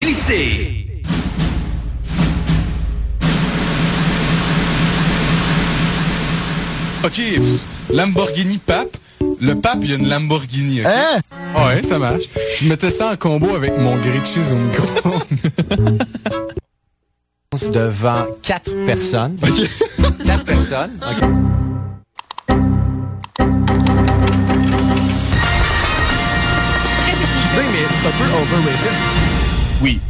Glissez Ok, Lamborghini Pape. Le Pape, il y a une Lamborghini. ok? Hein? Ouais, ça marche. Je mettais ça en combo avec mon grilled cheese au micro. devant quatre personnes. Quatre personnes. OK. Excusez, mais c'est un peu overrated. Oui.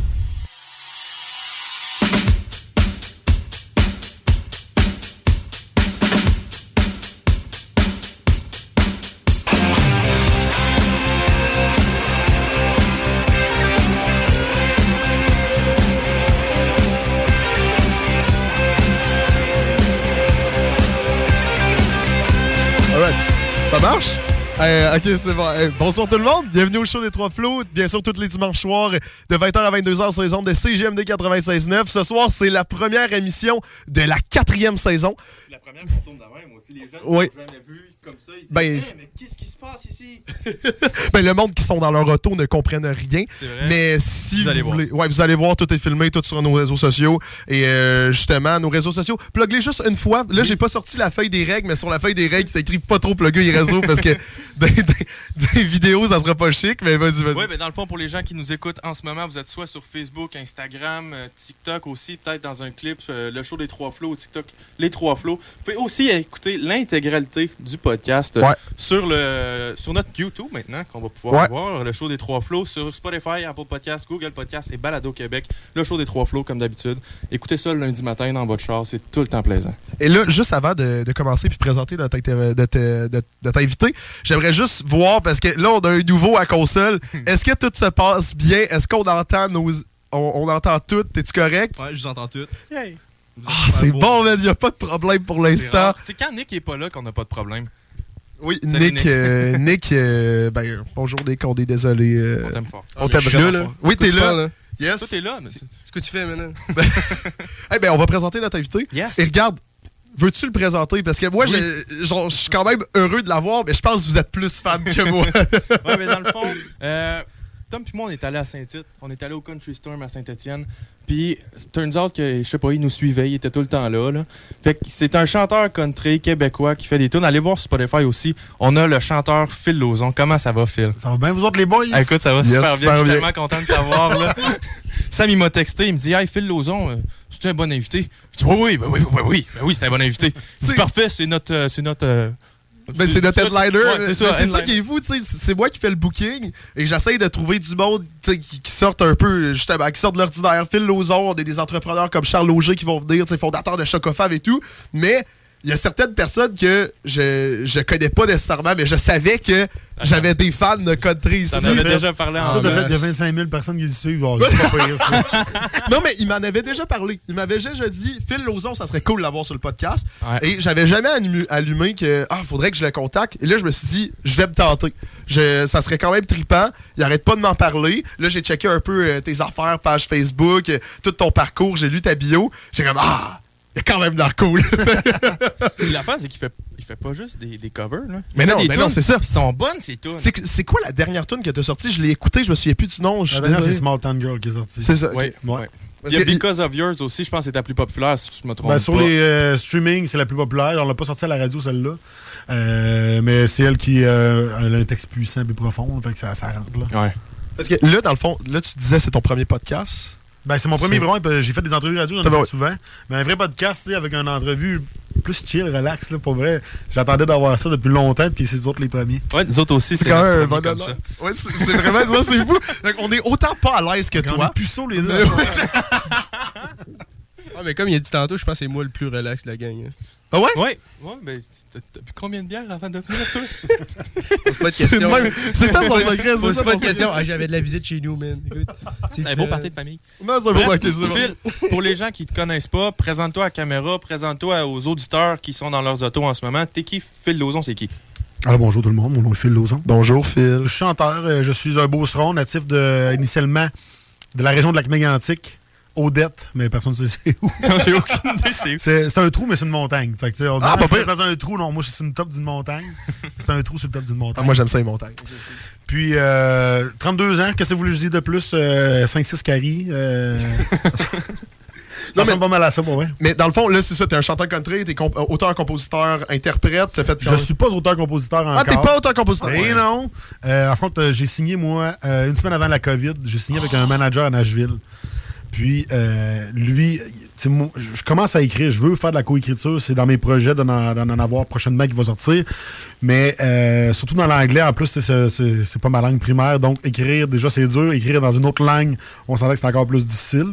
Euh, ok, c'est bon. Euh, bonsoir tout le monde. Bienvenue au show des Trois Flots. Bien sûr, tous les dimanches soirs de 20h à 22h sur les ondes de CGMD 96.9. Ce soir, c'est la première émission de la quatrième saison. La première qu'on tourne de même aussi, les gens Oui. n'ont jamais vu comme ça, ils disent Ben, Hey, mais qu'est-ce qui se passe ici? Ben, le monde qui sont dans leur auto ne comprennent rien. C'est vrai. Mais si Vous vous, allez voir. voulez. Ouais, vous allez voir, tout est filmé, tout sur nos réseaux sociaux. Et euh, justement, nos réseaux sociaux. Plug-les juste une fois. Là, j'ai pas sorti la feuille des règles, mais sur la feuille des règles, c'est écrit pas trop plugger les réseaux parce que des, des- des vidéos, ça sera pas chic. Mais vas-y, vas-y. Oui, mais dans le fond, pour les gens qui nous écoutent en ce moment, vous êtes soit sur Facebook, Instagram, euh, TikTok aussi, peut-être dans un clip, euh, le show des trois flots, TikTok, les trois flots. Vous pouvez aussi écouter l'intégralité du podcast euh, Ouais. sur, le, sur notre YouTube maintenant, qu'on va pouvoir Ouais. voir, le show des trois flots, sur Spotify, Apple Podcasts, Google Podcasts et Balado Québec, le show des trois flots, comme d'habitude. Écoutez ça le lundi matin dans votre char, c'est tout le temps plaisant. Et là, juste avant de, de commencer puis de présenter notre, te- de- notre invité, j'aimerais juste voir, parce que là, on a un nouveau à console. Est-ce que tout se passe bien? Est-ce qu'on entend nos. On, on entend tout? T'es-tu correct? Ouais, je vous entends tout. Ah, c'est bon, man. Y a pas de problème pour l'instant. C'est quand Nick est pas là qu'on n'a pas de problème? Oui, Salut, Nick, Nick. euh, Nick euh, ben, bonjour Nick, on est désolé. euh, On t'aime fort. On t'aime vraiment là, fort. Oui, t'es là. là. Yes. Toi, t'es là, mais Ce que tu fais maintenant. Eh ben, on va présenter notre invité. Yes. Et regarde, veux-tu le présenter? Parce que moi, j'ai- genre, je suis quand même heureux de l'avoir, mais je pense que vous êtes plus fan que moi. Ouais, mais dans le fond, euh, Tom puis moi, on est allé à Saint-Tite. On est allé au Country Storm à Saint-Étienne. Puis, turns out que, je sais pas, il nous suivait, il était tout le temps là. là. Fait que c'est un chanteur country québécois qui fait des tunes. Allez voir sur Spotify aussi. On a le chanteur Phil Lozon. Comment ça va, Phil? Ça va bien, vous autres, les boys? Ah, écoute, ça va Yes, super bien. Je suis tellement content de t'avoir. là. Sam, il m'a texté. Il me dit Hey, Phil Lozon, euh, c'est un bon invité. Je dis Oui, oui, ben oui, ben oui, ben oui, c'est un bon invité. Il dit Parfait, c'est notre. euh, c'est notre euh, Ben, c'est notre headliner. Ouais, c'est ça, qui est fou, tu sais. C'est moi qui fais le booking et j'essaye de trouver du monde qui, qui sortent un peu, justement, qui sortent de l'ordinaire. Phil Lozon, on a des entrepreneurs comme Charles Auger qui vont venir, tu sais, fondateurs de Chocofab et tout. Mais il y a certaines personnes que je, je connais pas nécessairement, mais je savais que j'avais des fans de country ici. T'en avais déjà parlé en Toi, t'as fait, il y a masse. 25 000 personnes qui le suivent. Oh, pas pire, ça. non, mais il m'en avait déjà parlé. Il m'avait déjà dit, Phil Lozon, ça serait cool de l'avoir sur le podcast. Ouais. Et j'avais jamais allumé que, ah, faudrait que je le contacte. Et là, je me suis dit, je vais me tenter. Je, ça serait quand même trippant. Il arrête pas de m'en parler. Là, j'ai checké un peu euh, tes affaires, page Facebook, euh, tout ton parcours. J'ai lu ta bio. J'ai comme, ah, il y a quand même de l'air cool. L'affaire, c'est qu'il fait, il fait pas juste des, des covers. Là. Il Mais non, mais non, c'est ça. Ils sont bonnes, ces tunes. c'est, quoi la dernière tune que t'as sortie? Je l'ai écoutée, je me souviens plus du nom. Je La c'est. Small Town Girl qui est sortie. C'est ça. Oui. Ouais. ouais. Il y a Because of Yours aussi, je pense que c'est ta plus populaire, si je me trompe Ben, sur pas. les euh, streaming, c'est la plus populaire. On l'a pas sorti à la radio, celle-là. Euh, mais c'est elle qui euh, elle a un texte puissant et profond. Fait que ça, ça rentre. Là. Ouais. Parce que là, dans le fond, là, tu disais c'est ton premier podcast. Ben, c'est mon premier vraiment. J'ai fait des entrevues radio, j'en ai fait souvent. Mais un vrai podcast, tu sais, avec une entrevue plus chill, relax, là, pour vrai. J'attendais d'avoir ça depuis longtemps, puis c'est vous autres les premiers. Ouais, nous autres aussi, c'est quand même un bon comme ça. Ouais, c'est vraiment ça, c'est fou. Donc, on est autant pas à l'aise que On toi. est puceaux, les deux. Mais- Ouais, mais comme il a dit tantôt, je pense que c'est moi le plus relax de la gang. hein. Ah ouais? Ouais, ouais, mais t'as t'as bu combien de bières avant de venir, toi? Pose pas de C'est questions. même- c'est ça son secret, c'est Pose ça pas de questions. Ah, J'avais de la visite chez nous, man. Écoute, c'est Un beau party de famille. Non, c'est un Bref. Phil, pour les gens qui te connaissent pas, présente-toi à la caméra, présente-toi aux auditeurs qui sont dans leurs autos en ce moment. T'es qui? Phil Lozon, c'est qui? Alors bonjour tout le monde, mon nom est Phil Lauzon. Bonjour, Phil. Je suis chanteur, euh, je suis un beauceron natif de, initialement de la région de Lac-Mégantic, Odette, mais personne ne sait c'est où. J'ai aucune idée, c'est où. C'est c'est un trou, mais c'est une montagne. Fait que, on dit, Ah, ah, pas dans un trou. Non, moi, sur le top d'une montagne. c'est un trou sur le top d'une montagne. Ah, moi, j'aime ça, les montagnes. Puis, euh, 32 ans, qu'est-ce que vous voulez que je dise de plus? Euh, 5-6 caries. Euh... ça Non, mais- pas mal à ça, pour vrai. Mais dans le fond, là, c'est ça, t'es un chanteur country, t'es comp- euh, auteur, compositeur, interprète, t'as fait... Je suis pas auteur-compositeur encore. Ah, t'es pas auteur-compositeur? Mais Ouais. non. Euh, en fait, euh, j'ai signé, moi, euh, une semaine avant la COVID, j'ai signé avec un manager à Nashville. Puis, euh, lui, moi, je commence à écrire, je veux faire de la coécriture, c'est dans mes projets d'en en, d'en en avoir prochainement qui va sortir. Mais euh, surtout dans l'anglais, en plus, c'est- pas ma langue primaire, donc écrire, déjà, c'est dur. Écrire dans une autre langue, on sentait que c'est encore plus difficile.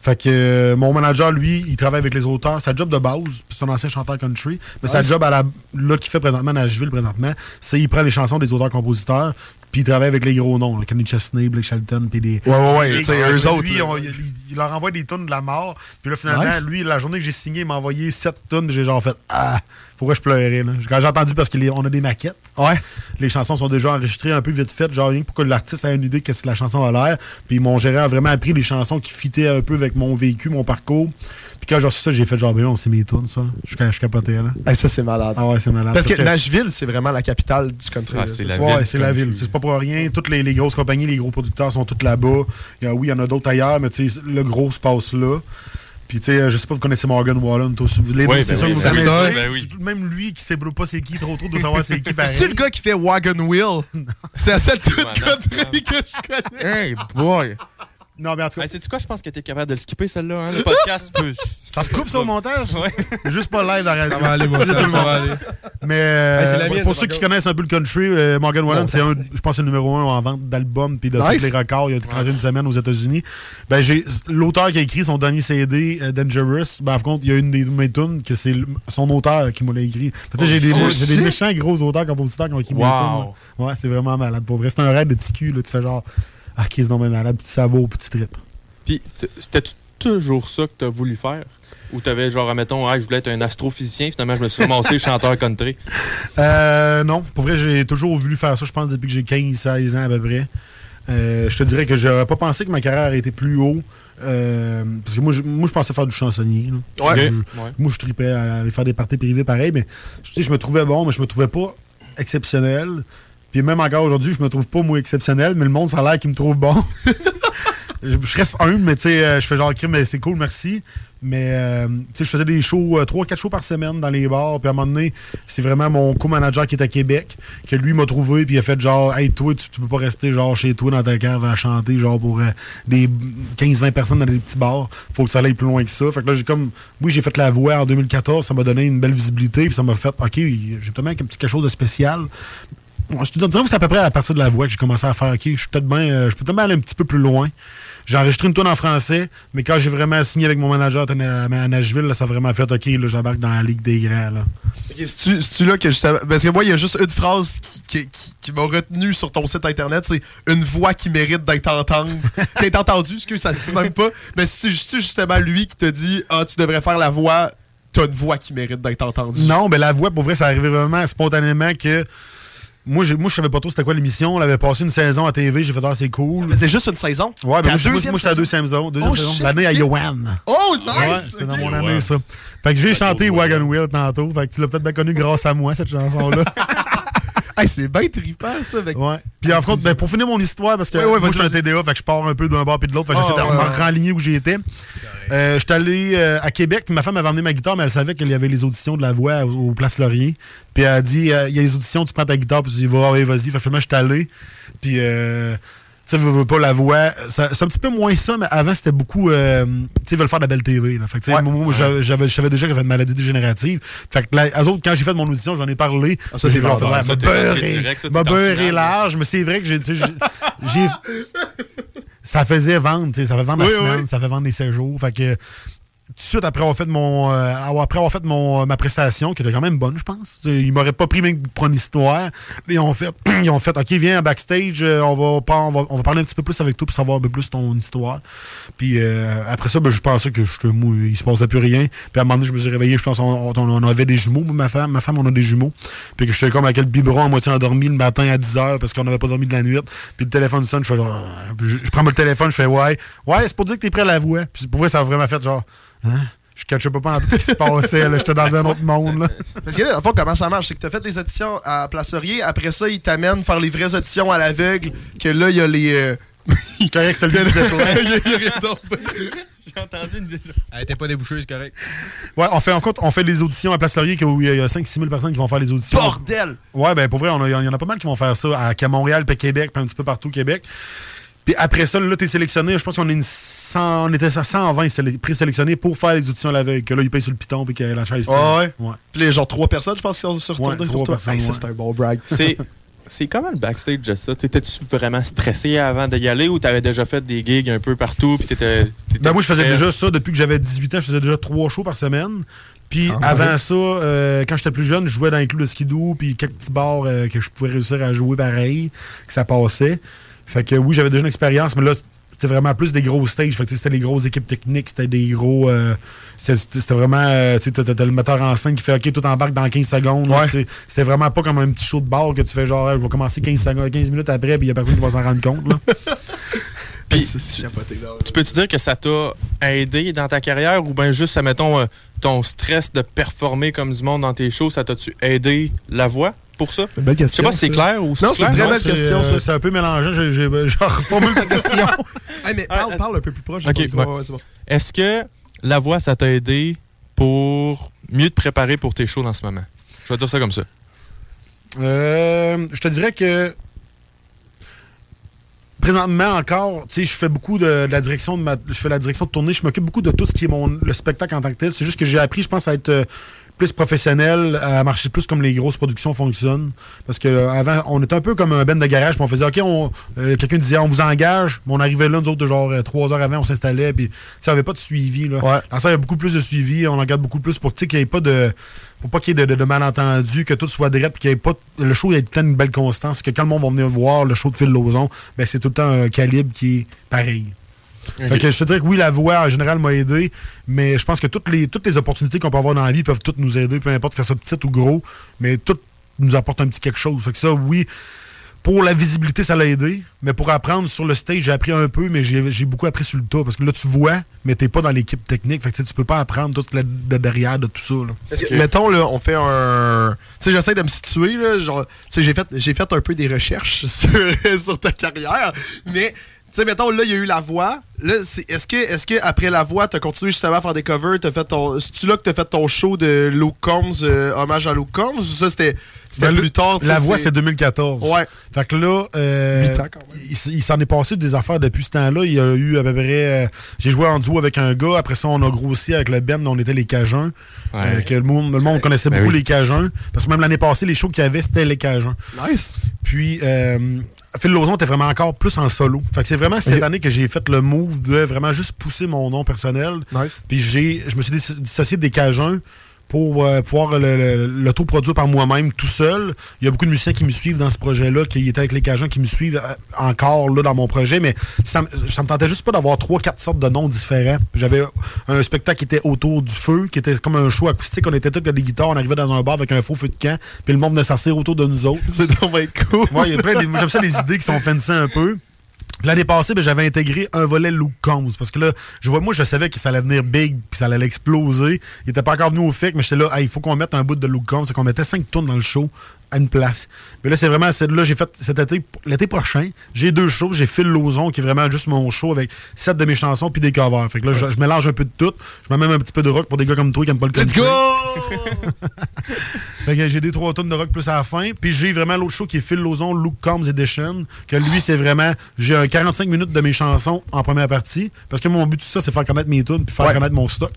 Fait que euh, mon manager, lui, il travaille avec les auteurs. Sa job de base, puis c'est un ancien chanteur country, mais sa job à la, là qu'il fait présentement à Nashville présentement, c'est il prend les chansons des auteurs-compositeurs, puis il travaille avec les gros noms, Kenny Chesney, Blake Shelton, puis des. Ouais, ouais, ouais, tu sais, eux lui, autres, on- il, il leur envoie des tonnes de la mort. Puis là, finalement, Nice. lui, la journée que j'ai signé, il m'a envoyé 7 tonnes, j'ai genre fait Ah, pourquoi je pleurais, là? Quand j'ai entendu, parce qu'on a des maquettes. Ouais. Les chansons sont déjà enregistrées un peu vite faites, genre rien que pour que l'artiste ait une idée de qu'est-ce que la chanson a l'air. Puis mon gérant a vraiment appris les chansons qui fitaient un peu avec mon vécu, mon parcours. Puis quand j'ai reçu ça, j'ai fait genre, ben non, c'est mes tunes, ça. Je suis je capotais, là. Hey, ça, c'est malade. Ah ouais, c'est malade. Parce que Nashville, c'est vraiment la capitale du country. Ah, c'est la Ouais, ville c'est la ville. C'est pas pour rien. Toutes les, les grosses compagnies, les gros producteurs sont tous là-bas. Il y a- oui, il y en a d'autres ailleurs, mais tu sais, le gros se passe là. Puis, tu sais, je sais pas, vous connaissez Morgan Wallen, tous. Les deux, c'est ben ça oui, que vous ben oui, connaissez. ben oui. Même lui qui sait pas c'est qui, trop trop de savoir c'est qui, pareil. C'est-tu le gars qui fait Wagon Wheel? C'est la seule C'est toute country que je connais. Hey boy! Non, mais en tout cas, Hey, sais-tu quoi? Je pense que t'es capable de le skipper, celle-là. Hein? Le podcast peut. ça se coupe ça au montage? Ouais. Juste pas live dans la radio. Ça va aller, moi, C'est ça, le va aller. Mais euh, Ouais, c'est pour ceux par qui contre. connaissent un peu le country, euh, Morgan Wallen, c'est un, je pense, c'est le numéro un en vente d'albums puis de Nice. tous les records. Il a été 31 semaines aux États-Unis. Ben, j'ai l'auteur qui a écrit son dernier CD, euh, Dangerous. Ben, en compte, il y a une des mes tunes que c'est le- son auteur qui me l'a écrit. Tu sais, j'ai des, Oh, j'ai des shit. méchants gros auteurs compositeurs qui ont écrit mes Wow. tunes. Ouais, c'est vraiment malade. Pour vrai, c'est un rêve de TQ. Là, tu fais genre, ah, qui est donc malade, puis tu savoures, puis tu tripes. Puis, t- c'était-tu toujours ça que t'as voulu faire? Ou t'avais genre, admettons, ah, je voulais être un astrophysicien, finalement, je me suis ramassé chanteur country? Euh, non, pour vrai, j'ai toujours voulu faire ça, je pense, depuis que j'ai 15-16 ans à peu près. Euh, je te dirais que j'aurais pas pensé que ma carrière été plus haut. euh, parce que moi je, moi, je pensais faire du chansonnier. là. Ouais. Je- Ouais. Moi, je tripais à aller faire des parties privées pareil, mais tu sais, je me trouvais bon, mais je me trouvais pas exceptionnel. Puis même encore aujourd'hui, je me trouve pas, moi, exceptionnel, mais le monde, ça a l'air qu'il me trouve bon. je, je reste humble, mais tu sais, euh, je fais genre, crime, mais c'est cool, merci. Mais, euh, tu sais, je faisais des shows, 3-4 shows par semaine dans les bars. Puis à un moment donné, c'est vraiment mon co-manager qui est à Québec, que lui m'a trouvé, puis il a fait genre, hey, toi, tu, tu peux pas rester genre chez toi dans ta cave à chanter, genre pour euh, des 15-20 personnes dans des petits bars. Faut que ça aille plus loin que ça. Fait que là, j'ai comme, oui, j'ai fait la voix en 2014, ça m'a donné une belle visibilité, puis ça m'a fait, OK, j'ai peut-être quelque chose de spécial. Je te dirais que c'est à peu près à partir de la voix que j'ai commencé à faire, OK, je suis peut-être bien, euh, je peux peut-être aller un petit peu plus loin. J'ai enregistré une tune en français, mais quand j'ai vraiment signé avec mon manager à Nashville, là, ça a vraiment fait, OK, là, j'embarque dans la ligue des grands, là. C'est-tu là que justement. Parce que moi, il y a juste une phrase qui, qui, qui- qui m'a retenu sur ton site internet c'est une voix qui mérite d'être entendue. d'être entendue, excuse, ça se dit même pas. Mais c'est justement lui qui te dit Ah, tu devrais faire la voix, t'as une voix qui mérite d'être entendue? Non, ben la voix, pour vrai, ça arrivait vraiment spontanément que. Moi, je, moi, je savais pas trop c'était quoi l'émission. On avait passé une saison à TV, j'ai fait, ah, c'est cool. C'est juste une saison? Ouais, ben moi, moi, j'étais à la saison? deuxième saison. Oh, saison. L'année à. Yoann. Oh, nice! Ouais, c'était dans mon année, ça. Fait que j'ai chanté Wagon Wheel tantôt. Fait que tu l'as peut-être bien connu grâce à moi, cette chanson-là. Hey, c'est bien trippant, ça. Avec... Ouais. Puis en fait, ben, pour finir mon histoire, parce que Ouais, ouais, moi, je suis un. TDA, fait que je pars un peu d'un bord puis de l'autre. Fait que Ah, j'essaie de me ouais. renligner où j'étais. Euh, je suis allé euh, à Québec, puis ma femme avait emmené ma guitare, mais elle savait qu'il y avait les auditions de la voix au, au Place Laurier. Puis elle a dit euh, il y a les auditions, tu prends ta guitare, puis tu dis va, allez, vas-y. Fait que finalement, je suis allé. Puis. Tu sais, veux, veux pas la voix. C'est un petit peu moins ça, mais avant, c'était beaucoup. euh, tu sais, ils veulent faire de la belle TV. Là. Fait que, tu sais, Ouais. moi, j'avais- je savais déjà que j'avais une maladie dégénérative. Fait que, là, eux autres, quand j'ai fait mon audition, j'en ai parlé. Ah, ça, j'ai genre fait, ouais, m'a beurré. M'a beurré large, mais c'est vrai que j'ai. Ça faisait vendre, tu sais, ça fait vendre Oui, la semaine, oui. ça fait vendre les séjours. Fait que tout de suite après avoir fait mon euh, après avoir fait mon euh, ma prestation qui était quand même bonne je pense. Ils m'auraient pas pris même pour une histoire. Ils ont fait ils ont fait ok viens backstage euh, on va on va, on va parler un petit peu plus avec toi pour savoir un peu plus ton histoire. Puis après ça ben, je pensais que je mou- il se passait plus rien. Puis à un moment donné je me suis réveillé je pense on, avait des jumeaux moi, ma femme ma femme on a des jumeaux. Puis que j'étais comme avec le biberon à moitié endormi le matin à 10h parce qu'on n'avait pas dormi de la nuit. Puis le téléphone sonne je fais genre je, prends mon téléphone je fais ouais ouais c'est pour dire que t'es prêt à la voix puis pour vrai ça a vraiment fait genre Hein? Je catchais pas en tout ce qui se passait. là. J'étais dans un autre monde. Là. Parce que là, dans le fond, comment ça marche? C'est que tu as fait des auditions à Place Laurier. Après ça, ils t'amènent faire les vraies auditions à l'aveugle. Que là, il y a les. euh, C'est correct, c'était le rien d'autre. J'ai entendu une. Elle était pas débouchée, c'est correct. Ouais, on fait, en compte, on fait des auditions à Place Laurier où il y a 5-6 000 personnes qui vont faire les auditions. Bordel! Ouais, ben pour vrai, il y en a pas mal qui vont faire ça à, qu'à Montréal, puis à Québec, puis un petit peu partout au Québec. Puis après ça, là, t'es sélectionné. Je pense qu'on est une 100, on était à 120 sélec- présélectionnés pour faire les auditions la veille. Que là, ils payent sur le piton, puis que la chaise. Ah ouais? Ouais. Puis les genre trois personnes, je pense, qui sont sur Ouais, trois pour toi. personnes, Hey, ouais. c'est un bon brag. C'est. C'est comment le backstage de ça? T'étais-tu vraiment stressé avant d'y aller ou t'avais déjà fait des gigs un peu partout puis t'étais. t'étais Ben moi, je faisais déjà ça depuis que j'avais 18 ans. Je faisais déjà trois shows par semaine. Puis Ah, avant ouais. ça, euh, quand j'étais plus jeune, je jouais dans les clubs de skidoo, puis quelques petits bars euh, que je pouvais réussir à jouer pareil, que ça passait. Fait que oui, j'avais déjà une expérience, mais là, c'était vraiment plus des gros stages. Fait que tu sais, c'était des grosses équipes techniques, c'était des gros. euh, c'était vraiment. euh, tu sais, le metteur en scène qui fait OK, tout embarque dans 15 secondes. Ouais. tu. C'était vraiment pas comme un petit show de bar que tu fais genre, je vais commencer 15, secondes, 15 minutes après, puis il y a personne qui va s'en rendre compte. Là. Puis, C'est capoté, là. tu peux-tu dire que ça t'a aidé dans ta carrière ou bien juste, mettons, ton stress de performer comme du monde dans tes shows, ça t'a-tu aidé la voix? Pour ça? Une belle Je sais question. pas si c'est clair ou si Non, c'est une très belle c'est, question, euh, ça. C'est un peu mélangeant. J'ai, j'ai, je reformule ta question. Hey, mais parle, parle un peu plus proche. Ok, j'ai pas- ouais. ouais, c'est bon. Est-ce que la voix, ça t'a aidé pour mieux te préparer pour tes shows en ce moment? Je vais dire ça comme ça. Euh, je te dirais que présentement encore, tu sais, je fais beaucoup de, de la direction de ma, je fais la direction de tournée, je m'occupe beaucoup de tout ce qui est mon le spectacle en tant que tel. C'est juste que j'ai appris, je pense, à être euh, plus professionnel, à marcher plus comme les grosses productions fonctionnent. Parce que euh, avant, on était un peu comme un ben de garage, puis on faisait OK, on, euh, quelqu'un disait on vous engage, mais on arrivait là, nous autres, de genre euh, trois heures avant, on s'installait, puis ça avait pas de suivi. Là. Ouais. Dans ça, il y a beaucoup plus de suivi, on en garde beaucoup plus pour qu'il n'y ait pas de. Pour pas qu'il y ait de, de, de malentendus, que tout soit direct, puis qu'il y ait pas. Le show ait tout le temps une belle constance, que quand le monde va venir voir le show de Phil Lozon, ben c'est tout le temps un calibre qui est pareil. Fait que je te dirais que oui, la voix en général m'a aidé, mais je pense que toutes les, toutes les opportunités qu'on peut avoir dans la vie peuvent toutes nous aider, peu importe que ça soit petit ou gros, mais tout nous apporte un petit quelque chose. Fait que ça, oui, pour la visibilité, ça l'a aidé, mais pour apprendre sur le stage, j'ai appris un peu, mais j'ai j'ai beaucoup appris sur le tas, parce que là, tu vois, mais t'es pas dans l'équipe technique, fait que tu sais, tu peux pas apprendre tout le derrière de tout ça. là. Parce que, Mettons, là, on fait un. Tu sais, j'essaie de me situer, là. Genre, tu sais, j'ai fait, j'ai fait un peu des recherches sur, sur ta carrière, mais. Tu sais, mettons, là, il y a eu la voix. Là, c'est- est-ce que, est-ce que après la voix, t'as continué justement à faire des covers? T'as fait ton. C'est-tu là que t'as fait ton show de Luke Combs, euh, hommage à Luke Combs? Ou ça, c'était. C'était Ben, plus tard. La voix, c'est 2014. Ouais. Fait que là, euh, Huit ans quand même. il, s'en est passé des affaires depuis ce temps-là. Il y a eu à peu près. euh, J'ai joué en duo avec un gars. Après ça, on a grossi avec le Ben. On était les Cajuns. Ouais. Euh, que le monde, le monde connaissait Ben beaucoup oui. les Cajuns. Parce que même l'année passée, les shows qu'il y avait, c'était les Cajuns. Nice. Puis, euh, Phil Lozon était vraiment encore plus en solo. Fait que c'est vraiment cette année que j'ai fait le move de vraiment juste pousser mon nom personnel. Nice. Puis j'ai, je me suis dis- dissocié des Cajuns pour euh, pouvoir le, le, l'auto-produire par moi-même tout seul. Il y a beaucoup de musiciens qui me suivent dans ce projet-là, qui étaient avec les Cajuns, qui me suivent euh, encore là dans mon projet, mais ça, me- ça me tentait juste pas d'avoir trois, quatre sortes de noms différents. J'avais un spectacle qui était autour du feu, qui était comme un show acoustique. On était tous avec des guitares, on arrivait dans un bar avec un faux feu de camp, puis le monde venait s'asseoir autour de nous autres. C'est bien cool. Ouais, il y a plein de- moi, J'aime ça les idées qui sont fancy un peu. L'année passée, ben, j'avais intégré un volet Luke Combs parce que là, je vois, moi, je savais que ça allait venir big puis ça allait exploser. Il était pas encore venu au fait, mais j'étais là, il faut qu'on mette un bout de Luke Combs. C'est qu'on mettait cinq tours dans le show à une place. Mais là, c'est vraiment, c'est- là, j'ai fait cet été, l'été prochain, j'ai deux shows. J'ai Phil Lozon qui est vraiment juste mon show avec sept de mes chansons puis des covers. Fait que là, je, je mélange un peu de tout. Je mets même un petit peu de rock pour des gars comme toi qui aiment pas le Let's country. go! Fait que j'ai des trois tonnes de rock plus à la fin. Puis j'ai vraiment l'autre show qui est Phil Lozon, Luke Combs Edition. Que lui, c'est vraiment. J'ai un 45 minutes de mes chansons en première partie. Parce que mon but, tout ça, c'est faire connaître mes tunes puis faire Ouais. connaître mon stock.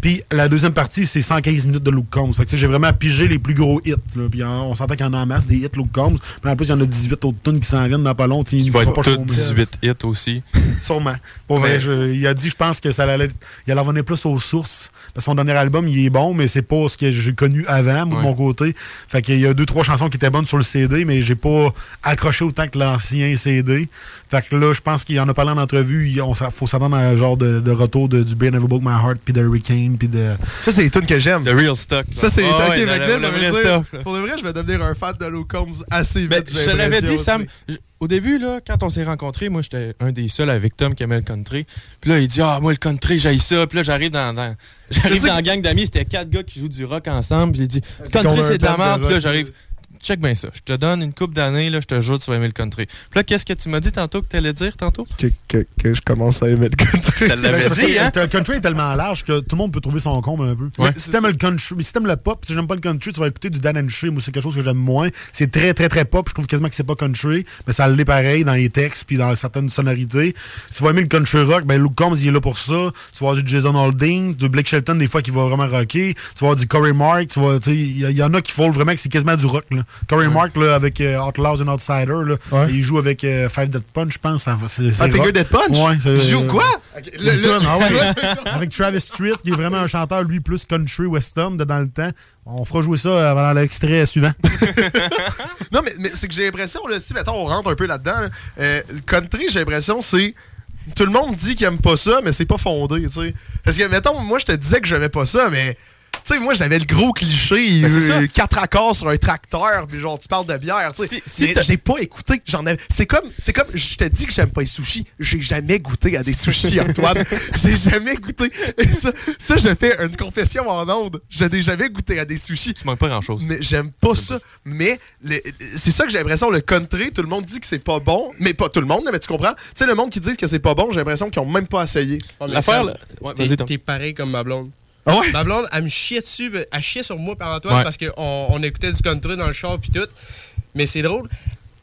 Puis la deuxième partie, c'est 115 minutes de Luke Combs. Fait que tu sais, j'ai vraiment pigé les plus gros hits. là. Puis on s'entend qu'il y en a en masse des hits Luke Combs. Puis en plus, il y en a 18 autres tunes qui s'en viennent dans pas long. Il va être chômer. 18 hits aussi. Sûrement. Pour vrai, Mais- je- il a dit, je pense que ça allait, il allait revenir plus aux sources. Parce que son dernier album, il est bon, mais c'est pas ce que j'ai connu avant, moi, de mon côté. Fait qu'il y a deux, trois chansons qui étaient bonnes sur le CD, mais j'ai pas accroché autant que l'ancien CD. Fait que là, je pense qu'il en a parlé en entrevue. Il on, faut s'attendre à un genre de, de retour de, du Brain Never Broke My Heart, puis de Hurricane, puis de. Ça, c'est les tunes que j'aime. The real stock. Ça, c'est. Ah ok, ouais, là, le ça dire- stock. Pour de vrai, je vais devenir un fan de Luke Combs assez vite. Ben, je te l'avais dit, Sam. Au début, là, quand on s'est rencontrés, moi, j'étais un des seuls avec Tom qui aimait le country. Puis là, il dit Ah, moi, le country, j'aille ça. Puis là, j'arrive dans, dans- j'arrive dans la gang d'amis. C'était quatre gars qui jouent du rock ensemble. Puis il dit Country, c'est de la merde. Puis là, j'arrive. Check bien ça. Je te donne une coupe d'années, là, je te jure, tu vas aimer le country. Puis là, qu'est-ce que tu m'as dit tantôt que tu allais dire tantôt? Que, que, que je commence à aimer le country. Tu l'avais dit, hein? Le country est tellement large que tout le monde peut trouver son comble un peu. Ouais. Si t'aimes le country, si t'aimes le pop, si j'aime pas le country, tu vas écouter du Dan and Shay. Moi, c'est quelque chose que j'aime moins. C'est très, très, très pop. Je trouve quasiment que c'est pas country, mais ça l'est pareil dans les textes puis dans certaines sonorités. Si tu vas aimer le country rock, ben Luke Combs, il est là pour ça. Tu vas avoir du Jason Aldean, du Blake Shelton, des fois, qui va vraiment rocker. Tu vas avoir du Corey Mark. Tu vas, tu sais, il y, y en a qui font vraiment que c'est quasiment du rock, là. Corey Mark, là, avec euh, Outlaws and Outsiders, là. Ouais. Il joue avec euh, Five Dead Punch, je pense. ça va- C'est, c'est Ah. Dead Punch? Ouais. Il joue quoi? Le- le- ah. Avec Travis Street, qui est vraiment un chanteur, lui, plus country western de dans le temps. On fera jouer ça avant l'extrait suivant. Non, mais, mais c'est que j'ai l'impression, là, si mettons, on rentre un peu là-dedans, là, euh, le country, j'ai l'impression, c'est. Tout le monde dit qu'il aime pas ça, mais c'est pas fondé, tu sais. Parce que, mettons, moi, je te disais que j'aimais pas ça, mais. Tu sais, moi, j'avais le gros cliché, Ben, c'est ça. euh, quatre accords sur un tracteur, puis genre, tu parles de bière, tu sais. Si- j'ai pas écouté. J'en ai... C'est comme, c'est comme, je te dis que j'aime pas les sushis. J'ai jamais goûté à des sushis, Antoine. j'ai jamais goûté. Et ça, ça, je fais une confession en ondes. Je n'ai jamais goûté à des sushis. Tu manques pas grand-chose. Mais j'aime pas ça. Mais c'est ça que j'ai l'impression, le country, tout le monde dit que c'est pas bon. Mais pas tout le monde, mais tu comprends? Tu sais, le monde qui dit que c'est pas bon, j'ai l'impression qu'ils ont même pas essayé. L'affaire, Sam, là- ouais. T'es pareil comme ma blonde. Ah ouais? Ma blonde, elle me chiait dessus, elle chiait sur moi par Antoine Ouais. parce qu'on on écoutait du country dans le char puis tout. Mais c'est drôle,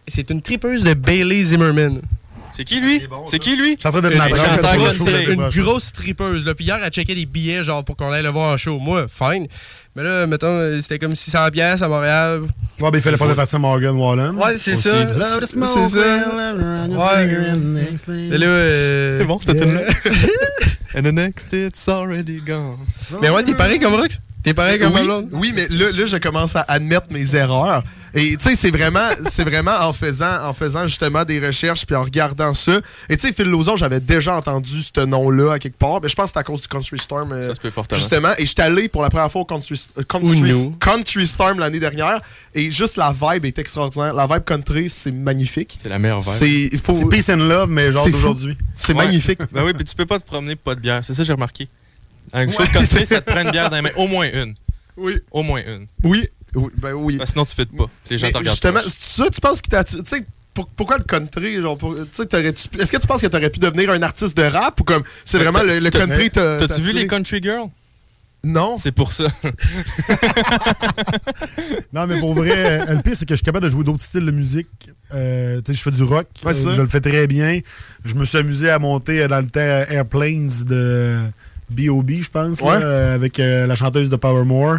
c'est une tripeuse de Bailey Zimmerman. C'est qui, lui? C'est qui, lui? Je suis en train de Une, ma une- une grosse tripeuse. Là. Puis hier, elle checkait des billets genre pour qu'on aille le voir en show. Moi, fine. Mais là, mettons, c'était comme 600 pièces à Montréal. Ouais, ben, il fallait pas passer à Morgan Wallen. Ouais, c'est ça. C'est ça. Ouais. euh, C'est bon, cette tune-là. And the next it's already gone. Mais ouais, t'es pareil comme Rox? T'es pareil comme oui, blonde? oui, mais là, là, je commence à admettre mes erreurs. Et tu sais, c'est vraiment, c'est vraiment en faisant, en faisant justement des recherches puis en regardant ça. Et tu sais, Phil Lozon, j'avais déjà entendu ce nom-là à quelque part. Mais je pense que c'est à cause du Country Storm. euh, Ça se peut fortement. Justement, et j'étais allé pour la première fois au Country, euh, country, country Storm l'année dernière. Et juste la vibe est extraordinaire. La vibe country, c'est magnifique. C'est la meilleure vibe. C'est, il faut, C'est Peace and Love, mais genre d'aujourd'hui. c'est Ouais. magnifique. Ben oui, puis tu peux pas te promener pas de bière. C'est ça que j'ai remarqué. Un show de country, ça te prend une bière dans les mains. Au moins une. Oui, Au moins une. oui, oui, ben oui. Parce que sinon, tu fais pas. Les gens te regardent justement, c'est ça, tu penses qu'il t'a. Tu sais, pour- pourquoi le country genre, pour- tu sais, t'aurais-tu- Est-ce que tu penses que t'aurais pu devenir un artiste de rap ou comme c'est vraiment t'as- le, le t'as- country t'a- t'a T'as-tu vu les Country Girls? Non. C'est pour ça. Non, mais pour vrai, euh, le pire, c'est que je suis capable de jouer d'autres styles de musique. Euh, tu sais, je fais du rock. Ouais, euh, je le fais très bien. Je me suis amusé à monter euh, dans le temps Airplanes de B.O.B., je pense, là, Ouais. euh, avec euh, la chanteuse de Powermore.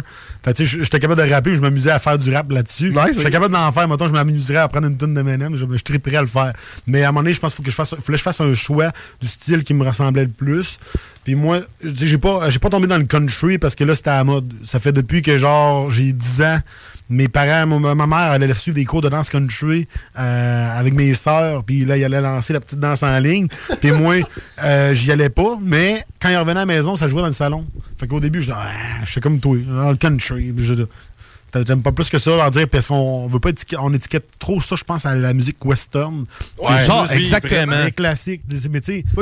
J'étais capable de rapper, je m'amusais à faire du rap là-dessus. Nice, J'étais capable d'en faire. Mettons, je m'amuserais à prendre une tonne de M&M, je, je triperais à le faire. Mais à un moment donné, je pense qu'il faut que je fasse, fallait que je fasse un choix du style qui me ressemblait le plus. Puis moi, j'ai pas, j'ai pas tombé dans le country parce que là, c'était à la mode. Ça fait depuis que, genre, j'ai 10 ans, mes parents, ma, ma mère, elle allait suivre des cours de danse country euh, avec mes sœurs. Puis là, il allait lancer la petite danse en ligne. Puis moi, euh, j'y allais pas. Mais quand il revenait à la maison, ça jouait dans le salon. Fait qu'au début, je disais, ah, je suis comme toi, dans le country. Puis je- T'a- J'aime pas plus que ça en dire parce qu'on veut pas étiqueter, on étiquette trop ça, je pense, à la musique western. Ouais, genre exactement. Les classiques. Mais tu sais, pas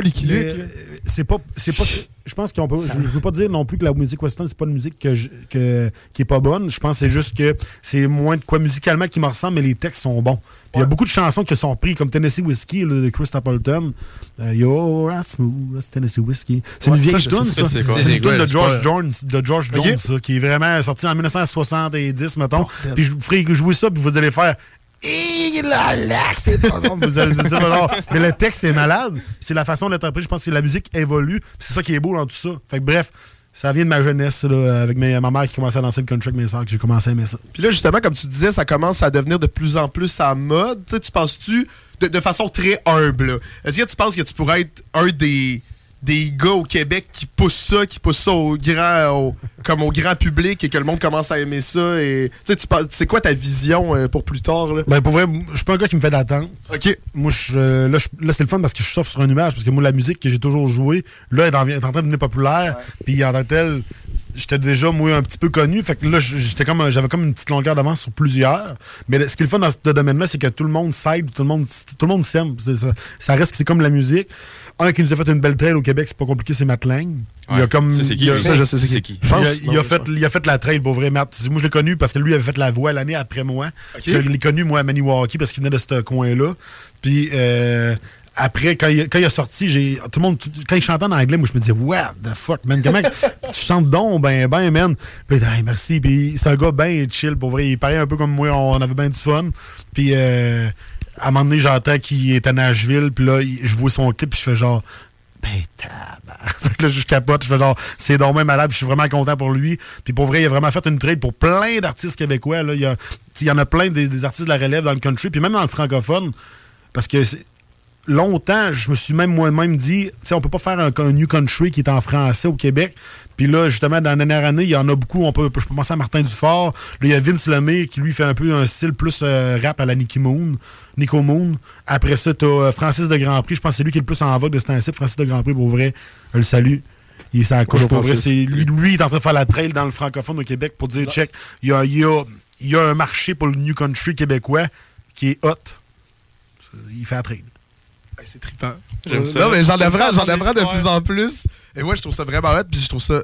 c'est pas, c'est pas. Je pense qu'on peut. Je, je veux pas dire non plus que la musique western c'est pas une musique que je- que- qui est pas bonne. Je pense que c'est juste que c'est moins de quoi musicalement qui me ressemble, mais les textes sont bons. Il y a beaucoup de chansons qui sont prises, comme Tennessee Whiskey là, de Chris Stapleton. Euh, You're as smooth as Tennessee Whiskey. C'est Ouais, une vieille tune, ça. c'est une tune de George pas- Jones, de George. Jones, ça, qui est vraiment sorti en 1970, mettons. Puis je vous ferai jouer ça, puis vous allez faire. C'est pas. Vous allez-. Mais le texte est malade. C'est la façon d'interpréter. Je pense que la musique évolue. C'est ça qui est beau dans tout ça. Fait que bref, ça vient de ma jeunesse, là, avec mes- ma mère qui commençait à danser le country avec mes soeurs, que j'ai commencé à aimer ça. Puis là, justement, comme tu disais, ça commence à devenir de plus en plus à mode. Tu sais, tu penses-tu, de, de façon très humble, est-ce que tu penses que tu pourrais être un des, des gars au Québec qui pousse ça, qui pousse ça au grand, au- comme au grand public et que le monde commence à aimer ça? Et, tu sais, tu penses- c'est quoi ta vision euh, pour plus tard? Là? Ben, pour vrai, je suis pas un gars qui me fait d'attente. OK. Moi, euh, là, là, c'est le fun parce que je surfe sur un nuage. Parce que moi, la musique que j'ai toujours jouée, là, elle est en, est en train de devenir populaire. Puis en tant que tel, j'étais déjà, moi, un petit peu connu. Fait que là, j'étais comme, j'avais comme une petite longueur d'avance sur plusieurs. Mais ce qui est le fun dans ce domaine-là, c'est que tout le monde s'aide, tout le monde, tout le monde s'aime. Ça, ça reste que c'est comme la musique. Un qui nous a fait une belle trail au Québec, c'est pas compliqué, c'est Matt Lang. Il a comme. C'est qui, a-? Ça, je sais c'est qui. il a, il fait, il a fait la trail pour vrai, Matt. Moi, je l'ai connu parce que lui avait fait la voix l'année après moi. Je l'ai connu, moi, à Maniwaki parce qu'il venait de ce coin-là. Puis euh, après, quand il, quand il a sorti, j'ai tout le monde, quand il chantait en anglais, moi, je me disais, what the fuck, man, comment tu chantes donc, ben, ben, man? Puis il Hey, merci. Puis c'est un gars ben chill, pour vrai. Il paraît un peu comme moi, on avait bien du fun. Puis euh, à un moment donné, j'entends qu'il est à Nashville, puis là, je vois son clip, puis je fais genre, ben, tabarnak. Là, je capote, je fais genre, c'est donc même malade, puis je suis vraiment content pour lui. Puis pour vrai, il a vraiment fait une trade pour plein d'artistes québécois. Là. Il, y en a plein des, des artistes de la relève dans le country, puis même dans le francophone, parce que longtemps, je me suis même moi-même dit, tu sais, on peut pas faire un, un New Country qui est en français au Québec. Puis là, justement, dans la dernière année, il y en a beaucoup. On peut, je peux penser à Martin Dufort. Là, il y a Vince Lemay qui, lui, fait un peu un style plus euh, rap à la Nicky Moon. Nico Moon. Après ça, t'as euh, Francis de Grand Prix. Je pense que c'est lui qui est le plus en vogue de ce temps-ci. Francis de Grand Prix, pour vrai, je le salue. Il est couche. Pour vrai, c'est lui, lui, il est en train de faire la trail dans le francophone au Québec pour dire, check, il y a, il y a- il y a un marché pour le New Country québécois qui est hot. Il fait la trail. Ben, c'est trippant. J'aime ça. Non, mais j'en apprends, j'en apprends de plus en plus. Et moi, je trouve ça vraiment hot, puis je trouve ça.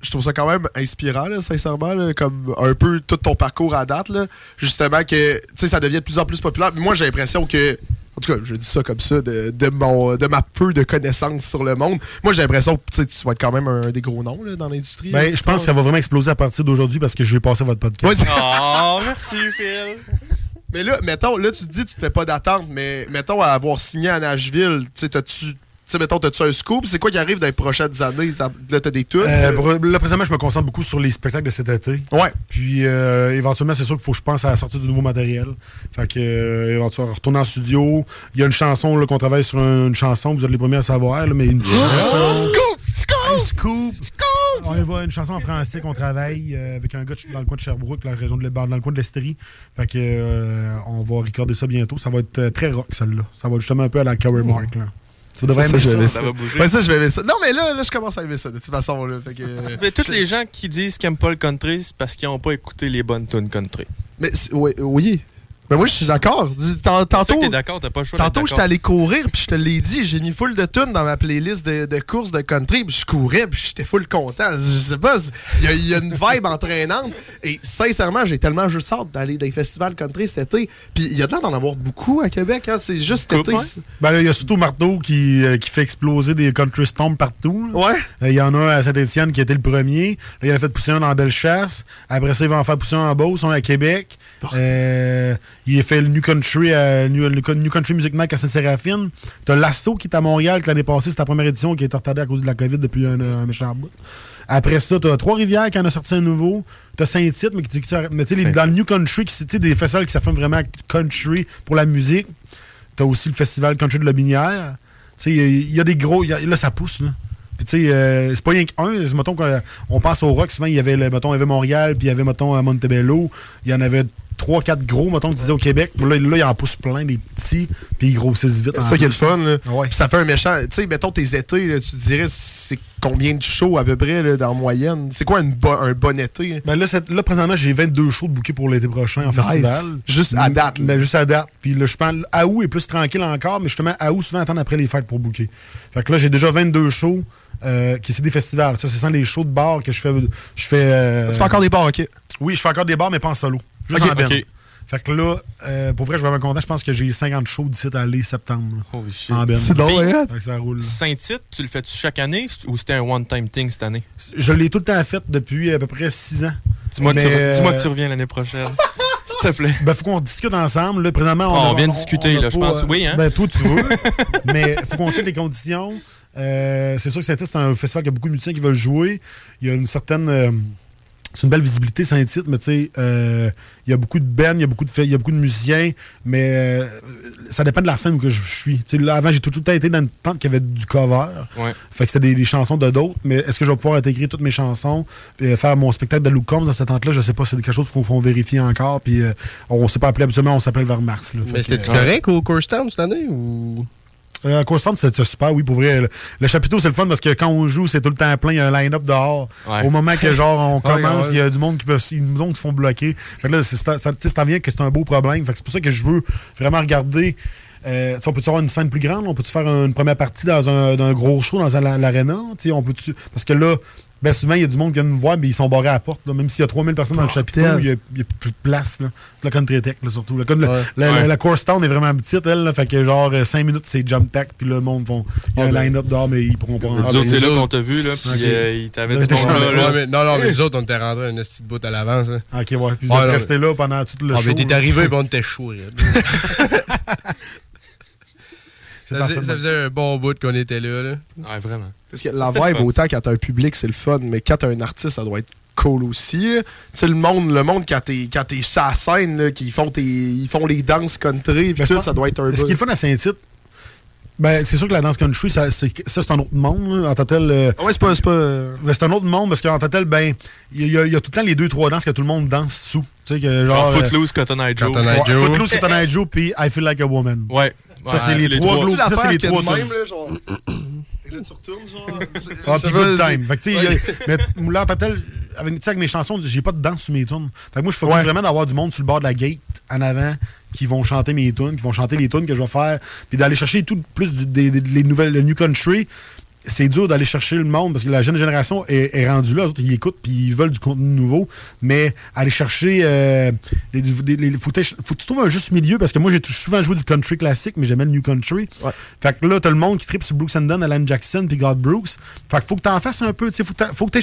Je trouve ça quand même inspirant, là, sincèrement, là, comme un peu tout ton parcours à date. Là, justement, que tu sais, ça devient de plus en plus populaire. Mais moi, j'ai l'impression que. En tout cas, je dis ça comme ça, de, de mon, de ma peu de connaissances sur le monde. Moi, j'ai l'impression que tu vas être quand même un des gros noms là, dans l'industrie. Ben, là. je pense que ça va vraiment exploser à partir d'aujourd'hui parce que je vais passer votre podcast. Oh, merci, Phil. Mais là, mettons, là, tu te dis, tu te fais pas d'attente, mais mettons, à avoir signé à Nashville, tu sais. Tu sais, mettons, t'as-tu un scoop? C'est quoi qui arrive dans les prochaines années? Là, t'as des tunes? Euh, là, présentement, je me concentre beaucoup sur les spectacles de cet été. Ouais. Puis, euh, éventuellement, c'est sûr qu'il faut que je pense à la sortie du nouveau matériel. Fait que, euh, éventuellement, retourner en studio. Il y a une chanson, là, qu'on travaille sur un- une chanson, vous êtes les premiers à savoir, là, mais une petite chanson. Scoop! Scoop! Un scoop! On y va une chanson en français qu'on travaille euh, avec un gars dans le coin de Sherbrooke, la région de dans le coin de l'Estrie. Fait que euh, on va recorder ça bientôt. Ça va être euh, très rock celle-là. Ça va justement un peu à la Cover Mark là. Tu devrais Ça, ça, va bouger. Ouais, ça, je vais aimer ça. Non, mais là, là, je commence à aimer ça, de toute façon. Là, fait que, euh, Mais tous les gens qui disent qu'ils n'aiment pas le country, c'est parce qu'ils n'ont pas écouté les bonnes tunes country. mais c'est- ouais, oui. Ben moi, je suis d'accord. Tantôt, t'es d'accord, t'as pas le choix d'être tantôt j'étais allé courir, puis je te l'ai dit, j'ai mis full de tunes dans ma playlist de, de courses de country, puis je courais, puis j'étais full content. Je sais pas, il y, a- il y a une vibe entraînante. Et sincèrement, j'ai tellement juste hâte d'aller dans les festivals country cet été. Puis il y a de l'air d'en avoir beaucoup à Québec. Hein? C'est juste cet été. Ben là, il y a surtout Marteau qui, euh, qui fait exploser des country storms partout. là. Ouais. Euh, Il y en a un à Saint-Etienne qui était le premier. Là, il en a fait pousser un dans Bellechasse. Après ça, il va en faire pousser un en Beauce, un à Québec. Euh, il a fait le New Country à le New Country Music Night à Saint-Séraphine. T'as l'Asso qui est à Montréal, que l'année passée, c'était la première édition qui été retardée à cause de la COVID depuis un, méchant bout. Après ça, t'as Trois-Rivières qui en a sorti un nouveau. T'as Saint-Tite, mais, mais tu sais, dans le New Country, sais, des festivals qui s'affirment vraiment country pour la musique. T'as aussi le festival country de la Binière. Il y a- des gros. là, ça pousse, là. Puis, tu sais, euh, c'est pas rien qu'un. C'est, Mettons qu'on pense au rock, souvent, il y avait, Montréal, puis il y avait, mettons, Montebello. Il y en avait trois, quatre gros, mettons, que tu disais au Québec. Là, là, il en pousse plein, des petits, puis ils grossissent vite. C'est ça qui est le fun. Là. Ouais. Ça fait un méchant. Tu sais, mettons tes étés, là, tu te dirais c'est combien de shows à peu près là, dans moyenne? C'est quoi une bo- un bon été? Ben là, là, présentement, j'ai 22 shows de bouquets pour l'été prochain en Nice. festival. Juste à date. Ben, juste à date. Puis là, je pense, Août est plus tranquille encore, mais justement, Août, souvent, attendre après les fêtes pour bouquer. Fait que là, j'ai déjà 22 shows euh, qui c'est des festivals. Ça, c'est sans les shows de bar que je fais. Je fais euh, Tu fais encore des bars, ok Oui, je fais encore des bars, mais pas en solo. Juste Ok, en. Fait que là, euh, pour vrai, je vais vraiment content. Je pense que j'ai 50 shows d'ici à aller septembre. Holy shit. En. C'est drôle, hein? Fait que ça roule. Saint-Tite, tu le fais-tu chaque année ou c'était un one-time thing cette année? Je l'ai tout le temps fait depuis à peu près 6 ans. Dis-moi que, tu dis-moi euh, que tu reviens l'année prochaine. S'il te plaît. Ben, faut qu'on discute ensemble. Là, présentement, Ah, on a- vient de discuter, là, je pas, pense. Oui, hein? Ben, toi, tu veux. mais faut qu'on check les conditions. Euh, c'est sûr que Saint-Tite, c'est un festival qui a beaucoup de musiciens qui veulent jouer. Il y a une certaine. C'est une belle visibilité, Saint-Tite, mais tu sais, euh, il y a beaucoup de bands, il y a beaucoup de, il y a beaucoup de musiciens, mais euh, ça dépend de la scène où que je suis. Tu sais, là, avant, j'ai tout, tout le temps été dans une tente qui avait du cover. Ouais. Fait que c'était des, des chansons de d'autres, mais est-ce que je vais pouvoir intégrer toutes mes chansons puis euh, faire mon spectacle de Luke Combs dans cette tente-là? Je sais pas, c'est quelque chose qu'il faut, faut vérifier encore, puis euh, on s'est pas appelé absolument, on s'appelle vers mars. là. Mais que, c'était-tu euh, correct au Course Town cette année ou? Euh, Town, c'était super, oui, pour vrai. Le, le chapiteau, c'est le fun parce que quand on joue, c'est tout le temps plein, il y a un line-up dehors. Ouais. Au moment que, genre, on commence, ouais. il y a du monde qui peut, il y a du monde qui se font bloquer. Fait que là, c'est, ça, ça, tu sais, ça vient que c'est un beau problème. Fait que c'est pour ça que je veux vraiment regarder. Euh, on peut-tu avoir une scène plus grande? On peut-tu faire une première partie dans un, dans un gros show dans un- l'aréna? Tu sais, on peut Parce que là, ben souvent, il y a du monde qui vient nous voir, mais ils sont barrés à la porte. là. Même s'il y a 3000 personnes dans le chapiteau, Bordel. il n'y a, il y a plus de place. Là. La Country Tech, là, surtout. La, la- Ouais. la, Ouais. la course town est vraiment petite, elle. Là, fait que genre 5 minutes, c'est jump pack, puis là, le monde font. Il y a Ah, un ben. line-up dehors, mais ils pourront pas Nous rentrer. autres, c'est là nous qu'on autres- t'a vu, là, puis euh, il t'avait Vous dit là. Non, non, mais nous autres, on était rentrés un petit bout à l'avance. hein. Ok, ouais. Puis vous Ouais, êtes restés là pendant tout le Ah, show. mais t'es arrivé, bon, on était chaud. Ça faisait, ça faisait un bon bout qu'on était là. là. Ouais, vraiment. Parce que la vibe, autant quand t'as un public, c'est le fun, mais quand t'as un artiste, ça doit être cool aussi. Tu sais, le monde, le monde quand t'es quand t'es sur la scène, là, qu'ils font, tes- ils font les danses country, puis tout, ça doit être un Ce qui est le fun à Saint-Tite, ben, c'est sûr que la danse country, ça, c'est, ça, c'est un autre monde. là. En tant que tel, euh, Ah ouais, c'est pas. C'est pas euh, ben, c'est un autre monde parce qu'en tant que tel, ben, il y, a- il y a tout le temps les deux, trois danses que tout le monde danse sous. Tu sais, que genre. Genre euh, Footloose, Cotton Eye Joe. Cotton Eye ouais, Joe. Footloose, Cotton Eye Joe, puis I Feel Like a Woman. Ouais. Ça, c'est les trois trois. gros- ça, c'est les trois même, là, genre. Et là, tu retournes, genre. c'est- Ah, pas, good c'est- time. Fait que, tu sais, tel, avec, tu sais, avec mes chansons, j'ai pas de danse sur mes tunes. Fait que moi, je focus Ouais. vraiment d'avoir du monde sur le bord de la gate, en avant, qui vont chanter mes tunes, qui vont chanter les tunes que je vais faire, puis d'aller chercher tout plus du- des, des- les nouvelles, le new country. C'est dur d'aller chercher le monde parce que la jeune génération est, est rendue là. Les autres, ils écoutent puis ils veulent du contenu nouveau. Mais aller chercher. Euh, les, des- les- faut, que t'aies- faut que tu trouves un juste milieu parce que moi, j'ai souvent joué du country classique, mais j'aimais le new country. Ouais. Fait que là, t'as le monde qui tripe sur Brooks and Dunn, Alan Jackson puis God Brooks. Fait que faut que t'en fasses un peu. Faut que faut que.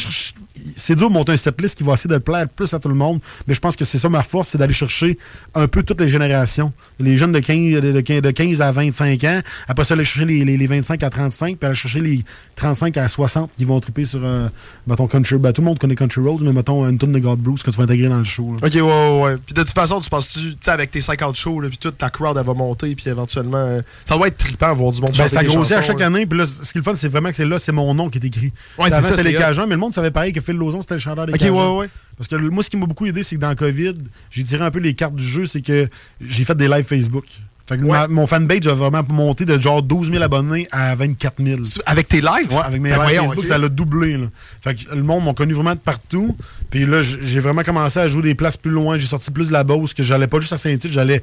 C'est dur de monter un setlist qui va essayer de plaire plus à tout le monde. Mais je pense que c'est ça ma force, c'est d'aller chercher un peu toutes les générations. Les jeunes de 15, de, de 15 de 15 à 25 ans. Après ça, aller chercher les, les- les 25 à 35, puis aller chercher les 35 à 60 qui vont triper sur, euh, mettons, Country. Ben, tout le monde connaît Country Roads, mais mettons une tonne de God Brooks que tu vas intégrer dans le show. là. Ok, ouais, ouais, ouais. Puis de toute façon, tu penses-tu, tu sais, avec tes 50 shows, puis toute ta crowd, elle va monter, puis éventuellement. euh, ça doit être trippant voir du monde Ben, ça grossit à chaque là. année. Puis là, ce qui est le fun, c'est vraiment que c'est là, c'est mon nom qui est écrit. Ouais, c'est Avant, les c'est hot. Cajuns, mais le monde savait pareil que Phil Lozon, c'était le chanteur des ouais, ouais. Parce que moi, ce qui m'a beaucoup aidé, c'est que dans COVID, j'ai tiré un peu les cartes du jeu, c'est que j'ai fait des lives Facebook. Fait que ma- mon fanpage a vraiment monté de genre 12 000 abonnés à 24 000. Avec tes lives? Ouais, avec mes Ben lives voyons, Facebook, ok. ça l'a doublé. Là. Fait que le monde m'a connu vraiment de partout. Puis là, j'ai vraiment commencé à jouer des places plus loin. J'ai sorti plus de la Beauce, que j'allais pas juste à Saint-Tite, j'allais,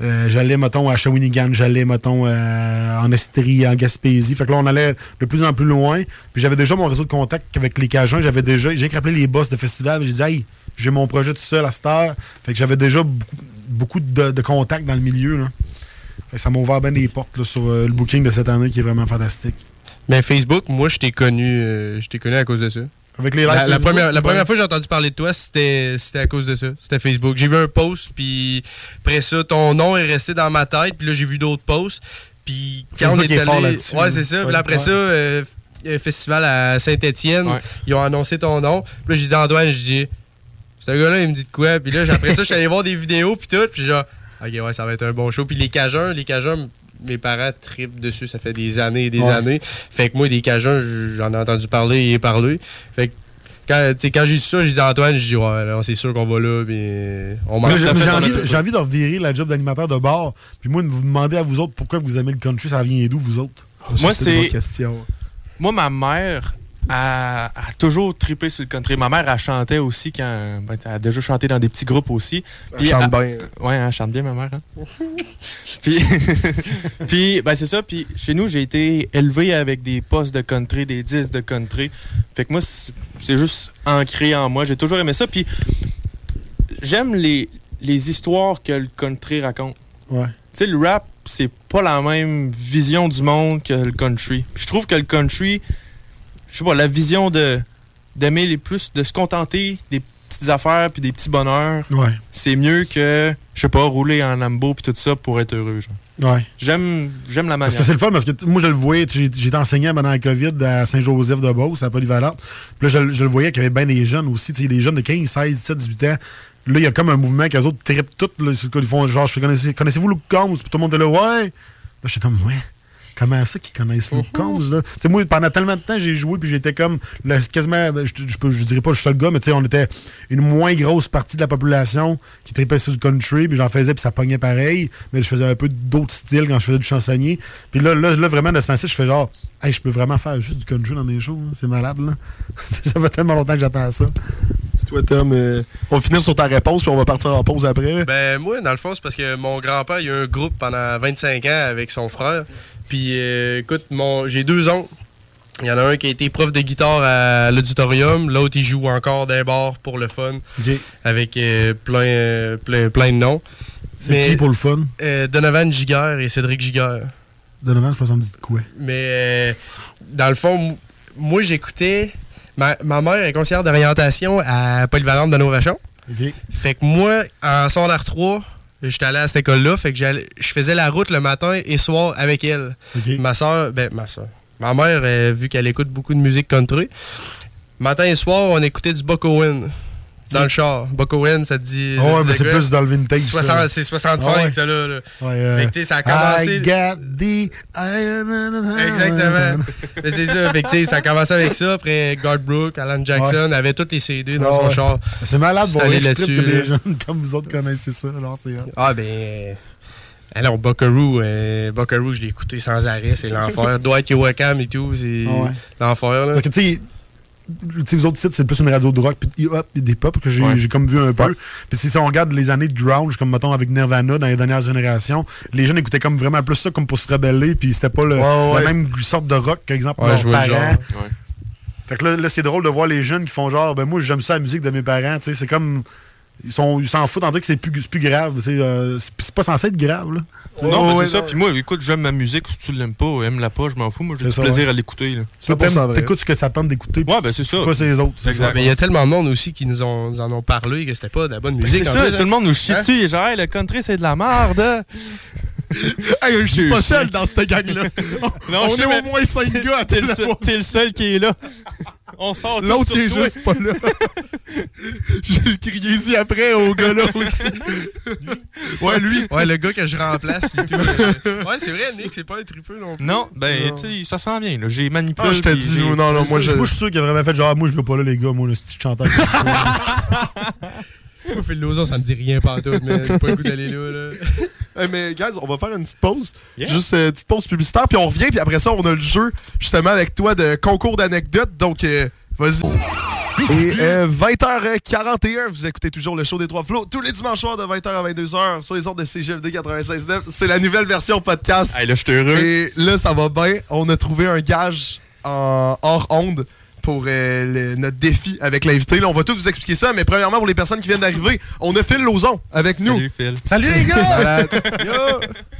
euh, j'allais, mettons, à Shawinigan, j'allais, mettons, euh, en Estrie, en Gaspésie. Fait que là, on allait de plus en plus loin. Puis j'avais déjà mon réseau de contact avec les Cajuns. J'avais déjà, j'ai rappelé les boss de festival. J'ai dit, hey, j'ai mon projet tout seul à cette heure. Fait que j'avais déjà beaucoup, beaucoup de, de contacts dans le milieu. Là. Ça m'a ouvert bien des portes là, sur euh, le booking de cette année qui est vraiment fantastique. Mais Facebook, moi, je t'ai connu, euh, je t'ai connu à cause de ça. Avec les lives La, première, la ouais. première fois que j'ai entendu parler de toi, c'était c'était à cause de ça. C'était Facebook. J'ai vu un post, puis après ça, ton nom est resté dans ma tête, puis là, j'ai vu d'autres posts. Puis quand Facebook on est, est allé. Ouais, c'est ça. Puis après ouais. ça, euh, un festival à Saint-Étienne, ils ont annoncé ton nom. Puis là, j'ai dit Antoine, je dis, ce gars-là, il me dit de quoi? Puis là, j'ai- après ça, je suis allé voir des vidéos, puis tout, puis genre, ok, ouais, ça va être un bon show. Puis les Cajuns, les Cajuns, mes parents tripent dessus, ça fait des années et des Ouais. années. Fait que moi, des Cajuns, j'en ai entendu parler et parler. Fait que quand, tu sais, quand j'ai su ça, j'ai dit à Antoine, j'ai dit, ouais, là, c'est sûr qu'on va là, puis on marche. J'ai envie, j'ai envie de revirer la job d'animateur de bar. Puis moi, de vous demander à vous autres pourquoi vous aimez le country, ça vient d'où, vous autres? Moi, c'est. Moi, ma mère a, a toujours trippé sur le country. Ma mère, elle chantait aussi quand. ben, elle a déjà chanté dans des petits groupes aussi. Elle chante bien. Ouais, elle chante bien, ma mère. hein. puis, puis ben, c'est ça. Puis chez nous, j'ai été élevé avec des postes de country, des disques de country. Fait que moi, c'est c'est juste ancré en moi. J'ai toujours aimé ça. Puis j'aime les, les histoires que le country raconte. Ouais. Tu sais, le rap, c'est pas la même vision du monde que le country. Puis je trouve que le country, je sais pas, la vision de d'aimer les plus, de se contenter des petites affaires puis des petits bonheurs, Ouais. c'est mieux que, je sais pas, rouler en Lambo puis tout ça pour être heureux. genre. Ouais. J'aime, j'aime la Parce manière. que c'est le fun, parce que moi, je le voyais, j'étais enseignant pendant la COVID à Saint-Joseph de Beauce, à Polyvalente. Puis là, je, le- je le voyais qu'il y avait bien des jeunes aussi, des jeunes de 15, 16, 17, 18 ans. Là, il y a comme un mouvement qu'eux autres trippent tout. Là, ils font genre, je fais, connaissez, connaissez-vous Luke Combs? Puis tout le monde est là, ouais. Là, je suis comme, ouais. Comment ça qu'ils connaissent Luke Combs, là? Tu sais, moi, pendant tellement de temps, j'ai joué, puis j'étais comme, le- quasiment, ben, je, je, peux- je dirais pas que je suis le seul gars, mais tu sais, on était une moins grosse partie de la population qui trippait sur le country, puis j'en faisais, puis ça pognait pareil. Mais je faisais un peu d'autres styles quand je faisais du chansonnier. Puis là, là, là, vraiment, de ce temps-ci, je fais genre, hey, je peux vraiment faire juste du country dans mes shows, hein. c'est malade, là. ça fait tellement longtemps que j'attends ça. Toi, Tom, euh, on va finir sur ta réponse, puis on va partir en pause après. Ben, moi, dans le fond, c'est parce que mon grand-père, il a eu un groupe pendant 25 ans avec son frère. Puis, euh, écoute, mon, j'ai deux oncles. Il y en a un qui a été prof de guitare à l'auditorium, l'autre, il joue encore d'un bar pour le fun, avec euh, plein, euh, plein, plein de noms. C'est Mais, qui pour le fun? Donovan Giguère et Cédric Giguère. Donovan, je pense qu'on me dit quoi? Mais euh, dans le fond, moi, j'écoutais. Ma, ma mère est conseillère d'orientation à Polyvalente de Novachon. Ok. Fait que moi, en secondaire 3, j'étais allé à cette école-là. Fait que je faisais la route le matin et soir avec elle. Ma soeur, ben, ma soeur. Ma mère, euh, vu qu'elle écoute beaucoup de musique country, matin et soir, on écoutait du Buck Owen. Dans le char. Buck Owen, ça te dit. Ça ouais, mais c'est plus dans le vintage, ça, 60 là. C'est 65, Ah ouais. ça, là. là. Ouais, euh, Fait que, tu sais, ça a commencé. I got the... Exactement. Mais c'est ça. Fait que, tu sais, ça a commencé avec ça. Après, Garth Brooks, Alan Jackson Ouais. avait tous les CD dans Ah son char. C'est malade, bon, allé je que des jeunes comme vous autres connaissez ça. Alors, c'est. Ah, ben. euh, Alors, Buckaroo, euh, Buckaroo, je l'ai écouté sans arrêt. C'est l'enfer. Dwight Yoakam et tout, c'est l'enfer, là. Que, tu sais, vous autres sites, c'est plus une radio de rock puis des pop que j'ai Ouais. comme vu un peu. Puis si on regarde les années de grunge, comme mettons avec Nirvana dans les dernières générations, les jeunes écoutaient comme vraiment plus ça comme pour se rebeller, puis c'était pas le, Ouais, la même sorte de rock qu'exemple Ouais, leurs je vois le parents. Fait que là, là, c'est drôle de voir les jeunes qui font genre, ben moi j'aime ça la musique de mes parents, tu sais, c'est comme ils sont ils s'en foutent en dire que c'est plus, c'est plus grave, c'est euh, c'est pas censé être grave là. Non, mais Ouais, c'est ça. Puis moi, écoute, j'aime ma musique. Si tu l'aimes pas, aime-la pas, je m'en fous. Moi, j'ai du ça, plaisir ouais. à l'écouter. T'écoutes ce que ça tente d'écouter. Ouais, ben c'est ça. pas ces autres. Mais il y a tellement de monde aussi qui nous, ont, nous en ont parlé que c'était pas de la bonne Ben, musique. c'est ça, plus, tout hein. le monde nous chie Hein? dessus. Il est genre, Hey, le country, c'est de la merde. Hey, je suis pas seul dans cette gang-là. Non, on je est au moins 5 gars à t'es le seul qui est là. On sort L'autre, il est toi. juste pas là. J'ai crié ici après au gars-là aussi. Ouais, lui. Ouais, le gars que je remplace. ouais, c'est vrai, Nick, c'est pas un tripeux non plus. Non, ben, tu sais, ça sent bien. là. J'ai manipulé. Ah, je te dis, non, non, moi, je... Moi, je suis sûr qu'il a vraiment fait genre, moi, je veux pas là, les gars, moi, le style chanteur. Moi, Phil ça me dit rien pantoute, mais j'ai pas le goût d'aller là. là. Hey, mais, guys, on va faire une petite pause. Yeah. Juste euh, une petite pause publicitaire, puis on revient, puis après ça, on a le jeu, justement, avec toi, de concours d'anecdotes. Donc, euh, vas-y. Et euh, 20h41, vous écoutez toujours le show des Trois Flots tous les dimanches soirs de 20h à 22h sur les ondes de CGFD 96.9. C'est la nouvelle version podcast. Hey, là, je suis heureux. Et là, ça va bien. On a trouvé un gage en hors onde pour euh, le- notre défi avec l'invité. On va tout vous expliquer ça, mais premièrement, pour les personnes qui viennent d'arriver, on a Phil Lozon avec nous. Salut, Phil. Salut les gars! Malade. Yo!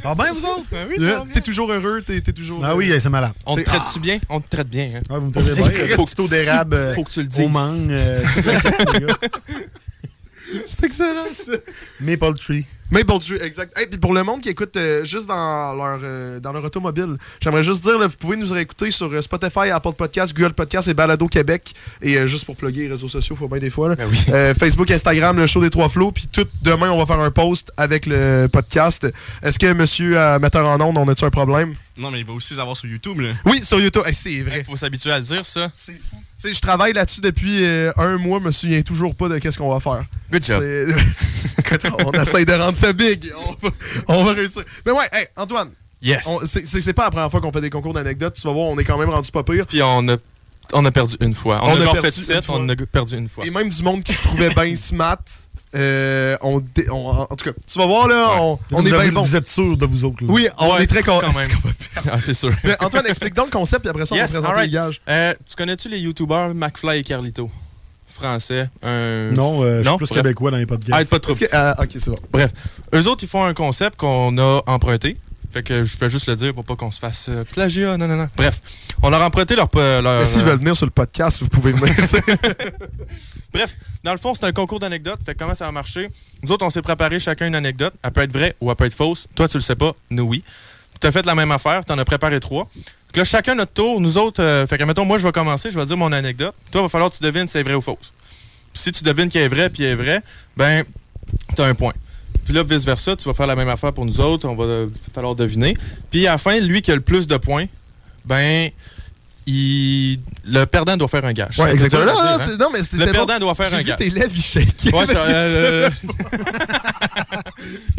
Ah ben vous autres? Yeah. T'es toujours heureux, t'es toujours. Ah oui, c'est malade. On te traite-tu bien? On te traite bien, hein? Ouais, vous me traitez bien. Faut que d'érable euh, Faut que tu le au dises. mangue. euh. C'est excellent, ça. Maple Tree. Maple Tree, exact. Et puis pour le monde qui écoute euh, juste dans leur, euh, dans leur automobile, j'aimerais juste dire, là, vous pouvez nous réécouter sur euh, Spotify, Apple Podcast, Google Podcast et Balado Québec. Et euh, juste pour plugger les réseaux sociaux, faut bien des fois. là. Ben oui. Euh, Facebook, Instagram, le show des trois flots. Puis tout demain, on va faire un post avec le podcast. Est-ce que monsieur metteur en ondes, on a-tu un problème? Non, mais il va aussi l'avoir sur YouTube, là. Oui, sur YouTube. Hey, c'est vrai. Il faut s'habituer à le dire, ça. C'est fou. Tu sais, je travaille là-dessus depuis euh, un mois, je me souviens toujours pas de qu'est-ce qu'on va faire. Good job. On essaye de rendre ça big. On va, on va réussir. Mais ouais, hey, Antoine, Yes. on- c'est c'est- c'est pas la première fois qu'on fait des concours d'anecdotes. Tu vas voir, on est quand même rendu pas pire. Puis on a, on a perdu une fois. On, On a a genre perdu fait une 7, fois. on a perdu une fois. Et même du monde qui se trouvait bien smart. Euh, on, dé- on- en tout cas, tu vas voir là, on, est bien bon. Vous êtes sûr de vous autres, là? Oui, on Ouais, est très con- quand même. Est-ce qu'on va faire? Ah, c'est sûr. Mais Antoine, explique donc le concept, puis après ça, Yes, on va présenter alright. les gages. Euh, tu connais-tu les youtubeurs McFly et Carlito? Français. Un... Non, euh, je suis Non? plus Bref. québécois dans les Ah, podcasts. pas de trouble. Que- ah, ok, c'est bon. Bref, eux autres, ils font un concept qu'on a emprunté. Fait que je fais juste le dire pour pas qu'on se fasse euh, plagiat. Non, non, non. Bref, on leur a emprunté leur. euh, leur Mais s'ils euh, veulent venir sur le podcast, vous pouvez venir. Bref, dans le fond, c'est un concours d'anecdotes. Fait comment ça va marcher? Nous autres, on s'est préparé chacun une anecdote. Elle peut être vraie ou elle peut être fausse. Toi, tu le sais pas. Nous, oui. Tu as fait la même affaire. Tu en as préparé trois. Là, chacun notre tour. Nous autres, euh, fait que, moi, je vais commencer. Je vais dire mon anecdote. Toi, il va falloir que tu devines si c'est vrai ou fausse. Si tu devines qu'elle est vraie puis elle est vraie, ben, tu as un point. Puis là, vice-versa, tu vas faire la même affaire pour nous autres. On va euh, falloir deviner. Puis à la fin, lui qui a le plus de points, ben, il... le perdant doit faire un gage. Ouais, exactement. dire, non, hein? non, mais Le perdant bon. doit faire un gage. tes lèvres, ils shake. Ouais, je- euh,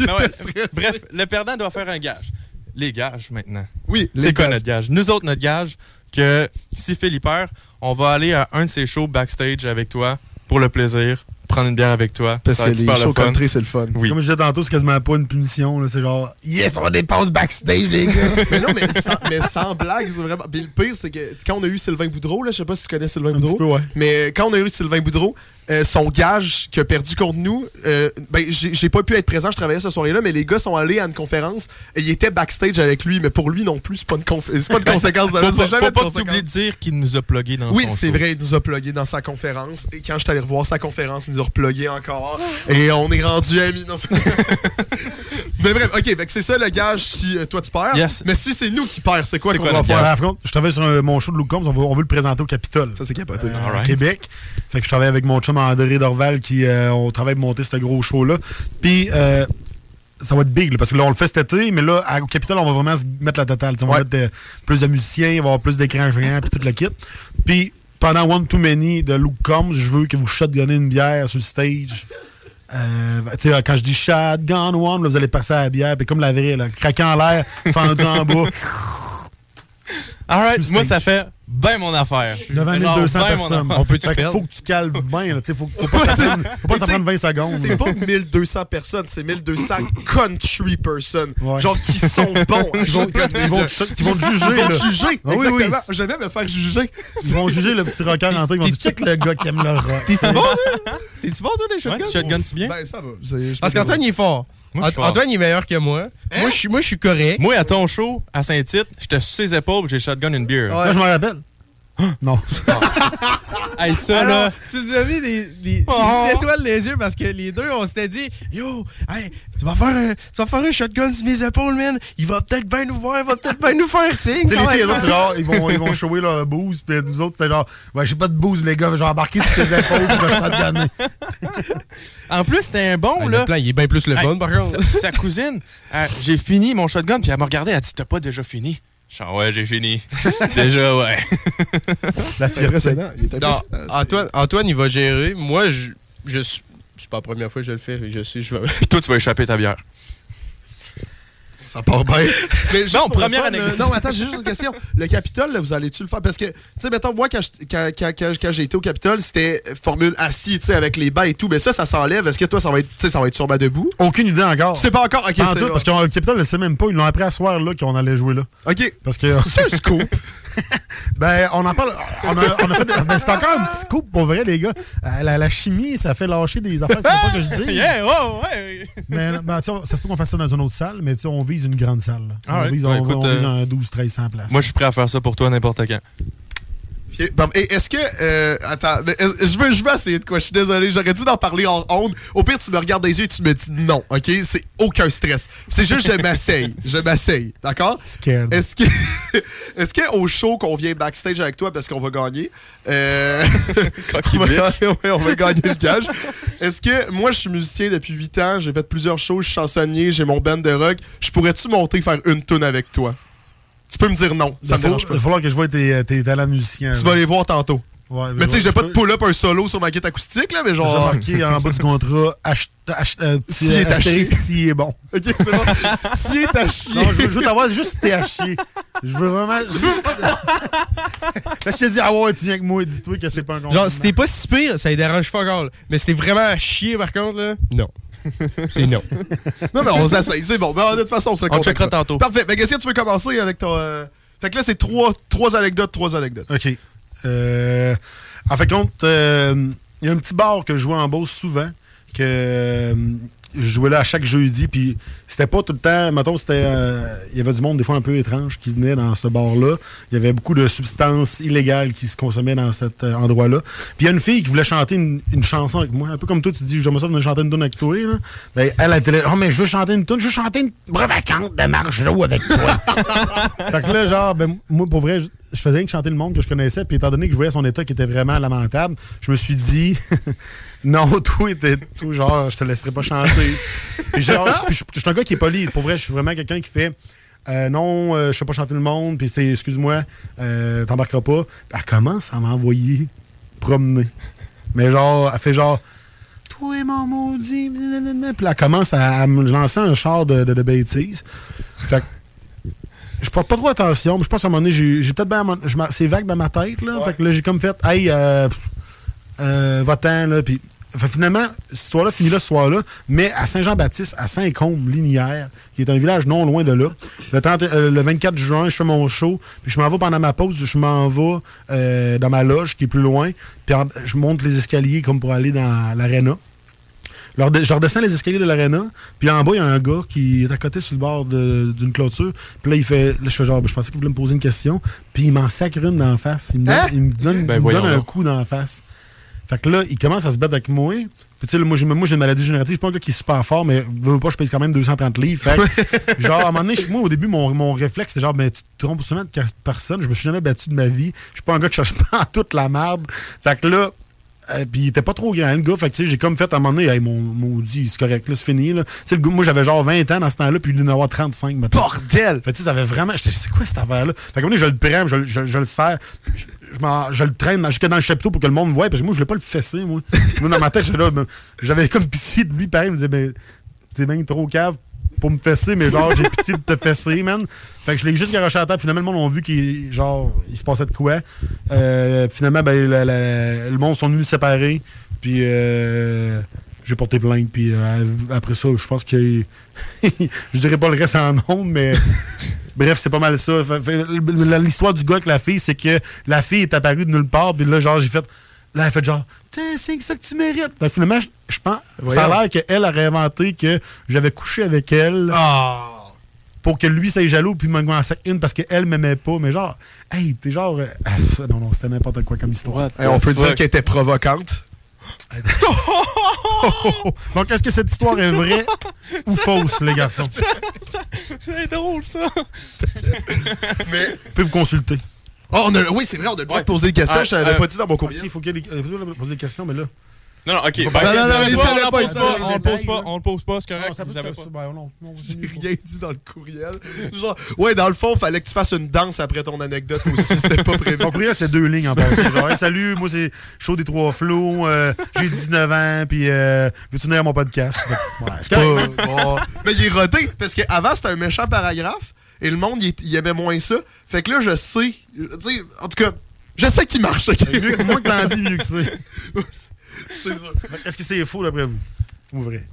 ouais, bref, le perdant doit faire un gage. Les gages maintenant. Oui, C'est quoi notre gage? Nous autres, notre gage, que si Philippe perd, on va aller à un de ses shows backstage avec toi pour le plaisir, prendre une bière avec toi. Parce que les le shows fun. country, c'est le fun. Oui. Comme je disais tantôt, c'est quasiment pas une punition. là. C'est genre, yes, on dépasse backstage, les gars. mais non, mais sans, mais sans blague, c'est vraiment. Puis le pire, c'est que quand on a eu Sylvain Boudreau, là, je sais pas si tu connais Sylvain Un Boudreau, petit peu, ouais. mais quand on a eu Sylvain Boudreau, euh, son gage qui a perdu contre nous, euh, ben, j'ai pas pu être présent, je travaillais ce soir-là, mais les gars sont allés à une conférence et ils étaient backstage avec lui, mais pour lui non plus, c'est pas, une c'est pas de conséquence de Faut pas, c'est jamais faut de pas que de dire qu'il nous a plugué dans Oui, son c'est show. vrai, il nous a plugué dans sa conférence. Et quand je suis allé revoir sa conférence, il nous a replugué encore. Et on est rendu amis. Non, c'est- Mais bref, ok, c'est ça le gage si euh, toi tu perds. Yes. Mais si c'est nous qui perd, c'est quoi C'est qu'on quoi va faire? Contre, je travaille sur un- mon show de Luke Combs, on veut, on veut le présenter au Capitole. Ça, c'est capoté. euh, à Alright. Québec. Fait que je travaille avec mon chum André Dorval qui euh, on travaille pour monter ce gros show-là. Puis euh, ça va être big là, parce que là on le fait cet été, mais là au Capitole on va vraiment se mettre la totale. On va Ouais. mettre euh, plus de musiciens, il va y avoir plus d'écrans géants puis tout le kit. Puis pendant One Too Many de Luke Combs, je veux que vous shotgunnez une bière sur le stage. Euh, tu sais, quand je dis shotgun one, là, vous allez passer à la bière, puis comme la vraie, là, craquant en l'air, fendu en bas. Alright, moi, ça fait bien mon affaire. Devant Genre, 1200 ben mon personnes. affaire. On peut-tu Fait que perdre? faut que tu calmes bien. Sais, faut, faut pas que ça faut pas ça prenne 20 secondes. C'est pas 1200 personnes, c'est 1200 country personnes. Ouais. Genre qui sont bons. Ils vont, ils vont, te- ils vont te juger. Ils vont te juger. Ah oui, oui. exactement. Je vais me faire juger. Ils vont juger le petit rocker en Ils vont dire check le gars qui aime le rock. T'es-tu bon, toi? T'es-tu bon, toi, des Ouais, shotguns? tu shotguns-tu bien? Ben, ça va. Parce qu'Antoine, il est fort. Moi, je. Antoine, il est meilleur que moi. Moi, je suis- moi, je suis correct. Moi, à ton show, à Saint-Tite, j'étais sur ses épaules j'ai shotgun une bière. Ça, je me rappelle. Non. Hey, ça, Alors, là. tu nous as mis des, des- Oh. des étoiles les yeux parce que les deux, on s'était dit Yo, hey, tu vas faire un, tu vas faire un shotgun sur mes épaules, man. Il va peut-être bien nous voir, il va peut-être bien nous faire signe. Tu sais, les filles, eux autres, genre, ils vont, ils vont shower leur booze, puis nous autres, c'était genre, ouais, j'ai pas de booze, les gars, je vais embarquer sur tes épaules, je vais te donner. En plus, c'était un bon, Hey, là. Le plan, il est bien plus le Hey, fun, par contre. Sa, sa cousine, euh, j'ai fini mon shotgun, puis elle m'a regardé, elle a dit T'as pas déjà fini? Je suis ouais, j'ai fini. déjà, ouais. La C'est fierté. Antoine, Antoine, il va gérer. Moi, je, je suis. c'est pas la première fois que je le fais. Je sais, je vais. Puis toi, tu vas échapper ta bière. Ça part bien. Mais Non, première anecdote. euh, non, attends, j'ai juste une question. Le Capitole, là, vous allez-tu le faire? Parce que, tu sais, mettons, moi, quand, je- quand, quand- quand- quand j'ai été au Capitole, c'était formule assis, tu sais, avec les bancs et tout. Mais ça, ça s'enlève. Est-ce que toi, ça va être, tu sais, ça va être sûrement debout? Aucune idée encore. Tu sais pas encore? Ok, Pas en c'est tout, parce que le Capitole ne sait même pas. Ils l'ont appris à soir là qu'on allait jouer là. OK. Parce que. C'est un scoop. ben, on en parle. On a, on a fait. ben, c'est encore un petit scoop pour vrai, les gars. Euh, La, la chimie, ça fait lâcher des affaires qu'il faut pas que je dise. Yeah, oh, ouais. Mais ben, tu sais, ça se peut qu'on fasse ça dans une autre salle, mais tu sais, on vise une grande salle. Ah on ouais. vise, Ouais, on, écoute, on vise un 12-1300 places. Moi, je suis prêt à faire ça pour toi n'importe quand. Bon, et est-ce que. euh, attends, mais est- je veux, je veux essayer de quoi? Je suis désolé. J'aurais dû en parler en ondes. Au pire, tu me regardes dans les yeux et tu me dis non, OK? C'est aucun stress. C'est juste, je m'essaye. Je m'essaye. D'accord? Est-ce que. Est-ce qu'au show qu'on vient backstage avec toi parce qu'on va gagner. Euh, on, va, gagner- ouais, on va gagner le gage. Est-ce que. Moi, je suis musicien depuis 8 ans. J'ai fait plusieurs shows. Je suis chansonnier. J'ai mon band de rock. Je pourrais-tu monter faire une tune avec toi? Tu peux me dire non. Ça Il me faut- dérange pas. Il va falloir que je vois tes, tes talents musiciens. Tu vas les voir tantôt. Ouais, Mais tu sais, je- j'ai pas peux- de pull-up un solo sur ma guitare acoustique, là, mais J'ai genre. marqué en bas du contrat, euh, S'il est chier. s'il est bon. Ok, c'est bon. S'il est à chier. Non, je veux, t'avoir juste si t'es à chier. Je veux vraiment juste. Je te dis, ah ouais, tu viens avec moi, dis-toi que c'est pas un. Genre, si t'es pas si pire, ça les dérange pas encore. Mais si t'es vraiment à chier, par contre, là, non. C'est non. Non, mais on s'essaye, c'est bon. Mais de toute façon, on se On checkera tantôt. Parfait. Mais qu'est-ce que tu veux commencer avec ton. euh, Fait que là, c'est trois, trois anecdotes, trois anecdotes. OK. Euh, en fait, compte, euh, il y a un petit bar que je jouais en Beauce souvent, que euh, je jouais là à chaque jeudi, puis c'était pas tout le temps, mettons, c'était, euh, il y avait du monde des fois un peu étrange qui venait dans ce bar-là. Il y avait beaucoup de substances illégales qui se consommaient dans cet euh, endroit-là. Puis il y a une fille qui voulait chanter une, une chanson avec moi, un peu comme toi, tu dis, j'aimerais ça venir chanter une tune avec toi. Là. Ben, elle, elle était là, oh, mais je veux chanter une tune, je veux chanter une brevacante de Margeau avec toi. fait que là, genre, ben, moi, pour vrai, je, faisais rien que chanter le monde que je connaissais, puis étant donné que je voyais son état qui était vraiment lamentable, je me suis dit, non, toi, t'es tout genre, je te laisserai pas chanter. puis genre, je- je je suis un gars qui est poli. Pour vrai, je suis vraiment quelqu'un qui fait, euh, non, euh, je fais pas chanter le monde, puis c'est, excuse-moi, euh, t'embarqueras pas. Puis elle commence à m'envoyer promener. Mais genre, elle fait genre, toi, mon maudit, puis elle commence à, à me lancer un char de, de, de bêtises. Fait que je porte pas trop attention, mais je pense à un moment donné, j'ai peut-être bien. C'est vague dans ma tête, là. Fait que là, j'ai comme fait, hey, euh, euh, va-t'en, là. Puis finalement, cette histoire-là finit là ce soir-là, mais à Saint-Jean-Baptiste, à Saint-Côme, Linière, qui est un village non loin de là. Le, 30 euh, le 24 juin, je fais mon show, puis je m'en vais pendant ma pause, je m'en vais euh, dans ma loge qui est plus loin, puis je monte les escaliers comme pour aller dans l'aréna. Je redescends les escaliers de l'aréna, puis en bas, il y a un gars qui est à côté sur le bord d'une clôture. Puis là, il fait. Là, je fais genre, je pensais qu'il voulait me poser une question. Puis il m'en sacre une dans la face. Il me donne, Hein? il me donne, Ben, il me voyons donne un coup dans la face. Fait que là, il commence à se battre avec moi. Puis tu sais, moi, j'ai moi, j'ai une maladie générative. Je suis pas un gars qui est super fort, mais veux, veux pas, je pèse quand même 230 livres. Fait que, genre, à un moment donné, moi, au début, mon, mon réflexe, c'était genre, mais tu te trompes seulement de personne. Je me suis jamais battu de ma vie. Je suis pas un gars qui cherche pas en toute la merde. Fait que là, euh, puis il était pas trop grand, le gars. Fait que, tu sais, j'ai comme fait à un moment donné, hey, mon maudit, c'est correct, là, c'est fini, là. Tu sais, le gars, moi, j'avais genre 20 ans dans ce temps-là, puis il devait en avoir 35, maintenant. Bordel! Fait que, tu sais, ça avait vraiment. J'étais, c'est quoi cette affaire-là? Fait que, un moment donné, je le prends, je, je- je le serre, je, je le traîne jusque dans le chapiteau pour que le monde me voie, parce que moi, je voulais pas le fesser, moi. moi, dans ma tête, j'étais là, ben, j'avais comme pitié de lui, pareil, il me disait, mais t'es bien trop cave pour me fesser, mais genre, j'ai pitié de te fesser, man. Fait que je l'ai juste garoché à la table. Finalement, le monde a vu qu'il il se passait de quoi. Euh, finalement, ben, le monde sont venus séparer. Puis euh, j'ai porté plainte. Puis euh, après ça, je pense que. je dirais pas le reste en nombre, mais. Bref, c'est pas mal ça. L'histoire du gars avec la fille, c'est que la fille est apparue de nulle part. Puis là, genre, j'ai fait. Là, elle a fait genre, Tiens, c'est ça que tu mérites. Fait que finalement, je, je pense. Ça a l'air qu'elle aurait inventé que j'avais couché avec elle. Pour que lui soit jaloux puis m'en en sac une parce qu'elle m'aimait pas. Mais genre, hey, t'es genre. euh, ah, non, non, c'était n'importe quoi comme histoire. Hey, on peut dire qu'elle était provocante. Donc, est-ce que cette histoire est vraie ou fausse, les garçons? C'est drôle, ça. Mais. Vous pouvez vous consulter. Oh, on a- oui, c'est vrai, on a le droit de poser des questions. Ah, je l'avais euh, pas dit dans mon courrier. Il faut qu'il y ait des, euh, faut poser des questions, mais là. Non, non, ok. Non, ben, non, non, on il pose pas, il pas, savait on le pose pas, là. on le pose pas, c'est correct. Non, ça vous avez pas. Ben, non, non, J'ai rien dit dans le courriel. Genre, ouais, dans le fond, fallait que tu fasses une danse après ton anecdote aussi. C'était pas prévu. Son courriel, c'est deux lignes en passant. Genre, Hey, salut, moi, c'est Chaud des Trois Flots, euh, j'ai 19 ans, puis euh, veux-tu venir à mon podcast? Ouais, c'est. Pas- bon. Mais il est rodé, parce qu'avant, c'était un méchant paragraphe, et le monde, il, il aimait moins ça. Fait que là, je sais. En tout cas, je sais qu'il marche. ok? Mieux que- Moins que t'en dis, mieux que c'est. C'est ça. Est-ce que c'est faux d'après vous? Ou vrai?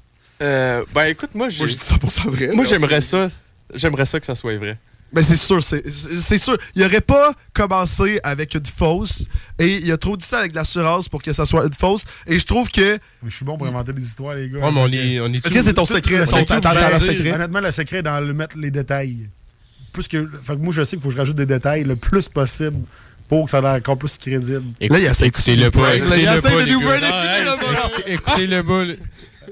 Euh, ben écoute, moi, j'ai. Moi, je dis 100% vrai. Moi, j'aimerais ça. J'aimerais ça que ça soit vrai. Mais c'est sûr, c'est sûr. Il aurait pas commencé avec une fausse, et il a trop dit ça avec de l'assurance pour que ça soit une fausse. Et je trouve que. Je suis bon pour inventer des histoires, les gars. Ouais, mais on est, on est Est-ce que c'est ton secret? Honnêtement, le secret est dans le mettre les détails. Plus que, fait que moi, je sais qu'il faut que je rajoute des détails le plus possible pour que ça ait l'air encore plus crédible. Là, il essaie écoutez-le pas. Là, il Écoutez-le essaie pas, écoutez-le pas. c'est- Écoutez-le pas. là.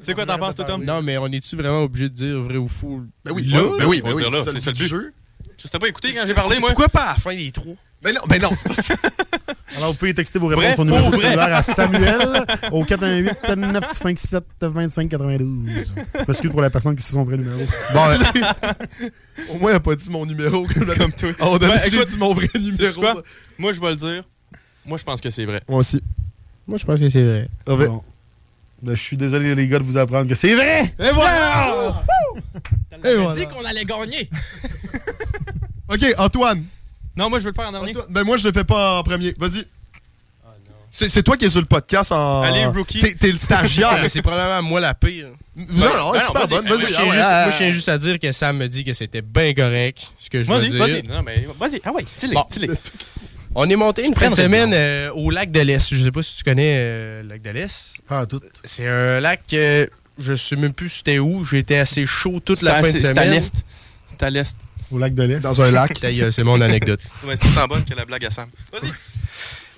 C'est quoi t'en penses, toi, Tom? Non, mais on est-tu vraiment obligé de dire vrai ou faux? Ben oui, là? ben oui, ben oui, dire là, c'est le jeu. Tu t'as pas écouté quand j'ai parlé, moi? Pourquoi pas à la fin des trous? Ben non, ben non, c'est pas ça. Alors, vous pouvez texter vos réponses au numéro de cellulaire à Samuel au 418 957 25 92. Excuse pour la personne qui sait son vrai numéro. Bon, au moins, il a pas dit mon numéro. Comme toi. On Ben, a j'ai écoute, dit mon vrai numéro. quoi? Moi, je vais le dire. Moi, je pense que c'est vrai. Moi aussi. Moi, je pense que c'est vrai. Ah ben, Bon. Ben, je suis désolé, les gars, de vous apprendre que c'est vrai! Et voilà! Et voilà. dit qu'on allait gagner. Ok, Antoine. Non, moi, je veux le faire en dernier. Antoine. Ben moi, je le fais pas en premier. Vas-y. C'est c'est toi qui es sur le podcast en. Allez, rookie. T'es le stagiaire. mais c'est probablement moi la pire. non, non, ben c'est pas vas-y. bonne. Moi, Vas-y. je ah tiens ouais, juste, ah, moi, je tiens juste à dire que Sam me dit que c'était bien correct, ce que je veux Vas-y, dire. vas-y. Non, mais vas-y. Ah ouais, dis-le. On est monté une fin de semaine euh, au lac de l'Est. Je sais pas si tu connais euh, le lac de l'Est. Pas à tout. C'est un lac que je sais même plus c'était où. J'étais assez chaud toute la fin de C'est à semaine. l'est. C'est à l'est. Au lac de l'Est. Dans un lac. Gueule, C'est mon anecdote. Ouais, c'est autant bonne que la blague à Sam. Vas-y.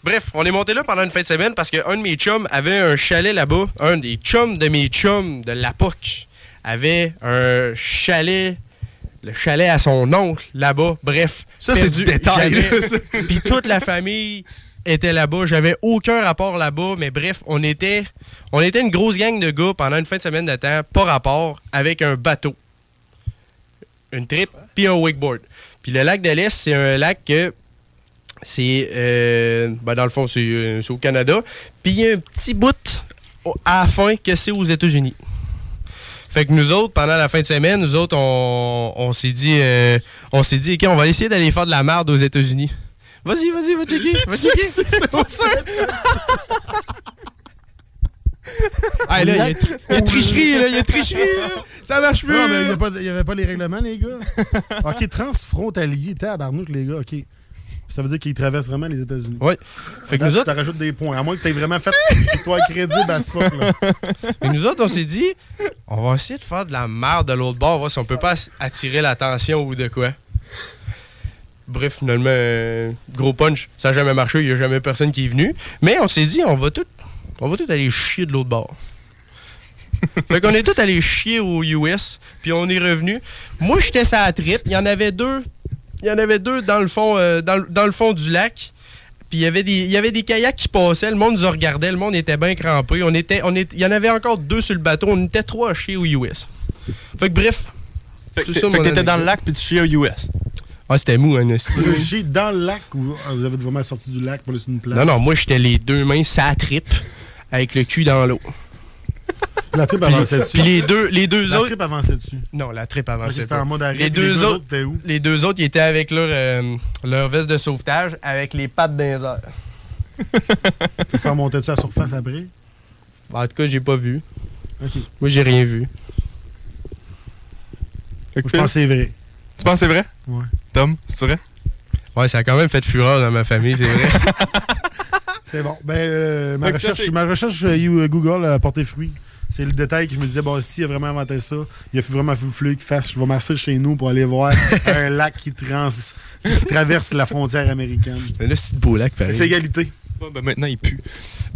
Bref, on est monté là pendant une fin de semaine parce qu'un de mes chums avait un chalet là-bas. Un des chums de mes chums de l'APOC avait un chalet, le chalet à son oncle là-bas. Bref. Ça, c'est du détail. Puis toute la famille était là-bas. J'avais aucun rapport là-bas, mais bref, on était, on était une grosse gang de gars pendant une fin de semaine de temps, pas rapport, avec un bateau. Une trip, puis un wakeboard. Puis le lac de l'Est, c'est un lac que c'est euh, ben dans le fond c'est euh, c'est au Canada puis il y a un petit bout à la fin que c'est aux États-Unis fait que nous autres pendant la fin de semaine nous autres on, on s'est dit euh, on s'est dit ok on va essayer d'aller faire de la merde aux États-Unis vas-y vas-y va checker va checker C'est. ah là il y a tri- il y a tricherie là il y a tricherie là. ça marche plus Non, mais il n'y avait pas les règlements, les gars. OK, transfrontalier, tabarnouche, les gars, OK. Ça veut dire qu'ils traversent vraiment les États-Unis. ouais fait que Là, nous tu autres rajoutes des points. À moins que tu aies vraiment fait une histoire crédible à ce fuck, là. Fait que nous autres, on s'est dit, on va essayer de faire de la merde de l'autre bord, voir si on peut pas attirer l'attention ou de quoi. Bref, finalement, euh, gros punch, ça n'a jamais marché, il n'y a jamais personne qui est venu. Mais on s'est dit, on va tout, on va tout aller chier de l'autre bord. fait qu'on est tous allés chier aux US, puis on est revenu. Moi, j'étais sur la trip, il y en avait deux, il y en avait deux dans le fond, euh, dans, dans le fond du lac. Puis il y avait des il y avait des kayaks qui passaient, le monde nous regardait, le monde était bien crampé. On était on est il y en avait encore deux sur le bateau, on était trois à chier aux US. Fait que bref, Fait que ça, t'étais dans le lac puis tu chiais aux US. ah c'était mou esti. Vous chiez dans le lac ou vous avez vraiment sorti du lac pour aller sur une plage? Non non, moi j'étais les deux mains sa trip avec le cul dans l'eau. La trip Puis, avançait dessus. puis les deux les deux La autres trip avançait dessus. Non, la trip avançait C'était en mode arrêt. Les puis deux autres t'es où? les deux autres ils étaient avec leur euh, leur veste de sauvetage avec les pattes les airs. Ça remontait-tu à la surface après? En tout cas, j'ai pas vu. OK. Moi j'ai rien vu. Je pense que c'est vrai. Tu penses que c'est vrai? Ouais. Tom, c'est vrai? Ouais, ça a quand même fait fureur dans ma famille, c'est vrai. C'est bon. Ben, euh, ma, recherche, ma recherche euh, You- Google a porté fruit. C'est le détail que je me disais, bon, s'il a vraiment inventé ça, il a fait vraiment fallu qu'il fasse, je vais masser chez nous pour aller voir un lac qui, trans, qui traverse la frontière américaine. Mais là, c'est de beau lac, pareil. C'est égalité. Ouais, ben maintenant, il pue.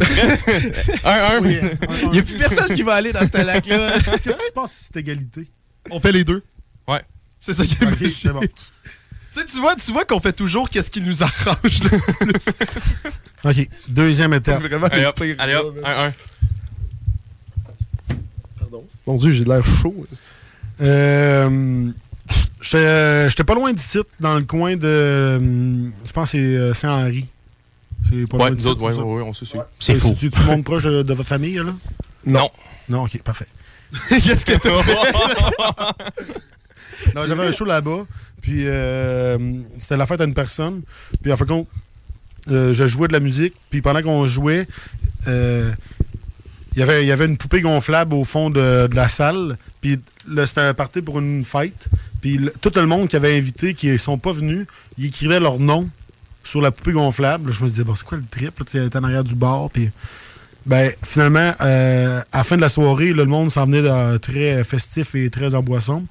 un, un, Oui, mais- un- un- Il n'y a plus personne qui va aller dans ce lac-là. Qu'est-ce qui se passe si c'est égalité? On fait les deux. Ouais. C'est ça qui est Ok, magique. c'est bon. Tu sais, tu vois, tu vois qu'on fait toujours qu'est-ce qui nous arrange le plus. OK. Deuxième étape. Allez hop, allez hop, man. un, un. Pardon? Mon Dieu, j'ai l'air chaud. Euh, J'étais j'étais pas loin d'ici, dans le coin de. euh, Je pense que c'est euh, Saint-Henri. C'est pas Ouais, loin d'ici, autres, ouais, ouais, ouais, on se suit. C'est fou. Tu, tu monde proche de, de votre famille, là? Non. Non, ok, parfait. Qu'est-ce que t'as fait? Non, j'avais un show là-bas, puis euh, c'était la fête à une personne. Puis en fin de compte, euh, je jouais de la musique, puis pendant qu'on jouait, euh, il y avait- il y avait une poupée gonflable au fond de, la salle. Puis c'était parti pour une fête. Puis tout le monde qui avait invité, qui sont pas venus, ils écrivaient leur nom sur la poupée gonflable. Je me disais, bon, c'est quoi le trip? Là, elle était en arrière du bar. Puis ben, finalement, euh, à la fin de la soirée, le monde s'en venait très festif et très en boisson.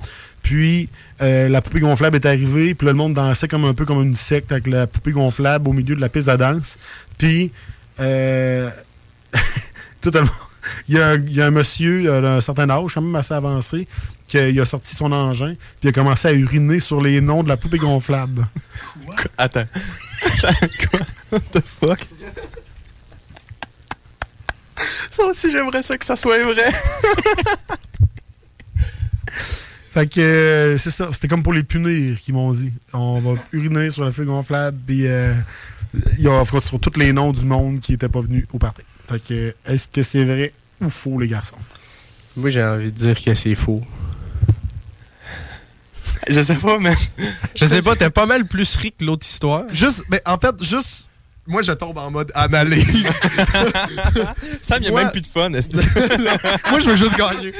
Puis, euh, la poupée gonflable est arrivée, puis le monde dansait comme un peu comme une secte avec la poupée gonflable au milieu de la piste de danse. Puis, euh, tout le monde. Il y, a, il y a un monsieur d'un certain âge, quand même assez avancé, qui a, il sorti son engin, puis il a commencé à uriner sur les noms de la poupée gonflable. Attends. Quoi? What the fuck? Ça aussi, j'aimerais ça que ça soit vrai. Fait que euh, c'est ça, c'était comme pour les punir qu'ils m'ont dit. On va uriner sur la feuille gonflable, puis euh, il y a sur tous les noms du monde qui n'étaient pas venus au party. Fait que est-ce que c'est vrai ou faux, les garçons? Moi, j'ai envie de dire que c'est faux. Je sais pas, mais. Je sais pas, t'es pas mal plus riche que l'autre histoire. Juste, mais en fait, juste. Moi, je tombe en mode analyse. Sam, il y a Moi- même plus de fun, est-ce Moi, je veux juste gagner.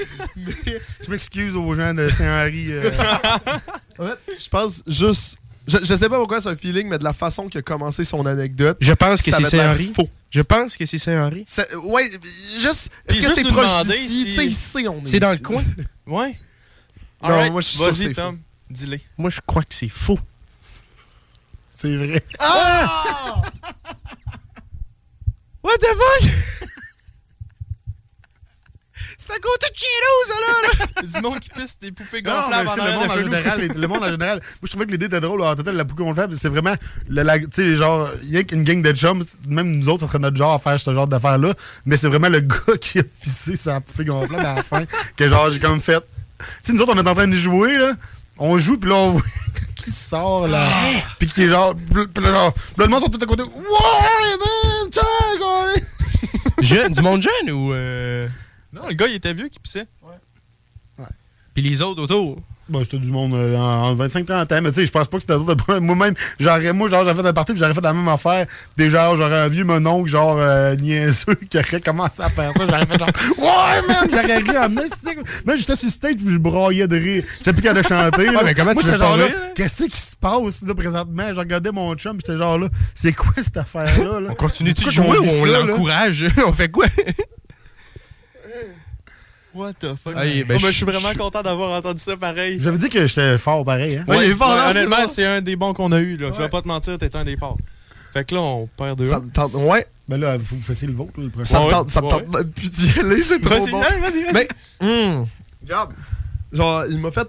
Je m'excuse aux gens de Saint-Henri. euh, En fait, je pense juste. Je, je sais pas pourquoi c'est un feeling, mais de la façon qu'il a commencé son anecdote. Je pense que c'est Saint-Henri. faux. Je pense que c'est Saint-Henri. Ouais, juste. Puis Est-ce que juste c'est proche demander d'ici? si- Tu sais, ici, on est. C'est dans le coin? Ouais. Non, Alright, moi, je suis que Vas-y, Tom. Dis-le. Moi, je crois que c'est faux. C'est vrai. Ah! What the fuck? c'est un gros tout chino, ça, là! là. du monde qui pisse des poupées Non, mais gonflables en c'est le monde de en général. le monde en général. Moi, je trouvais que l'idée était drôle. En total, la poupée gonflable, c'est vraiment. Tu sais, genre, il y a qu'une gang de chums. Même nous autres, ça serait notre genre à faire ce genre d'affaires-là. Mais c'est vraiment le gars qui a pissé sa poupée gonflable à la fin. Que genre, j'ai comme fait. Tu sais, nous autres, on est en train de jouer, là. On joue, puis là, on voit qui sort, là. Puis qui est genre. Puis là, le monde sont tout à côté. Ouais, man, gars. Jeune, du monde jeune ou. euh, Non, le gars, il était vieux qui pissait. Puis les autres autour? Bon, c'était du monde euh, en, en 25-30 ans, mais tu sais, je pense pas que c'était d'autres. Moi-même, j'aurais, moi, genre, j'aurais fait un party, puis j'aurais fait la même affaire. Genre, j'aurais un vieux mononcle, genre, euh, niaiseux, qui aurait commencé à faire ça. J'aurais fait genre, ouais, man, j'aurais ri en mystique. Moi, j'étais sur le stage, puis je broyais de rire. J'étais plus qu'à de chanter. Ouais, mais comment moi, j'étais genre là, qu'est-ce qui se passe, là, présentement? Je regardais mon chum, puis j'étais genre là, c'est quoi cette affaire-là? Là? On continue-tu de jouer ou on l'encourage? on fait quoi? What the fuck? Ben, Oh, mais je suis vraiment content d'avoir entendu ça pareil. J'avais dit que j'étais fort pareil, hein? Ouais, fort, là, honnêtement, c'est un des bons qu'on a eu. Là. Je vais pas te mentir, t'es un des forts. Fait que là, on perd deux. Ça me tente. Ouais, Ben là, vous fassiez le vôtre, là, le prochain. ça me Ouais, tente, ça me ouais. tente même plus d'y aller, c'est trop Vas-y, bon. vas-y, vas-y. Mais, hum, regarde, genre, il m'a fait.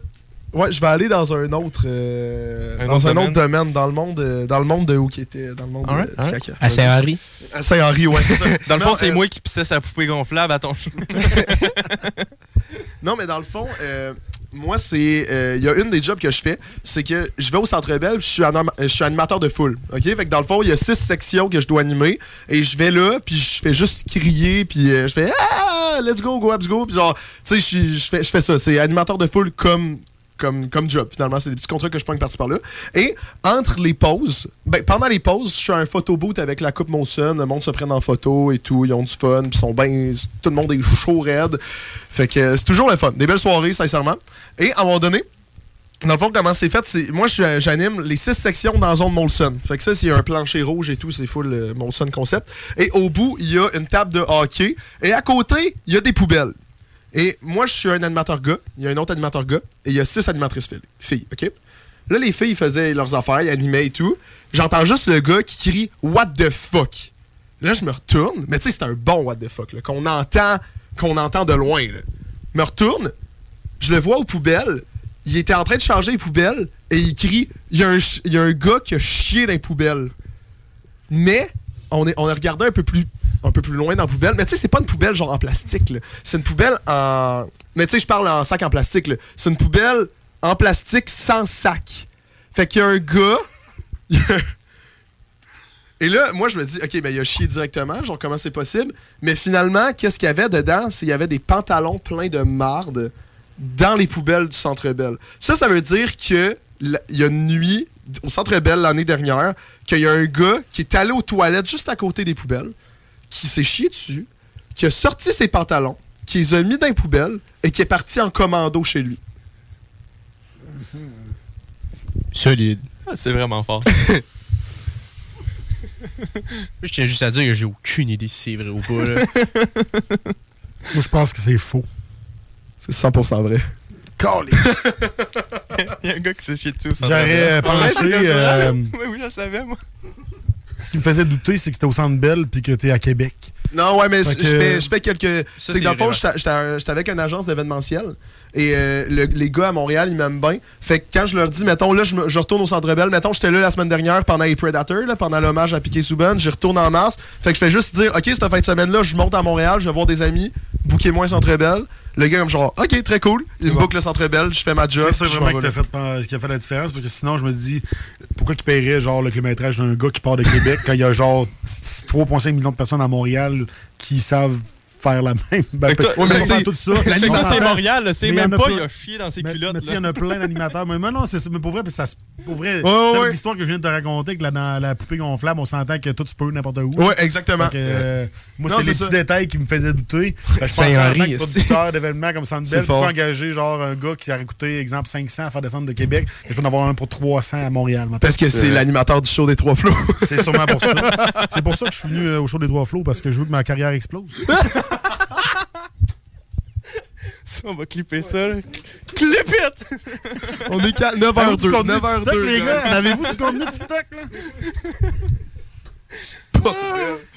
Ouais, je vais aller dans un autre, euh, Un dans autre un domaine. autre domaine, dans le monde, euh, dans le monde de où qui était, dans le monde Alright, de, du alright. caca. À Saint-Henri. À Saint-Henri, ouais, c'est ça. Dans le fond, c'est euh, moi qui pissais sa poupée gonflable à ton Non, mais dans le fond, euh, moi, c'est. euh, Il y a une des jobs que je fais, c'est que je vais au Centre Bell, puis je suis, anima- je suis animateur de foule. OK? Fait que dans le fond, il y a six sections que je dois animer, et je vais là, puis je fais juste crier, puis euh, je fais Ah, let's go, go, let's go. Puis genre, tu sais, je fais, je fais ça. C'est animateur de foule comme. Comme, comme job, finalement. C'est des petits contrats que je prends par-ci par-là. Et entre les pauses, ben, pendant les pauses, je suis à un photo booth avec la Coupe Monson. Le monde se prenne en photo et tout. Ils ont du fun. Puis sont bien. Tout le monde est chaud, raide. Fait que c'est toujours le fun. Des belles soirées, sincèrement. Et à un moment donné, dans le fond, comment c'est fait, c'est. Moi, j'anime les six sections dans la zone Molson. Fait que ça, c'est un plancher rouge et tout, c'est full euh, Molson concept. Et au bout, il y a une table de hockey. Et à côté, il y a des poubelles. Et moi, je suis un animateur gars. Il y a un autre animateur gars. Et il y a six animatrices filles. filles OK? Là, les filles faisaient leurs affaires, ils animaient et tout. J'entends juste le gars qui crie What the fuck? Là, je me retourne. Mais tu sais, c'est un bon What the fuck, qu'on entend, qu'on entend de loin. Là. Je me retourne, je le vois aux poubelles. Il était en train de changer les poubelles et il crie Il y, y a un gars qui a chié dans les poubelles. Mais on, est, on a regardé un peu plus un peu plus loin dans la poubelle. Mais tu sais, c'est pas une poubelle genre en plastique. C'est une poubelle en. Mais tu sais, je parle en sac en plastique. C'est une poubelle en plastique sans sac. Fait qu'il y a un gars. Et là, moi, je me dis, OK, ben, il a chié directement, genre, comment c'est possible? Mais finalement, qu'est-ce qu'il y avait dedans? C'est qu'il y avait des pantalons pleins de marde dans les poubelles du Centre Bell. Ça, ça veut dire que il y a une nuit au Centre Bell l'année dernière, qu'il y a un gars qui est allé aux toilettes juste à côté des poubelles, qui s'est chié dessus, qui a sorti ses pantalons, qui les a mis dans les poubelles et qui est parti en commando chez lui. Solide. Ah, c'est vraiment fort. Je tiens juste à dire que j'ai aucune idée si c'est vrai ou pas. là. Moi, je pense que c'est faux. C'est 100% vrai. Il y a un gars qui s'est chié dessus au J'aurais euh, pensé. euh. Oui, oui, je le savais, moi. Ce qui me faisait douter, c'est que c'était au Centre Bell puis que t'es à Québec. Non, ouais, mais je que- je fais, je fais quelques. C'est que dans le fond, j'étais avec une agence d'événementiel. Et euh, le- les gars à Montréal, ils m'aiment bien. Fait que quand je leur dis, mettons, là, je, me- je retourne au Centre Bell. Mettons, j'étais là la semaine dernière pendant les Predators, là, pendant l'hommage à Piquet Souban. J'y retourne en mars. Fait que je fais juste dire, OK, cette fin de semaine-là, je monte à Montréal, je vais voir des amis. Bouquez-moi un Centre Bell. Le gars, comme genre, OK, très cool. Il me bon. boucle le Centre Bell, je fais ma job. C'est ça vraiment que fait, ce qui a fait la différence, parce que sinon, je me dis, pourquoi tu paierais genre le kilométrage d'un gars qui part de Québec quand il y a genre 3,5 millions de personnes à Montréal qui savent faire la même. Ben, que toi- on ouais, mais comprend c'est- tout ça. Que dans c'est. Montréal, c'est Mais il y en même a pas, plein- il a chié dans ses mais- culottes, Mais il y en a plein d'animateurs. Mais, mais non, c'est mais pour vrai, puis ça, se- pour vrai, c'est ouais. l'histoire que je viens de te raconter, que là, dans la poupée gonflable, on s'entend que tout se peut n'importe où. Ouais, exactement. Que, euh, moi, c'est les ça. petits détails qui me faisaient douter. Que je Saint pensais en tant que producteur d'événements comme Sandbell, tu peux engager genre un gars qui aurait coûté, exemple, 500 à faire descendre de Québec. Je peux en avoir un pour 300 à Montréal. Parce que c'est l'animateur du show des Trois Flots. C'est sûrement pour ça. C'est pour ça que je suis venu euh, au show des Trois Flots, parce que je veux que ma carrière explose. Ça, on va clipper ça. là. Clip it! On est 9h02. Contenu 9h02. TikTok, les gars? Avez-vous du contenu TikTok, là?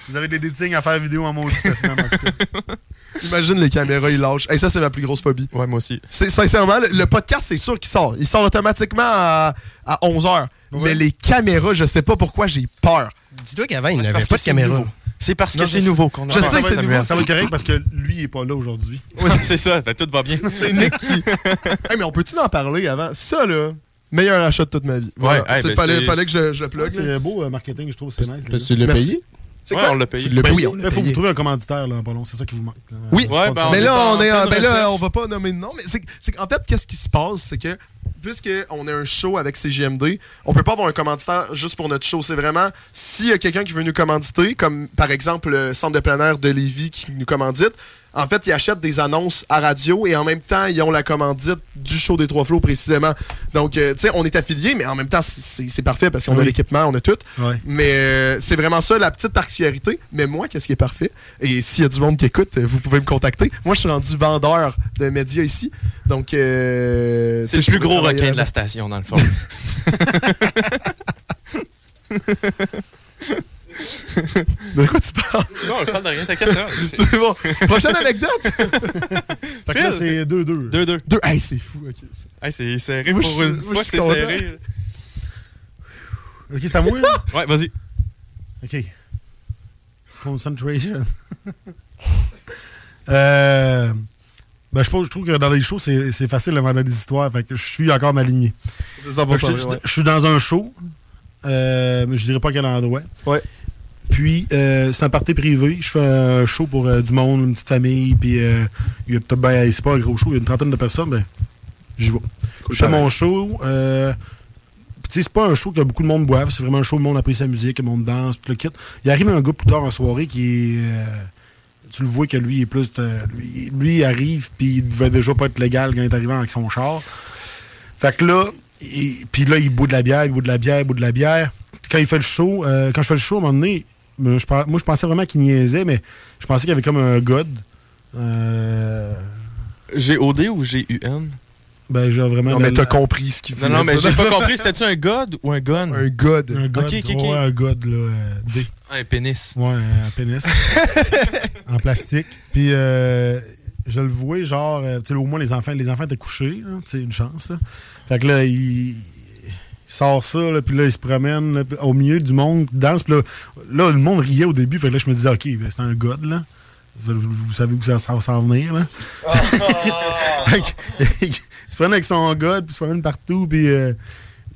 Vous avez des dating à faire vidéo en maudit cette semaine, en tout cas. Imagine les caméras, ils lâchent. Hey, ça, c'est ma plus grosse phobie. Ouais, moi aussi. C'est, sincèrement, le, podcast, c'est sûr qu'il sort. Il sort automatiquement à, à 11h. Mais les caméras, je sais pas pourquoi j'ai peur. Dis-toi qu'avant, il n'avait parce pas de caméra. C'est parce que c'est nouveau qu'on a Je sais que c'est nouveau. Ça va être correct parce que lui, il est pas là aujourd'hui. Oui, c'est ça. Ben, tout va bien. C'est Nick qui. Hey, mais on peut-tu en parler avant? Ça, là, meilleur achat de toute ma vie. Ouais, hey, C'est- ben, fallait, que je, plug. C'est beau euh, marketing, je trouve, c'est nice. Parce que tu l'as payé? C'est Ouais, quoi? on l'a payé. L'as Ben oui, on Il faut vous trouver un commanditaire, là, en pas long. C'est ça qui vous manque. là. Oui, Ouais, ben, mais là, en on est, ben là, on va pas nommer de nom, mais c'est qu'en fait, qu'est-ce qui se passe, c'est que puisqu'on a un show avec CGMD, on peut pas avoir un commanditaire juste pour notre show. C'est vraiment s'il y a quelqu'un qui veut nous commanditer, comme par exemple le centre de plein air de Lévis qui nous commandite. En fait, ils achètent des annonces à radio et en même temps, ils ont la commandite du show des Trois Flots précisément. Donc, euh, tu sais, on est affiliés, mais en même temps, c'est parfait parce qu'on a l'équipement, on a tout. Ouais. Mais euh, c'est vraiment ça la petite particularité. Mais moi, qu'est-ce qui est parfait? Et s'il y a du monde qui écoute, euh, vous pouvez me contacter. Moi, je suis rendu vendeur de médias ici. Donc, euh, C'est le plus gros requin de la station, dans le fond. De quoi tu parles? non, je parle de rien, t'inquiète. C'est bon. Prochaine anecdote? Fait que là, c'est 2-2. 2-2. Deux. Hey, c'est fou. ok. Hey, c'est serré Moi, pour je suis- une moi, fois c'est serré. Ok, c'est à moi, là? Ouais, vas-y. OK. Concentration. euh, ben, je, pense- je trouve que dans les shows, c'est c'est facile de demander des histoires. Fait que je suis encore ma lignée. C'est ça Fait que je, je- je suis dans un show, euh, je dirais pas quel endroit. Ouais. Puis, euh, c'est un party privé. Je fais un show pour euh, du monde, une petite famille. Puis, euh, il y a peut-être ben, c'est pas un gros show, il y a une trentaine de personnes. Ben, j'y vais. je fais mon show. euh, puis, tu sais, c'est pas un show que beaucoup de monde boive. C'est vraiment un show où le monde apprécie sa musique, le monde danse, puis le kit. Il arrive un gars plus tard en soirée qui est. tu le vois que lui est plus. de- lui, lui, il arrive, puis il devait déjà pas être légal quand il est arrivé avec son char. Fait que là, puis là, il boit de la bière, il boit de la bière, il boit de la bière. Puis quand il fait le show, euh, quand je fais le show, à un moment donné, je moi, je pensais vraiment qu'il niaisait, mais je pensais qu'il y avait comme un god. Euh, G-O-D ou G-U-N? ben, j'ai vraiment. Non, mais t'as la- compris ce qu'il Non, voulait non, mais j'ai pas compris. C'était-tu un god ou un gun? Un god. Un god. Ouais, un god, là. euh, D. Un pénis. Ouais, un pénis. en plastique. Puis, euh, je le vois, genre, euh, tu sais, au moins, les enfants, les enfants étaient couchés, sais, une chance. là. Fait que là, il, Il sort ça, là, puis là, il se promène là, au milieu du monde, danse. Puis là, là, le monde riait au début. Fait que là, je me disais, OK, ben, c'est un god, là. Vous, vous savez où ça, ça va s'en venir, là. Fait que, il se promène avec son god, puis il se promène partout, puis... euh,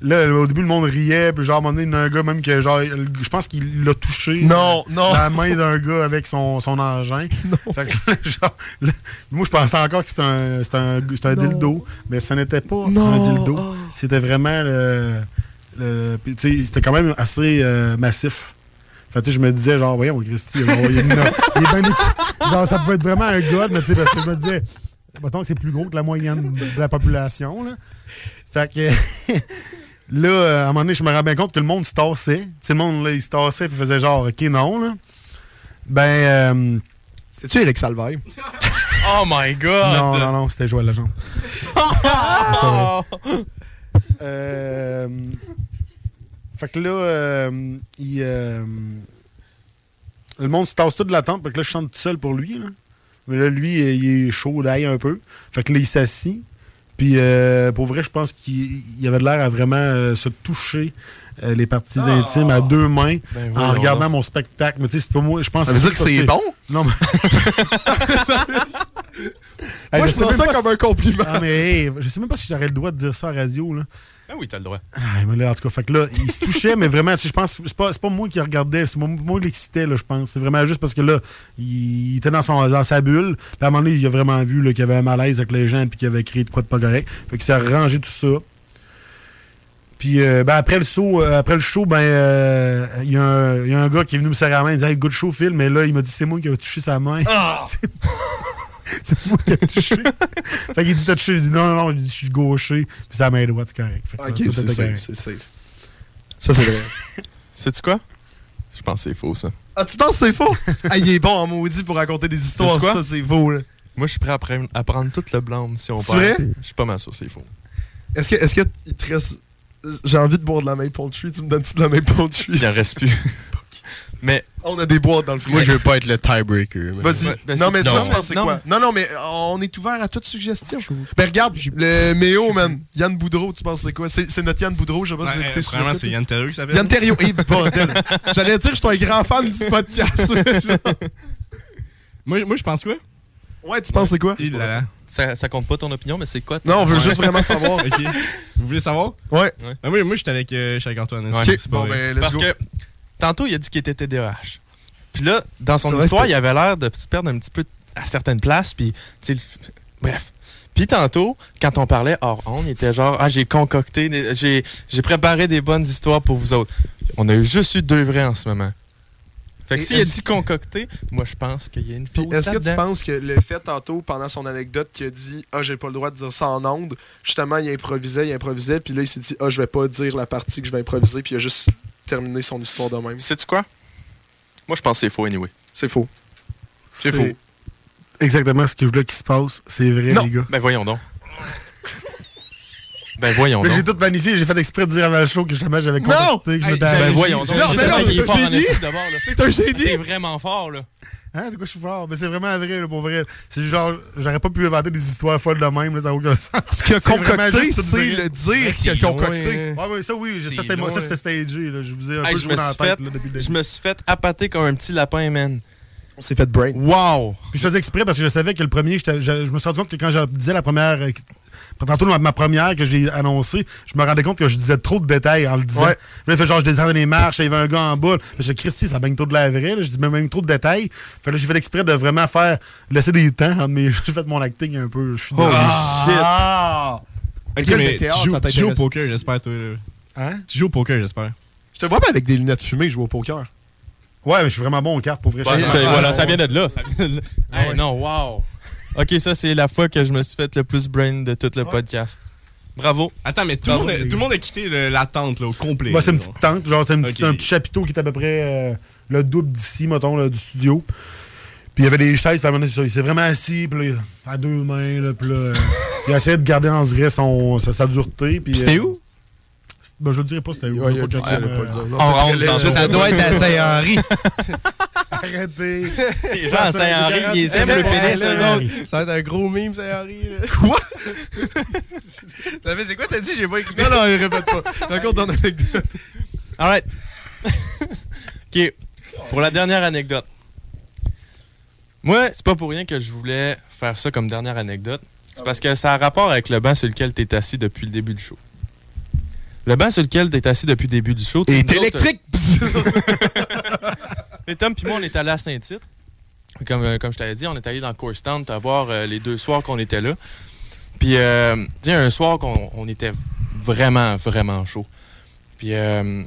Là, au début, le monde riait, puis genre, à un moment donné, il y a un gars même que, genre, je pense qu'il l'a touché. Non, non. La main d'un gars avec son, son engin. Fait que genre, là, moi, je pensais encore que c'était un, c'était un, c'était un Non. dildo, mais ce n'était pas Non. un dildo. Oh. C'était vraiment le. le- puis, tu sais, c'était quand même assez euh, massif. Fait que, tu sais, je me disais, genre, voyons, Christy, genre, il, est, il est bien équipé. Genre, ça peut être vraiment un god, mais tu sais, parce que je me disais, mettons que c'est plus gros que la moyenne de la population, là. Fait que. Là, euh, à un moment donné, je me rends bien compte que le monde se tassait. Tu sais, le monde, là, il se tassait et faisait genre, OK, non, là. Ben. euh, C'était-tu Eric Salvaille? Oh my god! non, non, non, c'était Joël Legendre. Euh, fait que là, euh, il, le monde se tasse tout de la tente. Fait que là, je chante tout seul pour lui. Là. Mais là, lui, il est chaud d'ail un peu. Fait que là, il s'assit. Puis euh, pour vrai, je pense qu'il il avait l'air à vraiment euh, se toucher euh, les parties intimes à deux mains Ben, en regardant mon spectacle. Mais tu sais, c'est pas moi. Je pense Ça veut dire que c'est bon? Non, mais. Moi, Hey, je même ça pas comme si- un compliment. Ah, mais hey, je sais même pas si j'aurais le droit de dire ça à la radio. Là. Ben oui, t'as le droit. Ah, mais là, en tout cas, fait que là, il se touchait, mais vraiment, tu sais, je pense, c'est pas, c'est pas moi qui regardais, c'est moi, moi qui l'excitais, là, je pense. C'est vraiment juste parce que là, il, il était dans, son, dans sa bulle. Puis à un moment donné, il a vraiment vu qu'il y avait un malaise avec les gens, puis qu'il avait créé de quoi de pas correct. Fait qu'il s'est arrangé tout ça. Puis euh, ben, après le show, euh, après le show, ben euh, il y, a un- il y a un gars qui est venu me serrer la main, il dit Hey, good show, Phil, mais là, il m'a dit c'est moi qui ai touché sa main. C'est- c'est moi qui ai touché. fait qu'il dit T'as touché, il dit non, non, non, je dis je suis gaucher, puis sa main droite, c'est correct. Fait que, Ok, c'est safe, correct. c'est safe. Ça, c'est vrai. Sais-tu quoi? Je pense que c'est faux, ça. Ah, tu penses que c'est faux? ah, il est bon en maudit pour raconter des histoires. Quoi? Ça, c'est faux, là. Moi, je suis prêt à, pre- à prendre tout le blâme si on vrai? Je suis pas mal sûr que c'est faux. Est-ce que, est-ce que il te reste. J'ai envie de boire de la Maple Tree. Tu me donnes-tu de la Maple Tree? Il en reste plus. Mais. On a des boîtes dans le frigo. Moi, je veux pas être le tiebreaker. mais- Vas-y. Ouais, ben, non, mais toi, non. tu penses quoi? Non, non, mais on est ouvert à toute suggestion. Ben, regarde, le Méo, man. Yann Boudreau, tu penses c'est quoi? C'est notre Yann Boudreau, je sais pas si vous écoutez euh, sur c'est. Yann Terriot qui s'appelle. Yann bordel. J'allais dire, je suis un grand fan du podcast. Moi, moi, je pense quoi? Ouais, tu penses c'est quoi? Il là là. Ça, ça compte pas ton opinion, mais c'est quoi? Non, on veut Ouais. juste vraiment savoir. Vous voulez savoir? Ouais. Ah, moi, moi j'étais avec, euh, avec Antoine. Ouais. bon, ben, Parce go. que tantôt, il a dit qu'il était TDAH. Puis là, dans son histoire, il avait l'air de se perdre un petit peu à certaines places. Puis, tu sais, bref. Puis tantôt, quand on parlait hors on, il était genre, ah, j'ai concocté, j'ai préparé des bonnes histoires pour vous autres. On a eu juste eu deux vrais en ce moment. Fait que s'il a dit concocté, moi, je pense qu'il y a une Puis est-ce que tu penses que le fait tantôt, pendant son anecdote, qu'il a dit Ah, j'ai pas le droit de dire ça en ondes, justement, il improvisait, il improvisait, puis là, il s'est dit Ah, je vais pas dire la partie que je vais improviser, puis il a juste terminé son histoire de même. Sais-tu quoi? Moi, je pense que c'est faux, anyway. C'est faux. C'est faux. Exactement ce que je voulais qu'il se passe. C'est vrai, Non. les gars. Ben, voyons donc. Ben, voyons donc. j'ai tout magnifié, j'ai fait exprès de dire avant le show que justement j'avais contacté, que je ben, Ben, voyons donc. Non, Il mais est- non, il est c'est fort un en génie. esti d'abord, là. C'est un génie. T'es vraiment fort, là. Hein, de quoi je suis fort? Mais c'est vraiment vrai, là, pour vrai. C'est genre, j'aurais pas pu inventer des histoires folles de même, là, ça n'a aucun sens. Ce qu'il a concocté, c'est le dire qu'il a concocté. Ouais, ouais, ça oui, ça c'était moi, ça loin. c'était stagé, là. Je vous ai un Hey, peu je, joué me dans la suis tête, fait, là, depuis le je début. me suis fait appâter comme un petit lapin, man. On s'est fait brain. Wow! Puis je faisais exprès parce que je savais que le premier, je, je me suis rendu compte que quand je disais la première. Tantôt, ma, ma première que j'ai annoncée, je me rendais compte que je disais trop de détails en le disant. Ouais. Là, fait genre, je descendais les marches, il y avait un gars en bas. Je dis, Christy, ça baigne trop de la vraie. là. Je dis, même, même trop de détails. Fait là, j'ai fait exprès de vraiment faire, laisser des temps. entre mes- J'ai fait mon acting un peu. Je suis Holy shit! Ok, mais de théâtre, tu joues, ça tu joues au poker, j'espère, toi. là. Hein? Tu joues au poker, j'espère. Je te vois pas avec des lunettes fumées jouer au poker. Ouais, mais je suis vraiment bon aux cartes, pour vrai. Ah, voilà, ouais. ça vient de là. Ça vient de là. Hey, ouais. Non, wow! Ok, ça, c'est la fois que je me suis fait le plus brain de tout le podcast. Bravo. Attends, mais tout, le Bravo, monde, a- les tout le monde a quitté le- la tente là, au complet. Moi, c'est une petite tente. Genre, c'est un petit chapiteau qui est à peu près euh, le double d'ici, mettons, là, du studio. Puis il y avait des chaises, il s'est vraiment assis, puis là, à deux mains, là, puis là, euh, il a essayé de garder en vrai son, sa, sa dureté. Puis C'était euh, où? Ben, je le dirais pas c'était où. Ouais, pas. On rentre dans Ça doit être à Saint-Henri. Arrêtez. Les gens à Saint-Henri, ils aiment le pénis, eux autres. Ça va être un gros meme, Saint-Henri. Quoi? C'est quoi t'as dit? J'ai pas écouté. Non, non, il répète pas. Raconte ton anecdote. Alright. OK. Pour la dernière anecdote. Moi, c'est pas pour rien que je voulais faire ça comme dernière anecdote. C'est parce que ça a rapport avec le banc sur lequel tu es assis depuis le début du show. Le banc sur lequel tu es assis depuis le début du show. Et autres, électrique! Et Tom puis moi, on est allé à Saint-Tite. Comme, euh, comme je t'avais dit, on est allé dans Courstown à voir euh, les deux soirs qu'on était là. Puis, euh, tu sais, un soir qu'on on était vraiment, vraiment chaud. Puis, euh,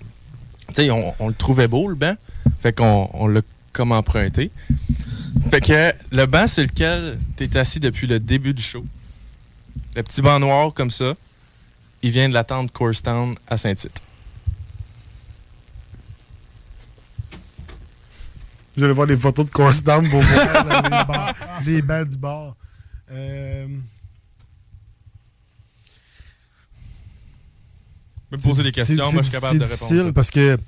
tu sais, on, on le trouvait beau, le banc. Fait qu'on on l'a comme emprunté. Fait que le banc sur lequel tu es assis depuis le début du show, le petit banc noir comme ça, il vient de la tente Courstown à Saint-Tite. Vous allez voir des photos de course down pour voir là, les, les bancs du bar. Euh, Me poser des c'est- questions, c'est- moi je suis c'est capable de difficile répondre. parce que.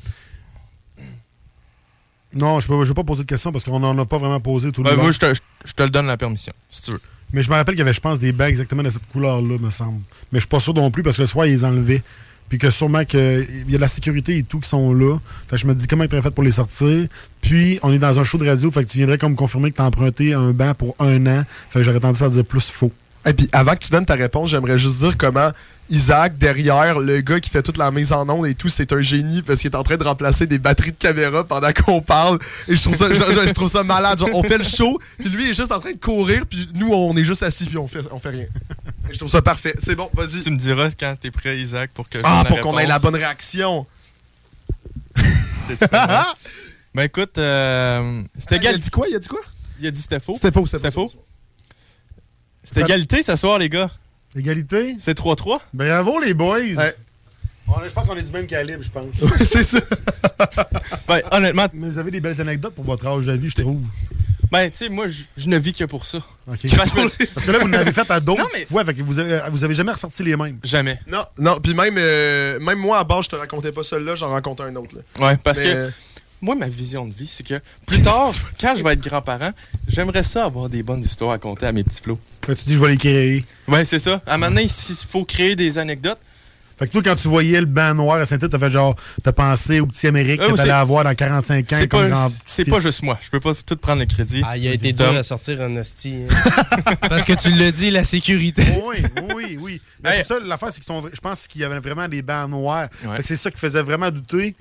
Non, je ne vais pas poser de questions parce qu'on n'en a pas vraiment posé tout le Ben, long. moi, je te, je- je te le donne la permission, si tu veux. Mais je me rappelle qu'il y avait, je pense, des bagues exactement de cette couleur-là, me semble. Mais je suis pas sûr non plus parce que le soir, ils les enlevaient. Puis que sûrement qu'il y a de la sécurité et tout qui sont là. Fait que je me dis comment ils fait pour les sortir. Puis on est dans un show de radio, fait que tu viendrais comme confirmer que t'as emprunté un banc pour un an. Fait que j'aurais tendance à dire plus faux. Et puis avant que tu donnes ta réponse, j'aimerais juste dire comment Isaac, derrière, le gars qui fait toute la mise en onde et tout, c'est un génie parce qu'il est en train de remplacer des batteries de caméra pendant qu'on parle. Et je trouve ça, je, je- je trouve ça malade. Genre, on fait le show, puis lui il est juste en train de courir, puis nous on est juste assis, puis on fait, on fait rien. Et je trouve ça parfait. C'est bon, vas-y. Tu me diras quand t'es prêt, Isaac, pour que Ah, pour qu'on ait la bonne réaction. Ben écoute, euh, c'était Ah, il a dit quoi? Il a dit quoi? Il a dit c'était faux. C'était faux, c'était C'était faux? Ça- égalité ce soir, les gars. Égalité? C'est 3-3. Bravo les boys! Ouais. On est- je pense qu'on est du même calibre, je pense. c'est ça. Ben, honnêtement, Mais vous avez des belles anecdotes pour votre âge de vie, je trouve. ben, tu sais, moi, je, ne vis que pour ça. Parce que là, vous l'avez fait à d'autres Non, mais- fois, fait que vous avez, vous avez jamais ressorti les mêmes. Jamais. Non, non, puis même, euh, même moi à base, je te racontais pas celui-là, j'en racontais un autre. Là. Ouais, parce Mais, que moi, ma vision de vie, c'est que plus tard, quand je vais être grand-parent, j'aimerais ça avoir des bonnes histoires à conter à mes petits flots. Tu dis, je vais les créer. Ouais, c'est ça. À un moment donné, il faut créer des anecdotes. Fait que toi, quand tu voyais le banc noir à Saint-Tite, t'as fait genre, t'as pensé au petit Amérique Euh, que t'allais avoir dans 45 ans C'est comme pas, grand c'est fils. pas juste moi. Je peux pas tout prendre le crédit. Ah, il a été dur à sortir un hostie. hein. Parce que tu l'as dit, la sécurité. Oui, oui, oui. Mais Hey. pour ça, l'affaire, c'est qu'ils sont. Je pense qu'il y avait vraiment des bancs noirs. Ouais. C'est ça qui faisait vraiment douter.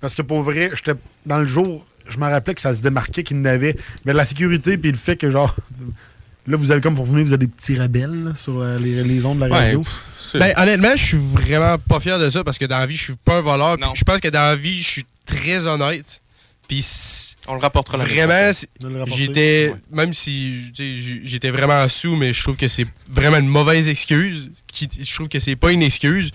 Parce que pour vrai, j'étais dans le jour, je me rappelais que ça se démarquait qu'il n'avait. Mais la sécurité, puis le fait que genre. Là, vous avez comme pour venir, vous avez des petits rebelles là, sur euh, les, les ondes de la radio. Ben, honnêtement, je suis vraiment pas fier de ça parce que dans la vie, je suis pas un voleur. Je pense que dans la vie, je suis très honnête. Puis on le rapportera la vraiment, j'étais. Ouais. Même si j'étais vraiment sous, mais je trouve que c'est vraiment une mauvaise excuse. Qui, je trouve que c'est pas une excuse.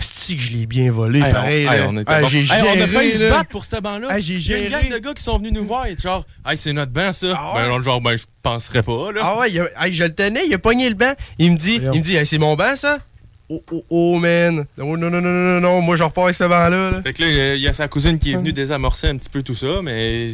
C'est que je l'ai bien volé, Hey, pareil. on, hey, on était Ah, bon. Hey, on a failli se battre pour ce banc-là. Ah, j'ai Il y a une gang de gars qui sont venus nous voir et genre, hey, c'est notre banc ça. Ah Ben ouais? genre, ben je penserais pas là. Ah ouais, il a- hey, je le tenais, il a pogné le banc. Il me dit, Voyons. il me dit, Hey, c'est mon banc ça? Oh, oh, oh, man. Oh, non, non, non, non, non, moi je repars avec ce banc-là. là. Fait que là, il y a- il y a sa cousine qui est venue désamorcer un petit peu tout ça, mais.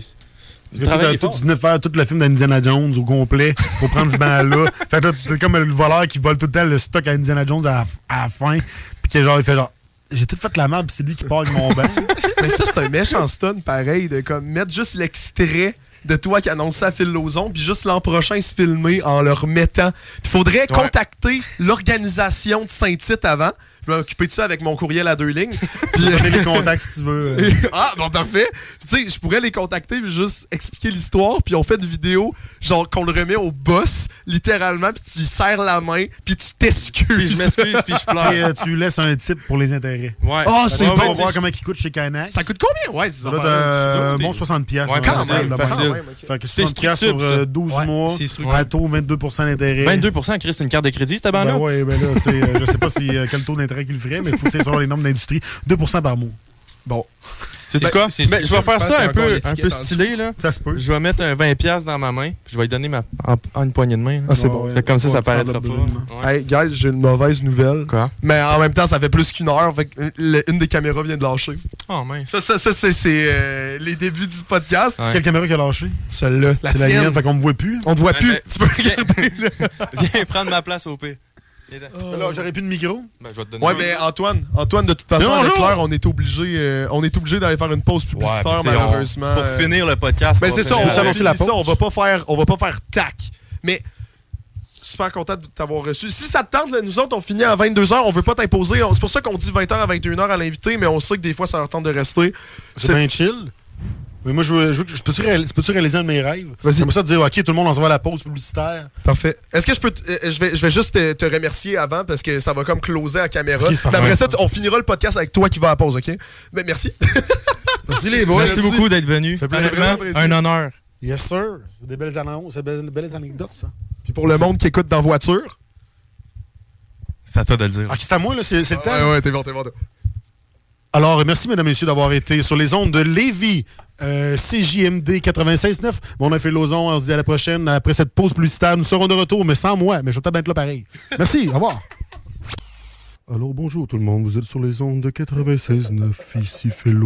T'as- venais de faire tout le film d'Indiana Jones au complet pour prendre ce banc-là. fait que là, t'es comme le voleur qui vole tout le temps le stock à Indiana Jones à, la- à la fin. Puis que genre, il fait genre, j'ai tout fait la merde, c'est lui qui part avec mon banc. Mais ça, c'est un méchant stun, pareil, de comme mettre juste l'extrait de toi qui annonce ça à Phil Lozon, puis juste l'an prochain se filmer en le remettant. Il faudrait contacter l'organisation de Saint-Tite avant. Je vais m'occuper de ça avec mon courriel à deux lignes? Puis, Donner les contacts si tu veux. euh. ah, bon, parfait. Tu sais, je pourrais les contacter, puis juste expliquer l'histoire, puis on fait une vidéo, genre qu'on le remet au boss, littéralement, puis tu lui serres la main, puis tu t'excuses. Puis je m'excuse, puis je pleure. Et euh, tu laisses un type pour les intérêts. Ouais. Ah, Fait c'est qu'on va bon. voir comment il coûte chez Canac. Ça coûte combien? Ouais, c'est Ça euh, un bon 60 pièces. Ouais, Quand facile, même, facile. Fait que C'est 60 pièces sur structure, ça. euh, 12 Ouais, mois, à taux 22 d'intérêt. 22 Chris, c'est une carte de crédit, cette banc-là? Ben ouais, ben là, tu sais, euh, je sais pas si, euh, quel taux d'intérêt qu'il ferait, mais il faut que c'est sur les normes d'industrie. 2 par mois. Bon. C'est Ben, quoi? c'est- Ben, c'est je vais faire ça qu'il un peu, un peu stylé, là. Ça se peut. Je vais mettre un 20$ dans ma main, puis je vais lui donner ma, en, en une poignée de main. là. Ah, c'est bon. C'est comme ça, ça paraîtra pas. Ouais. Hey, guys, j'ai une mauvaise nouvelle. Quoi? Mais en même temps, ça fait plus qu'une heure. Fait que euh, le- une des caméras vient de lâcher. Oh, mince. Ça, ça, ça, c'est c'est, euh, les débuts du podcast. Ouais. Quelle caméra qui a lâché? Celle-là. La C'est la mienne, fait qu'on me voit plus. On te voit Ouais, plus. mais- Tu peux regarder. Viens prendre ma place au P. Là, j'aurais plus de micro. Ben, je vais te donner Ouais, un. mais Antoine, Antoine, de toute façon, avec. Claire, on est obligé, euh, on est obligé d'aller faire une pause publicitaire, on- malheureusement. Pour finir le podcast. Ben on c'est va ça, on la ça, pause. on va pas faire, on va pas faire tac. Mais super content de t'avoir reçu. Si ça te tente, là, nous autres, on finit à 22h, on veut pas t'imposer. C'est pour ça qu'on dit 20h à 21h à l'invité, mais on sait que des fois, ça leur tente de rester. C'est bien chill. Mais moi, je, veux, je, veux que- je peux-tu réaliser, un de mes rêves? Vas-y. J'aimerais ça te dire, OK, tout le monde, on se va à la pause publicitaire. Parfait. Est-ce que je peux. euh, je, vais, je vais juste te, te remercier avant parce que ça va comme closer à la caméra. Ok, c'est parfait. Après ça, on finira le podcast avec toi qui va à la pause, OK? Mais merci. Merci les boys. Merci beaucoup d'être venu. fait plaisir. Un honneur. Yes, sir. C'est des belles annonces, c'est des belles, anecdotes, ça. Puis pour le monde qui écoute dans voiture? C'est à toi de le dire. OK, c'est à moi, là, c'est c'est le temps. Ouais, ouais, t'es bon, t'es bon. Bon. Alors, merci, mesdames et messieurs, d'avoir été sur les ondes de Lévis, euh, CJMD 96.9. Mon nom est Phil Lauzon, on se dit à la prochaine. Après cette pause publicitaire, nous serons de retour, mais sans moi, mais je vais être là pareil. Merci, au revoir. Alors, bonjour tout le monde, vous êtes sur les ondes de 96.9, ici Phil.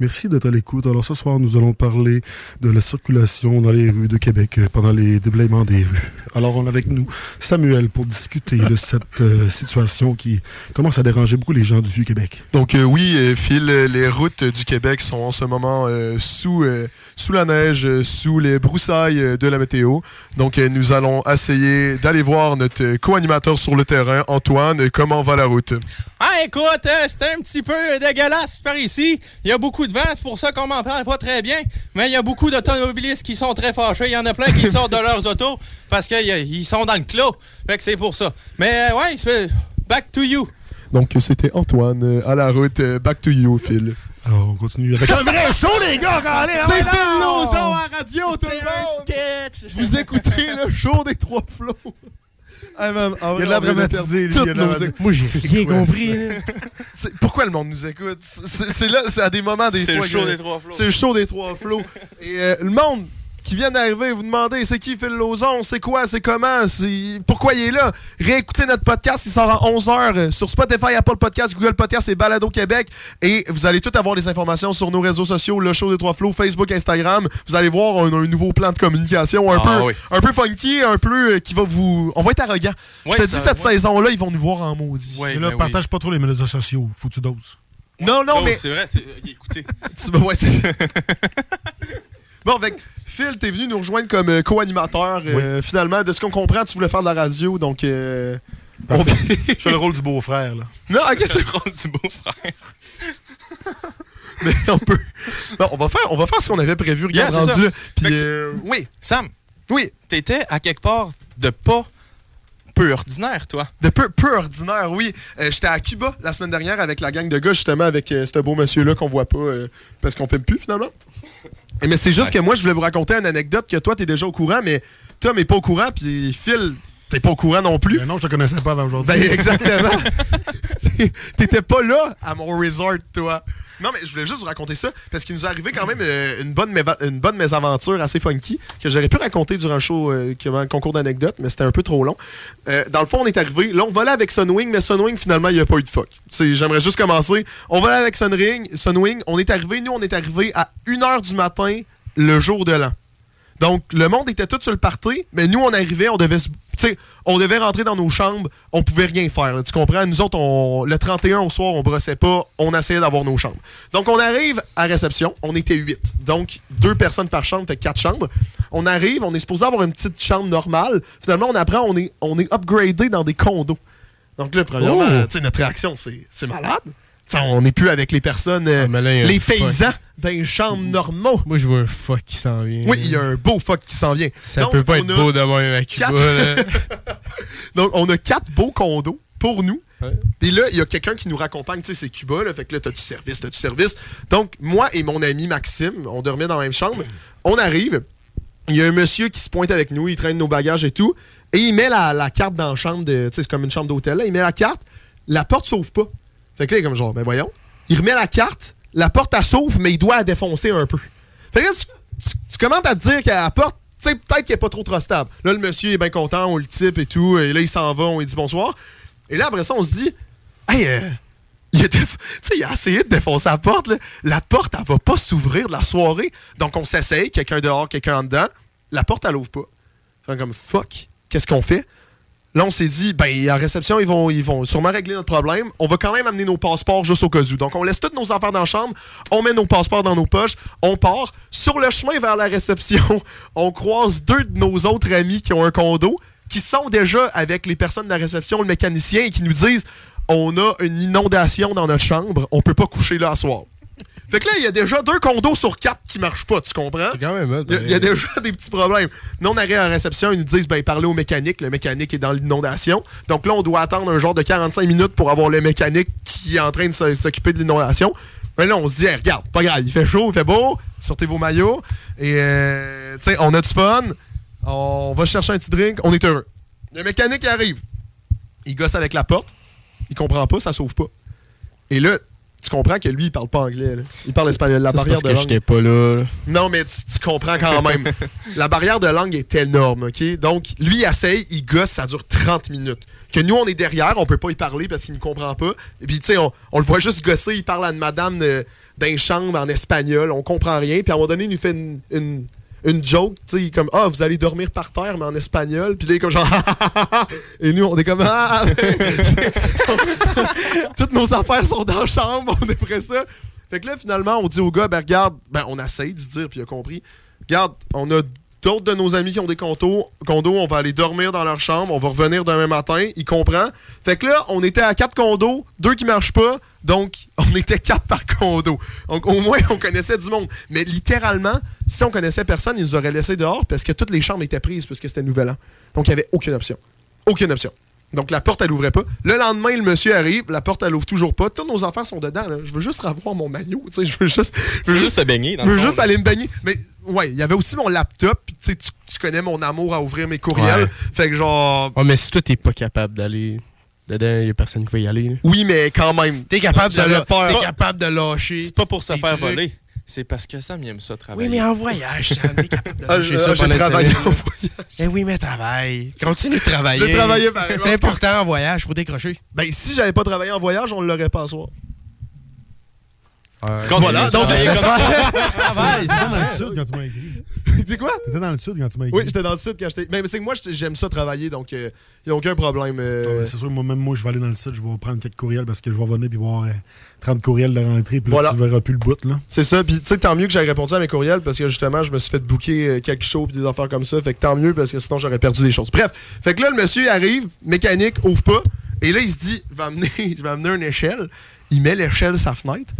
Merci d'être à l'écoute. Alors, ce soir, nous allons parler de la circulation dans les rues de Québec euh, pendant les déblaiements des rues. Alors, on a avec nous Samuel pour discuter de cette euh, situation qui commence à déranger beaucoup les gens du Vieux-Québec. Donc euh, oui, Phil, les routes du Québec sont en ce moment sous, sous la neige, euh, sous les broussailles euh, de la météo. Donc euh, nous allons essayer d'aller voir notre co-animateur sur le terrain, Antoine. Comment va la route? Ah, écoute, euh, c'est un petit peu dégueulasse par ici. Il y a beaucoup de vent, c'est pour ça qu'on m'en parle pas très bien. Mais il y a beaucoup d'automobilistes qui sont très fâchés. Il y en a plein qui sortent de leurs autos parce qu'ils sont dans le clos. Fait que c'est pour ça. Mais ouais, back to you. Donc c'était Antoine à la route. Back to you, Phil. Alors, on continue avec un vrai show, les gars! Allez, C'est Phil Lauzon à radio, tout le monde! sketch. Vous écoutez le show des trois flots. Ah, man, en Il y a de la on vient de dramatisé, perdre lui, toutes il y a de la nos dramatisé. écoutes. Moi, j'ai C'est rien quoi, compris. ça? là. C'est- Pourquoi le monde nous écoute? C'est c'est là, c'est à des moments des C'est fois. le show que- des trois flots. C'est le show des trois flots. Et euh, le monde qui vient d'arriver, vous demandez c'est qui Phil Lauzon, c'est quoi, c'est comment, c'est pourquoi il est là? Réécoutez notre podcast, il sort en 11h sur Spotify, Apple Podcast, Google Podcast et Balado Québec. Et vous allez tout avoir les informations sur nos réseaux sociaux, le show des trois flots, Facebook, Instagram. Vous allez voir un, un nouveau plan de communication un, Ah peu, oui. un peu funky, un peu euh, qui va vous. On va être arrogant. Ouais, Je te ça- dis, cette ouais. saison-là, ils vont nous voir en maudit. Ouais, Et là, ben oui. partage pas trop les médias sociaux. Faut que tu doses. Non, non, Oh, mais. C'est vrai, euh, écoutez. Tu- ouais, c'est- bon, avec Phil, t'es venu nous rejoindre comme euh, co-animateur. euh, Finalement, de ce qu'on comprend, tu voulais faire de la radio, donc. euh, on- fais le rôle du beau-frère, là. non, ok, c'est Le rôle du beau-frère. mais on peut. Non, on va faire, on va faire ce qu'on avait prévu. Regarde, Yeah, c'est rendu. Puis, euh, oui, Sam, oui, t'étais à quelque part de pas peu ordinaire, toi. de peu, peu ordinaire, oui. Euh, J'étais à Cuba la semaine dernière avec la gang de gars, justement, avec euh, ce beau monsieur-là qu'on voit pas euh, parce qu'on filme plus finalement. Et Mais c'est juste que moi, je voulais vous raconter une anecdote que toi, t'es déjà au courant, mais Tom est pas au courant, puis Phil, t'es pas au courant non plus? Ben non, je te connaissais pas avant aujourd'hui. Ben, exactement. T'étais pas là? À mon resort, toi. Non, mais je voulais juste vous raconter ça parce qu'il nous est arrivé quand même euh, une, bonne une bonne mésaventure assez funky que j'aurais pu raconter durant le show, euh, qui avait un concours d'anecdotes, mais c'était un peu trop long. Euh, dans le fond, on est arrivé. Là, on volait avec Sunwing, mais Sunwing, finalement, il n'y a pas eu de fuck. J'aimerais juste commencer. On volait avec Sunwing, Sunwing. On est arrivé, nous, on est arrivé à 1h du matin le jour de l'an. Donc, le monde était tout sur le party, mais nous, on arrivait, on devait se- on devait rentrer dans nos chambres, on pouvait rien faire. là, tu comprends? Nous autres, on- le 31 au soir, on brossait pas, on essayait d'avoir nos chambres. Donc, on arrive à réception, on était 8. Donc, deux personnes par chambre, fait quatre chambres. On arrive, on est supposé avoir une petite chambre normale. Finalement, on apprend, on est, on est upgradé dans des condos. Donc là, premièrement, Oh! tu sais, notre réaction, c'est malade. Tu sais, on n'est plus avec les personnes, euh, Ah, là, les un paysans dans les chambres normaux. Moi, je vois un fuck qui s'en vient. Oui, il y a un beau fuck qui s'en vient. Ça Donc, peut pas être beau même à Cuba. Donc, on a quatre beaux condos pour nous. Et là, il y a quelqu'un qui nous raccompagne, tu sais, c'est Cuba, là. Fait que là, t'as du service, t'as du service. Donc, moi et mon ami Maxime, on dormait dans la même chambre. On arrive, il y a un monsieur qui se pointe avec nous, il traîne nos bagages et tout. Et il met la, la carte dans la chambre de. Tu sais, c'est comme une chambre d'hôtel, là. Il met la carte, la porte s'ouvre pas. Fait que là, comme genre, ben voyons. Il remet la carte, la porte, elle s'ouvre, mais il doit la défoncer un peu. Fait que là, tu, commences à te dire qu'à la porte, tu sais, peut-être qu'il est pas trop trop stable. Là, le monsieur est bien content, on le type et tout, et là, il s'en va, on lui dit bonsoir. Et là, après ça, on se dit, hey, euh, il a, déf- il a essayé de défoncer la porte. là. La porte, elle va pas s'ouvrir de la soirée. Donc, on s'essaye, quelqu'un dehors, quelqu'un en dedans. La porte, elle ouvre pas. Fait comme, fuck, qu'est-ce qu'on fait? Là, on s'est dit, ben, à réception, ils vont, ils vont sûrement régler notre problème. On va quand même amener nos passeports juste au cas où. Donc, on laisse toutes nos affaires dans la chambre, on met nos passeports dans nos poches, on part. Sur le chemin vers la réception, on croise deux de nos autres amis qui ont un condo, qui sont déjà avec les personnes de la réception, le mécanicien, et qui nous disent, on a une inondation dans notre chambre, on peut pas coucher là à soir. Fait que là, il y a déjà deux condos sur quatre qui marchent pas, tu comprends? C'est quand même Il y a- y, déjà des petits problèmes. Nous, on arrive à la réception, ils nous disent, ben, parlez au mécanique. Le mécanique est dans l'inondation. Donc là, on doit attendre un genre de 45 minutes pour avoir le mécanique qui est en train de s'occuper de l'inondation. Mais là, on se dit, Hey, regarde, pas grave, il fait chaud, il fait beau, sortez vos maillots. Et, euh, tu sais, on a du fun, on va chercher un petit drink, on est heureux. Le mécanique arrive. Il gosse avec la porte, il comprend pas, ça s'ouvre pas. Et là, tu comprends que lui, il parle pas anglais. là. Il parle espagnol. La Ça, barrière parce de que langue. pas là. Non, mais tu, tu comprends quand même. la barrière de langue est énorme, OK? Donc, lui, il essaye, il gosse, ça dure 30 minutes. Que nous, on est derrière, on peut pas y parler parce qu'il ne comprend pas. Et puis, tu sais, on, on le voit juste gosser, il parle à une madame de- d'un chambre en espagnol, on comprend rien. Puis, à un moment donné, il nous fait une, une, une joke, tu sais, comme, ah, vous allez dormir par terre, mais en espagnol. Puis là, il est comme genre, et nous, on est comme, ah, toutes nos affaires sont dans la chambre, on est prêt ça. Fait que là, finalement, on dit au gars, ben regarde, ben on essaye de dire, puis il a compris. Regarde, on a d'autres de nos amis qui ont des condos, on va aller dormir dans leur chambre, on va revenir demain matin, il comprend. Fait que là, on était à quatre condos, deux qui marchent pas, donc on était quatre par condo. Donc au moins, on connaissait du monde. Mais littéralement, si on connaissait personne, ils nous auraient laissé dehors parce que toutes les chambres étaient prises parce que c'était nouvel an. Donc il n'y avait aucune option. Aucune option. Donc la porte, elle ouvrait pas. Le lendemain, le monsieur arrive, la porte, elle ouvre toujours pas. Toutes nos affaires sont dedans. là. Je veux juste revoir mon maillot. tu sais, Je veux juste. Tu veux juste te baigner, Je veux juste aller me baigner. Mais ouais, il y avait aussi mon laptop. puis tu sais, tu tu connais mon amour à ouvrir mes courriels. Ouais. Fait que genre. Ouais, mais si toi, t'es pas capable d'aller dedans, y a personne qui va y aller. là. Oui, mais quand même. T'es capable, de, la- capable de lâcher. C'est pas pour se faire trucs. voler. C'est parce que Sam il aime ça travailler. Oui, mais en voyage, Sam, t'es capable de Ah, je- ça ah, travaillé semaine, en voyage. Eh oui, mais travaille. Continue de travailler. J'ai travaillé pareil. C'est important en voyage, faut décrocher. Ben, si j'avais pas travaillé en voyage, on l'aurait pas à soir. Continue Voilà, de donc. travailler comme ça. Travaille, T'étais dans le sud quand tu m'as écrit. C'est quoi? T'étais dans le sud quand tu m'as écrit. Oui, j'étais dans le sud quand j'étais. Mais, mais c'est que moi, j'aime ça travailler, donc il n'y a aucun problème. euh. Ouais, C'est sûr, moi, même moi, je vais aller dans le site, je vais prendre quelques courriels parce que je vais revenir puis voir euh, 30 courriels de rentrée, puis là, Voilà. tu verras plus le bout, là. C'est ça. Puis, tu sais, tant mieux que j'aie répondu à mes courriels parce que justement, je me suis fait booker euh, quelques shows puis des affaires comme ça. Fait que tant mieux parce que sinon, j'aurais perdu des choses. Bref. Fait que là, le monsieur arrive, mécanique, ouvre pas. Et là, il se dit, je vais amener, je vais amener une échelle. Il met l'échelle sa fenêtre.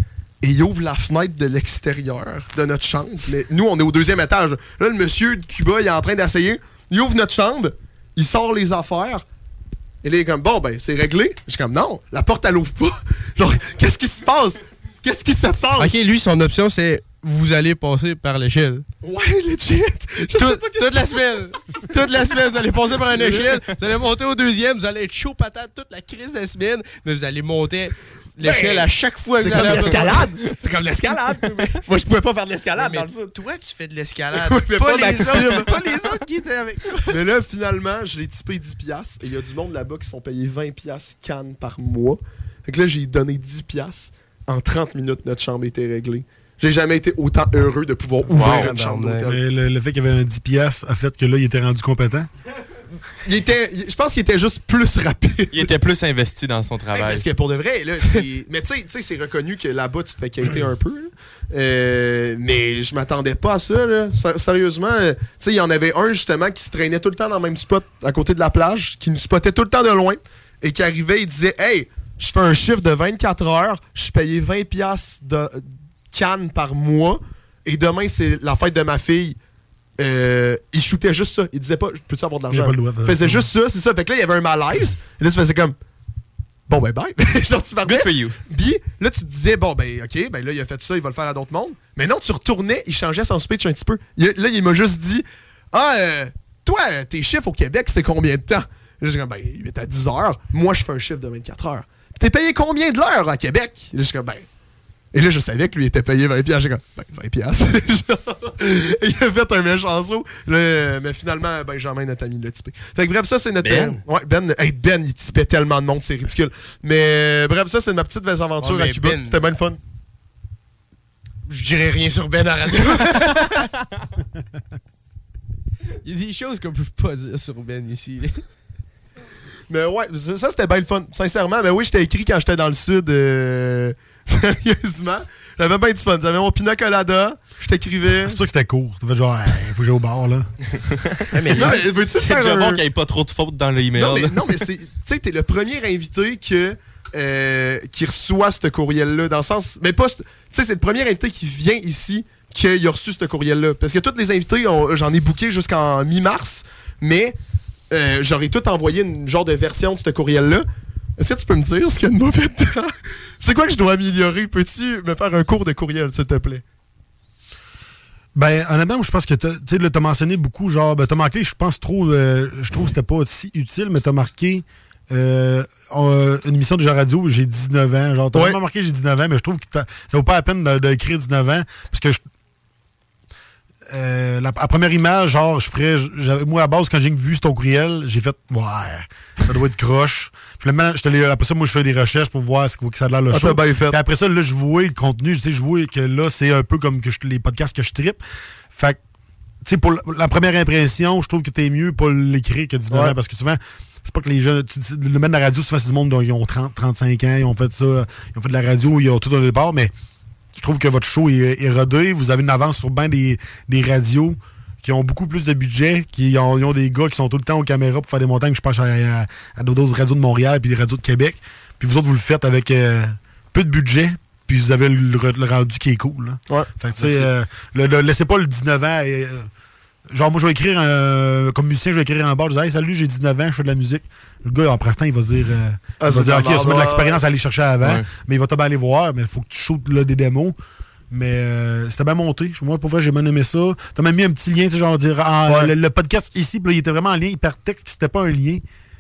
Et il ouvre la fenêtre de l'extérieur de notre chambre. Mais nous, on est au deuxième étage. Là, le monsieur de Cuba, il est en train d'essayer. Il ouvre notre chambre. Il sort les affaires. Et là, il est comme, bon, ben, c'est réglé. Je suis comme, non, la porte, elle ouvre pas. Genre, qu'est-ce qui se passe? Qu'est-ce qui se passe? Ok, lui, son option, c'est vous allez passer par l'échelle. Ouais, legit. Je Tout- toute la semaine. toute la semaine, vous allez passer par une échelle. Vous allez monter au deuxième. Vous allez être chaud patate toute la crise de la semaine. Mais vous allez monter l'échelle Ben, à chaque fois que C'est comme l'escalade. C'est comme l'escalade. Moi, je pouvais pas faire de l'escalade Mais dans le sud. Toi, tu fais de l'escalade. Pas, pas les autres, pas les autres qui étaient avec toi. Mais là, finalement, je l'ai typé 10$. piastres, Et il y a du monde là-bas qui sont payés 20$ piastres cannes par mois. Fait que là, j'ai donné 10$. piastres. En 30 minutes, notre chambre était réglée. J'ai jamais été autant heureux de pouvoir ouvrir une chambre d'hôtel. Mais le, le fait qu'il y avait un 10 piastres a fait que là, il était rendu compétent? Il était, je pense qu'il était juste plus rapide. Il était plus investi dans son travail. Parce que pour de vrai, là, c'est. mais tu sais- c'est reconnu que là-bas, tu te fais quitter un peu. Euh, mais je m'attendais pas à ça, là. Sérieusement, euh, tu sais, il y en avait un justement qui se traînait tout le temps dans le même spot à côté de la plage, qui nous spottait tout le temps de loin et qui arrivait, il disait Hey, je fais un chiffre de 24 heures, je suis payé 20$ piastres de canne par mois et demain, c'est la fête de ma fille. Euh, il shootait juste ça. Il disait pas, peux-tu avoir de l'argent? Il faisait juste ça, c'est ça. Fait que là, il y avait un malaise. Et là, tu faisais comme, bon, ben, bye. Genre, tu partais. Good for you. Puis là, tu te disais, bon, ben, OK, ben là, il a fait ça, il va le faire à d'autres mondes. Mais non, tu retournais, il changeait son speech un petit peu. Il- là, il m'a juste dit, ah, euh, toi, tes chiffres au Québec, c'est combien de temps? Là, j'ai comme, ben, il est à 10 heures. Moi, je fais un chiffre de 24 heures. Puis t'es payé combien de l'heure à Québec? Là, je comme, ben. Et là, je savais que lui était payé 20 piastres. J'ai comme, ben, 20 piastres. Genre, il a fait un méchant saut. Là, euh, mais finalement, Benjamin, notre ami, l'a typé. Fait que bref, ça, c'est notre. Ben? euh, ouais, Ben, hey, Ben, il typait tellement de monde, c'est ridicule. Mais euh, bref, ça, c'est ma petite aventure Ouais, à Cuba. Ben- C'était bien le fun. Je dirais rien sur Ben à radio. Il y a des choses qu'on peut pas dire sur Ben ici. là. Mais ouais, ça, ça, c'était bien le fun. Sincèrement, mais oui, j'étais écrit quand j'étais dans le sud. euh, Sérieusement? J'avais bien du fun. J'avais mon pina colada. Je t'écrivais. C'est sûr que c'était court. Tu fais genre, Hey, faut que j'aille au bar, là. Non, mais veux-tu C'est déjà un- bon qu'il n'y ait pas trop de fautes dans l'email. Non, mais, non, mais c'est. Tu sais, t'es le premier invité que, euh, qui reçoit ce courriel-là. Dans le sens. Mais pas. Tu sais, c'est le premier invité qui vient ici qui a reçu ce courriel-là. Parce que tous les invités, j'en ai booké jusqu'en mi-mars. Mais euh, j'aurais tout envoyé une genre de version de ce courriel-là. Est-ce que tu peux me dire ce qu'il y a de mauvais dedans? C'est quoi que je dois améliorer? Peux-tu me faire un cours de courriel, s'il te plaît? Ben, honnêtement, je pense que tu t'as mentionné beaucoup, genre, ben, t'as marqué, je pense trop, euh, je trouve que c'était pas si utile, mais t'as marqué euh, euh, une émission de Jean Radio où j'ai 19 ans. Genre, t'as Ouais. vraiment marqué j'ai 19 ans, mais je trouve que ça vaut pas la peine d'écrire 19 ans, parce que je- euh, la, première image, genre, je ferais, moi, à base, quand j'ai vu ton courriel, j'ai fait, ouais, ça doit être croche. Puis là, après ça, moi, je fais des recherches pour voir ce que ça a l'air le Ah, show. t'as bien fait. Puis après ça, là, je voyais le contenu, tu sais, je voyais que là, c'est un peu comme que je- les podcasts que je trippe. Fait que, tu sais, pour la, la première impression, je trouve que t'es mieux pas l'écrire que 19 Ouais. parce que souvent, c'est pas que les jeunes, le domaine de la radio, souvent, c'est du monde dont ils ont 30, 35 ans, ils ont fait ça, ils ont fait de la radio, ils ont tout au départ, mais je trouve que votre show est, est rodé, vous avez une avance sur bien des, des radios qui ont beaucoup plus de budget, qui ont, ils ont des gars qui sont tout le temps aux caméras pour faire des montagnes, je pense à, à- à d'autres radios de Montréal puis des radios de Québec. Puis vous autres, vous le faites avec euh, peu de budget, puis vous avez le, le rendu qui est cool. Là. Ouais. Fait que, tu sais, euh, le- laissez pas le 19 ans. et, euh, genre, moi, je vais écrire, un- comme musicien, je vais écrire en bas, je vais dire, hey, salut, j'ai 19 ans, je fais de la musique. Le gars, en partant, il va se dire, euh, Ah, il va dire, de ok, la on se met de l'expérience à aller chercher avant, Ouais. mais il va te aller voir, mais il faut que tu shootes là, des démos. Mais euh, c'était bien monté. Moi, pour vrai, j'ai bien aimé ça. T'as même mis un petit lien, tu sais, genre dire ah, Ouais. le, le podcast ici, puis là, il était vraiment en lien hypertexte, c'était pas un lien.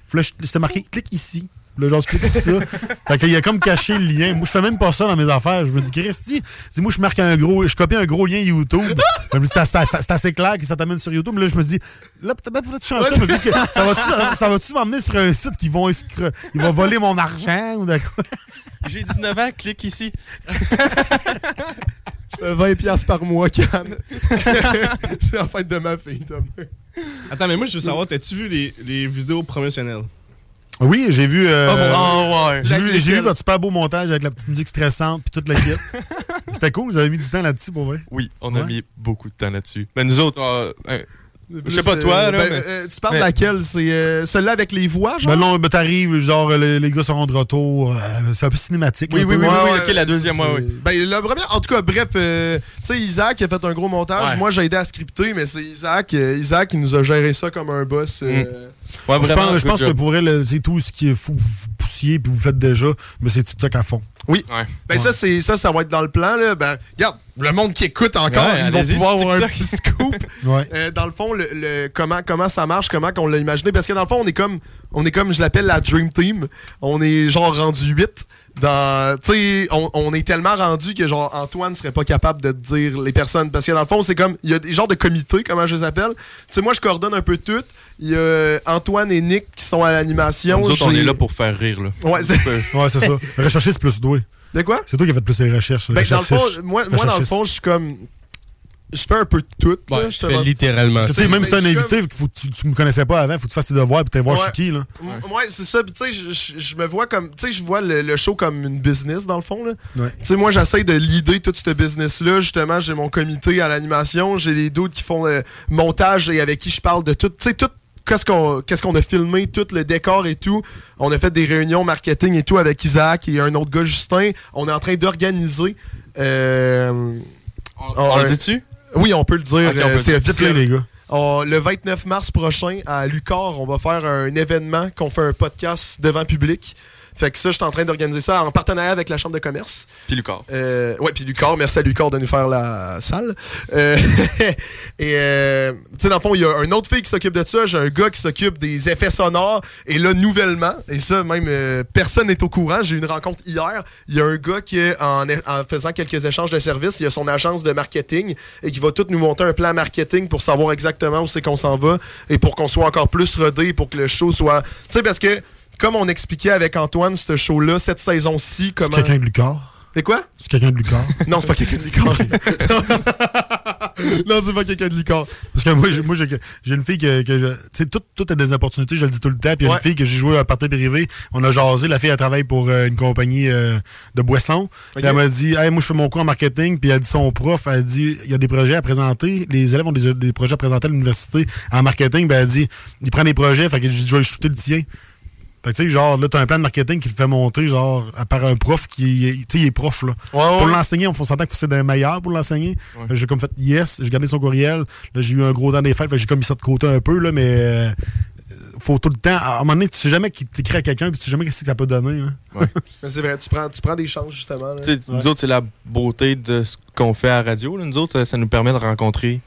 Puis là, je- c'était marqué clique ici. Là, genre, sur ça. fait qu'il a comme caché le lien. Moi, je fais même pas ça dans mes affaires. Je me dis, Christy, si moi, je marque un gros, je copie un gros lien YouTube. je me dis, c'est assez- clair que ça t'amène sur YouTube. Mais là, je me dis, là, peut-être que tu changes ça. Je me dis que ça va-tu ça va-tu m'emmener sur un site qui vont, ils vont voler mon argent ou de quoi? J'ai 19 ans, clique ici. Je fais 20 piastres par mois, Cannes. c'est la fête de ma fille, Tom. Attends, mais moi, je veux savoir, t'as-tu vu les, les vidéos promotionnelles? Oui, j'ai vu. euh, Oh, ouais. J'ai vu, votre super beau montage avec la petite musique stressante puis toute la kit. C'était cool, vous avez mis du temps là-dessus pour vrai. Oui, on a mis beaucoup de temps là-dessus. Mais nous autres, euh, euh, je sais pas toi, euh, là, ben, mais- euh, tu parles mais- de laquelle? C'est euh, celle-là avec les voix, genre? Ben non, ben t'arrives, genre les, les gars seront de retour. euh, c'est un peu cinématique. Oui, un oui, peu. oui, Ouais, oui, ouais, ok, la deuxième, oui. Ben, le premier, en tout cas, bref, euh, tu sais, Isaac a fait un gros montage. Ouais. Moi, j'ai aidé à scripter, mais c'est Isaac, euh, Isaac qui nous a géré ça comme un boss. euh, Ouais, je pense, je good pense que pour vrai, c'est tout ce qui est fou, vous poussiez puis vous faites déjà, mais c'est TikTok à fond. Oui. Ouais. Ben, ça, c'est ça, ça va être dans le plan, là. Ben, regarde, le monde qui écoute encore, Ouais, ils vont pouvoir avoir un TikTok. petit scoop. Ouais. Euh, dans le fond, le, le- comment, comment ça marche, comment qu'on l'a imaginé. Parce que dans le fond, on est comme, on est comme je l'appelle la Dream Team. On est genre rendu 8. Dans, tu sais, on, on est tellement rendu que genre Antoine serait pas capable de te dire les personnes. Parce que dans le fond, c'est comme, il y a des genres de comités, comment je les appelle. Tu sais, moi, je coordonne un peu tout. Il y a Antoine et Nick qui sont à l'animation. Nous autres, on est là pour faire rire, là. Ouais, c'est- Ouais, c'est ça. Rechercher, c'est plus doué. De quoi? C'est toi qui as fait plus les recherches. Ben, dans le fond, moi, moi, dans le fond, je suis comme. Je fais un peu de tout. là, Ouais, je fais littéralement Parce que, même si t'es un invité, faut que tu, tu me connaissais pas avant, faut que tu fasses tes devoirs puis t'es voir Ouais. qui, là. Ouais, c'est ça. Puis tu sais, je- me vois comme. Tu sais, je vois le, le show comme une business, dans le fond. là. Ouais. Tu sais, moi, j'essaie de leader tout ce business-là. Justement, j'ai mon comité à l'animation. J'ai les doutes qui font le montage et avec qui je parle de tout. Tu sais, tout. Qu'est-ce qu'on qu'est-ce qu'on a filmé, tout le décor et tout. On a fait des réunions marketing et tout avec Isaac et un autre gars, Justin. On est en train d'organiser. euh, On un- le dit-tu? Oui, on peut le dire. Euh, le c'est officiel. Les gars. On- le 29 mars prochain, à Lucar, on va faire un événement qu'on fait un podcast devant public. Fait que ça, je suis en train d'organiser ça en partenariat avec la Chambre de commerce. Puis Lucas. Euh, ouais, puis Lucas, merci à Lucas de nous faire la salle. Euh, et, euh, tu sais, dans le fond, il y a un autre fille qui s'occupe de ça, j'ai un gars qui s'occupe des effets sonores. Et là, nouvellement, et ça, même personne n'est au courant, j'ai eu une rencontre hier, il y a un gars qui, en, en faisant quelques échanges de services, il a son agence de marketing et qui va tout nous monter un plan marketing pour savoir exactement où c'est qu'on s'en va et pour qu'on soit encore plus rodé, pour que le show soit... Tu sais, parce que, comme on expliquait avec Antoine, ce show-là, cette saison-ci, comment... C'est quelqu'un de Lucas. C'est quoi? C'est quelqu'un de Lucas. non, c'est pas quelqu'un de Lucas. non, c'est pas quelqu'un de Lucas. Parce que moi, j'ai, moi, j'ai, j'ai une fille que, que je- tu sais, tout, tout a des opportunités, je le dis tout le temps. Puis il y a Ouais. une fille que j'ai joué à un party privé. On a jasé. La fille, elle travaille pour euh, une compagnie euh, de boissons. Puis Ok. elle m'a dit, hey, moi, je fais mon cours en marketing. Puis elle dit, son prof, elle dit, il y a des projets à présenter. Les élèves ont des, des projets à présenter à l'université en marketing. Ben, elle dit, il prend des projets. Fait que je vais shooter le tien. Fait que, tu sais, genre, là, t'as un plan de marketing qui te fait monter, genre, à part un prof qui, est- tu sais, il est prof, là. ouais. Pour l'enseigner, on s'entend que c'est des meilleurs pour l'enseigner. J'ai comme fait yes, j'ai gardé son courriel. Là, j'ai eu un gros temps des fêtes, j'ai comme mis ça de côté un peu, là, mais euh, faut tout le temps. À un moment donné, tu sais jamais qui t'écrit à quelqu'un, puis tu sais jamais qu'est-ce que ça peut donner, là. Mais c'est vrai, tu prends, tu prends des chances, justement. là. Tu sais, Nous autres, c'est la beauté de ce qu'on fait à la radio. là. Nous autres, ça nous permet de rencontrer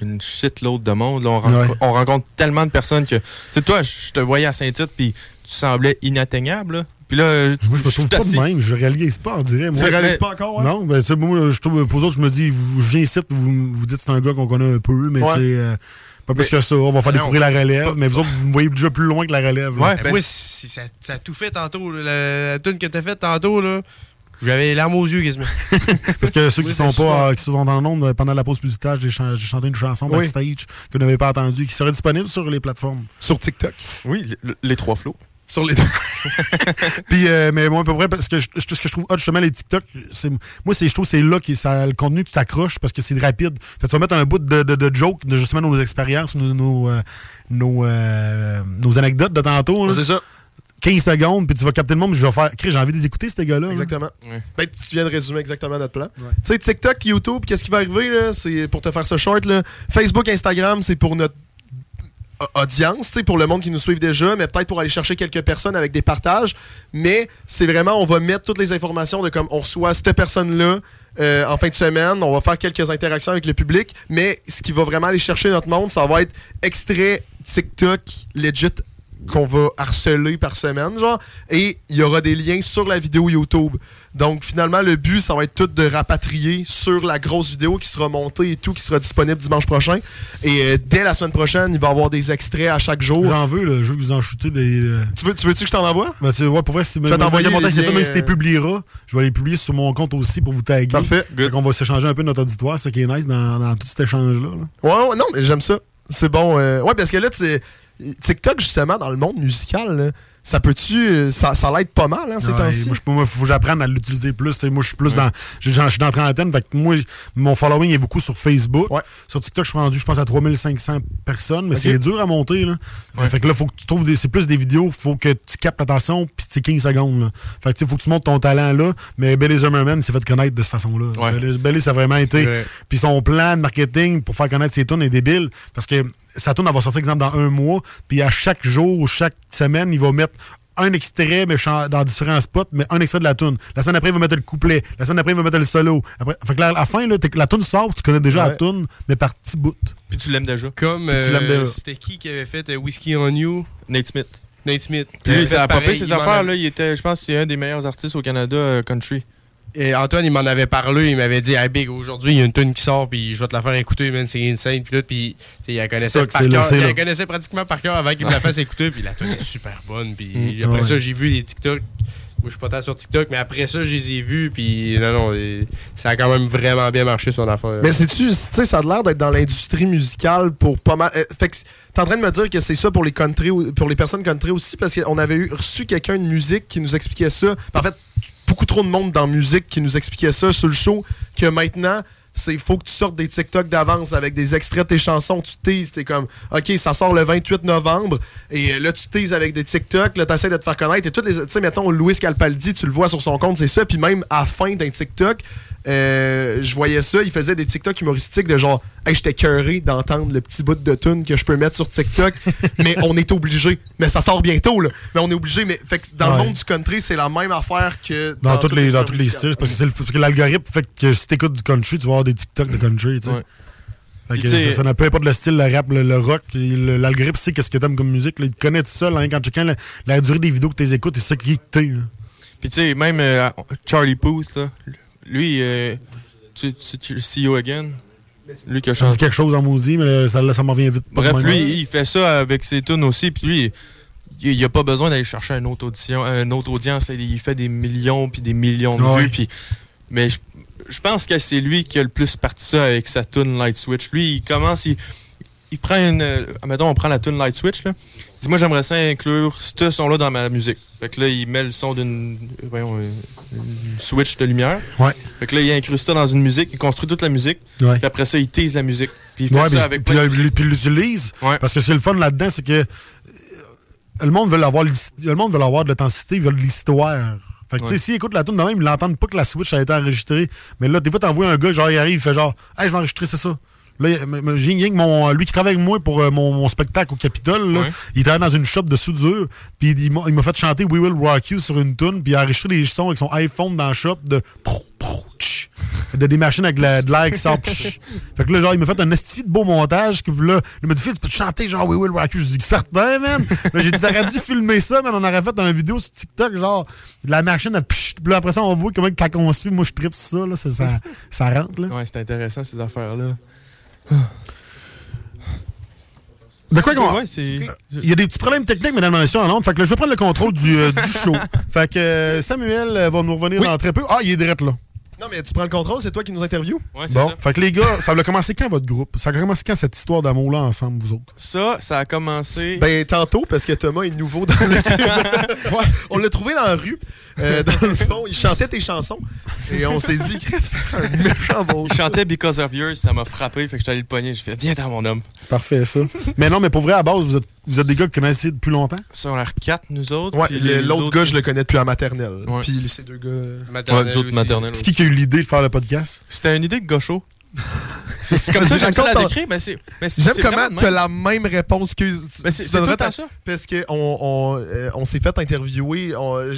une shitload de monde. là. On, renco- Ouais. on rencontre tellement de personnes que. Tu sais, toi, je te voyais à Saint-Tite, puis tu semblais inatteignable. là. Puis là, Moi, je me trouve pas assis- de même. Je réalise pas, on dirait. Moi. Tu réalises pas encore, ouais? Non, ben, tu sais, moi, je trouve, pour eux autres, je me dis, je ici, vous, vous dites que c'est un gars qu'on connaît un peu, mais Ouais. tu sais, euh, pas plus que ça. On va faire non, découvrir la relève, mais vous autres, vous me voyez déjà plus loin que la relève. là. Ben, moi, si ça, ça a tout fait tantôt. là, La, la tune que t'as faite tantôt, là, j'avais les larmes aux yeux quasiment. Parce que ceux qui Oui, sont pas euh, qui sont dans le monde, euh, pendant la pause publicitaire, j'ai chan- j'ai chanté une chanson Oui. backstage que vous n'avez pas entendue, qui serait disponible sur les plateformes. Sur TikTok. Oui, le- le- les trois flots. Sur les Puis, euh, mais moi, à peu près, parce que je- ce que je trouve hot, justement, les TikTok, c'est, moi, c'est, je trouve que c'est là que ça, le contenu, tu t'accroches parce que c'est rapide. Fait que tu vas mettre un bout de, de, de joke, de justement nos expériences, nos, nos, euh, nos, euh, nos anecdotes de tantôt. C'est ça. 15 secondes, puis tu vas capter le monde, puis je vais faire. Chris, J'ai envie de les écouter, ces gars-là. là. Exactement. Ouais. Ben, tu viens de résumer exactement notre plan. Tu sais, TikTok, YouTube, qu'est-ce qui va arriver, là? C'est pour te faire ce short, là. Facebook, Instagram, c'est pour notre audience, pour le monde qui nous suit déjà, mais peut-être pour aller chercher quelques personnes avec des partages. Mais c'est vraiment, on va mettre toutes les informations de comme on reçoit cette personne-là euh, en fin de semaine, on va faire quelques interactions avec le public, mais ce qui va vraiment aller chercher notre monde, ça va être extrait TikTok legit qu'on va harceler par semaine, genre, et il y aura des liens sur la vidéo YouTube. Donc, finalement, le but, ça va être tout de rapatrier sur la grosse vidéo qui sera montée et tout, qui sera disponible dimanche prochain. Et euh, dès la semaine prochaine, il va y avoir des extraits à chaque jour. J'en veux, là. Je veux que vous en shootez des. euh, Tu veux- tu veux-tu que je t'en envoie? Ben, tu ouais, pour vrai, si Je vais t'envoyer mon les liens, même si tu euh, publieras, je vais les publier sur mon compte aussi pour vous taguer. Parfait. Fait qu'on va s'échanger un peu notre auditoire, ce qui est nice dans, dans tout cet échange-là. là. Ouais, ouais, non, mais j'aime ça. C'est bon. euh, ouais, parce que là, tu sais, TikTok, justement, dans le monde musical, là, ça peut-tu. Ça, ça l'aide pas mal, hein, ces Ouais, temps-ci? moi, je- moi, faut que j'apprenne à l'utiliser plus. Moi, je suis plus dans. Je suis dans la trentaine. Fait que moi, mon following est beaucoup sur Facebook. Sur TikTok, je suis rendu, je pense, à 3500 personnes, mais c'est dur à monter. Là. Fait que là, faut que tu trouves des. C'est plus des vidéos, faut que tu captes l'attention, puis c'est 15 secondes. Là. Fait que tu sais, faut que tu montes ton talent là. Mais Belly Zimmerman s'est fait connaître de cette façon-là. Ouais. Belly, ça a vraiment été. Puis son plan de marketing pour faire connaître ses tunes est débile. Parce que sa tune, elle va sortir, exemple, dans un mois. Puis à chaque jour ou chaque semaine, il va mettre un extrait mais dans différents spots, mais un extrait de la tune. La semaine après, il va mettre le couplet. La semaine après, il va mettre le solo. Après, fait que là, à la fin, là, la tune sort, tu connais déjà la tune, mais par petits bouts. Puis tu l'aimes déjà. Comme euh, c'était qui qui avait fait euh, Whiskey on You? Nate Smith. Nate Smith. Puis lui, Il ça a popé ses affaires. Là, il était, je pense que c'est un des meilleurs artistes au Canada euh, country. Et Antoine, il m'en avait parlé, il m'avait dit Hey Big, aujourd'hui, il y a une tune qui sort, puis je vais te la faire écouter, man, c'est insane. Puis là, puis il la connaissait par cœur. Il la connaissait pratiquement par cœur avant qu'il me la fasse écouter, puis la tune est super bonne. Puis Mm, après ça, j'ai vu les TikTok. Moi, je suis pas tant sur TikTok, mais après ça, je les ai vus, puis non, non, ça a quand même vraiment bien marché son affaire. Mais c'est-tu, tu sais, ça a l'air d'être dans l'industrie musicale pour pas mal. euh, fait que t'es en train de me dire que c'est ça pour les country, ou- pour les personnes country aussi, parce qu'on avait eu, reçu quelqu'un de musique qui nous expliquait ça. En fait, beaucoup trop de monde dans la musique qui nous expliquait ça. Sur le show, que maintenant, c'est faut que tu sortes des TikTok d'avance avec des extraits de tes chansons, tu teases, t'es comme, ok, ça sort le 28 novembre, et euh, là, tu teases avec des TikTok, là, t'essaies de te faire connaître, et toutes les, tu sais, mettons, Louis Calpaldi, tu le vois sur son compte, c'est ça, puis même à la fin d'un TikTok, euh, je voyais ça, il faisait des TikTok humoristiques de genre, hey, j'étais cœuré d'entendre le petit bout de tune que je peux mettre sur TikTok, mais on est obligé. Mais ça sort bientôt, là. Mais on est obligé. Mais fait que dans Ouais. le monde du country, c'est la même affaire que Dans, toutes les, dans tous les styles. Parce que, c'est le- parce que l'algorithme fait que si t'écoutes du country, tu vas avoir des TikTok de country, tu sais. Ouais. Fait que tu ça, ça n'a peu importe le style, le rap, le, le rock, l'algorithme sait qu'est-ce que t'aimes comme musique. là. il te connaît tout seul, hein, quand chacun la, la durée des vidéos que tu écoutes, il sait qui que t'es. Puis tu sais, même euh, Charlie Puth, là, lui, euh, tu tu- tu- See You Again, lui qui a chanté. quelque chose en maudit, mais ça, ça m'en vient vite. pas Bref, lui, il fait ça avec ses tunes aussi, puis lui, il il a pas besoin d'aller chercher une autre audition, une autre audience. Il fait des millions puis des millions de Ouais. vues. Puis, mais je, je pense que c'est lui qui a le plus parti ça avec sa tune Light Switch. Lui, il commence, il, il prend une. euh, Mettons, on prend la tune Light Switch. Là. Il dit Moi, j'aimerais ça inclure ce son-là dans ma musique. Fait que là, il met le son d'une euh, voyons, euh, une switch de lumière. Ouais. Fait que là, il incruste ça dans une musique, il construit toute la musique. Ouais. Puis après ça, il tease la musique. Puis il fait Ouais, ça avec puis, l'utilise. Parce que c'est le fun là-dedans, c'est que le monde veut avoir, l'his- le monde veut avoir de l'authenticité, ils veulent de l'histoire. Fait que, tu sais, Ouais. s'ils écoutent la tune de même, ils l'entendent pas que la Switch a été enregistrée. Mais là, des fois, t'envoies un gars, genre, il arrive, il fait genre, hey, je vais enregistrer, c'est ça. Là, mon, lui qui travaille avec moi pour euh, mon, mon spectacle au Capitole, là, il travaille dans une shop de soudure, puis il m'a il m'a fait chanter We Will Rock You sur une tune, puis il a enregistré les sons avec son iPhone dans la shop de de des machines avec la- de l'air qui sort. Fait que là, genre, il m'a fait un estifi de beau montage. Que là, il m'a dit, tu peux chanter genre We Will Rock You? Je dis, certain, man. J'ai dit, t'aurais dû filmer ça, man. On aurait fait une vidéo sur TikTok, genre, de la machine à psh. Puis là, après ça, on voit comment que la construit. Moi, je tripe ça, là. Ça, ça, ça rentre, là. Ouais, c'est intéressant ces affaires-là. De quoi qu'on. Ouais, c'est- Il y a des petits problèmes techniques, mesdames et messieurs, en Londres. Fait que là, je vais prendre le contrôle du, euh, du show. Fait que euh, Samuel euh, va nous revenir Oui. dans très peu. Ah, il est direct là. Non, mais tu prends le contrôle, c'est toi qui nous interviews? Ouais, c'est Bon, ça. fait que les gars, ça a commencé quand votre groupe? Ça a commencé quand cette histoire d'amour-là ensemble, vous autres? Ça, ça a commencé. Ben, tantôt, parce que Thomas est nouveau dans le. Ouais, on l'a trouvé dans la rue. Euh, dans le fond, il chantait tes chansons. Et on s'est dit, crève, c'est un méchant bon. Il chantait Because of Yours, ça m'a frappé, fait que j'étais allé le pogner. J'ai fait, viens dans mon homme. Parfait, ça. mais non, mais pour vrai, à base, vous êtes, vous êtes des gars qui connaissez depuis longtemps? L'air quatre, nous autres. Ouais, l'autre autres- gars, je le connais depuis la maternelle. Ouais. Puis ces deux gars. Ouais, nous autres maternelles C'est qui qui a eu l'idée de faire le podcast? C'était une idée de gaucho. C'est comme ça, j'aime ça la décrire, mais c'est. mais c'est- J'aime c'est comment t'as même. la même réponse que. Ben, c'est- tu c'est tout à ça. Parce qu'on on, euh, on s'est fait interviewer.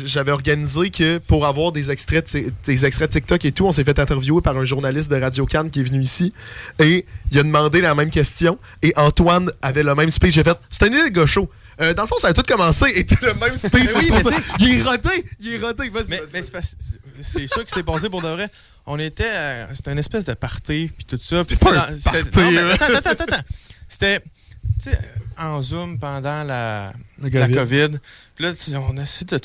J'avais organisé que pour avoir des extraits, de, des extraits de TikTok et tout, on s'est fait interviewer par un journaliste de Radio Cannes qui est venu ici. Et il a demandé la même question. Et Antoine avait le même speech. J'ai fait C'était une idée de gaucho. Euh, dans le fond, ça a tout commencé et le même oui, mais c'est- il est roté, il est roté. Mais, c'est c'est ça qui s'est passé pour de vrai. On était. C'était une espèce de party, puis tout ça. c'était là. attends, attends, attends, attends. C'était. Tu sais, en Zoom pendant la, La la COVID. Puis là, on a essayé de.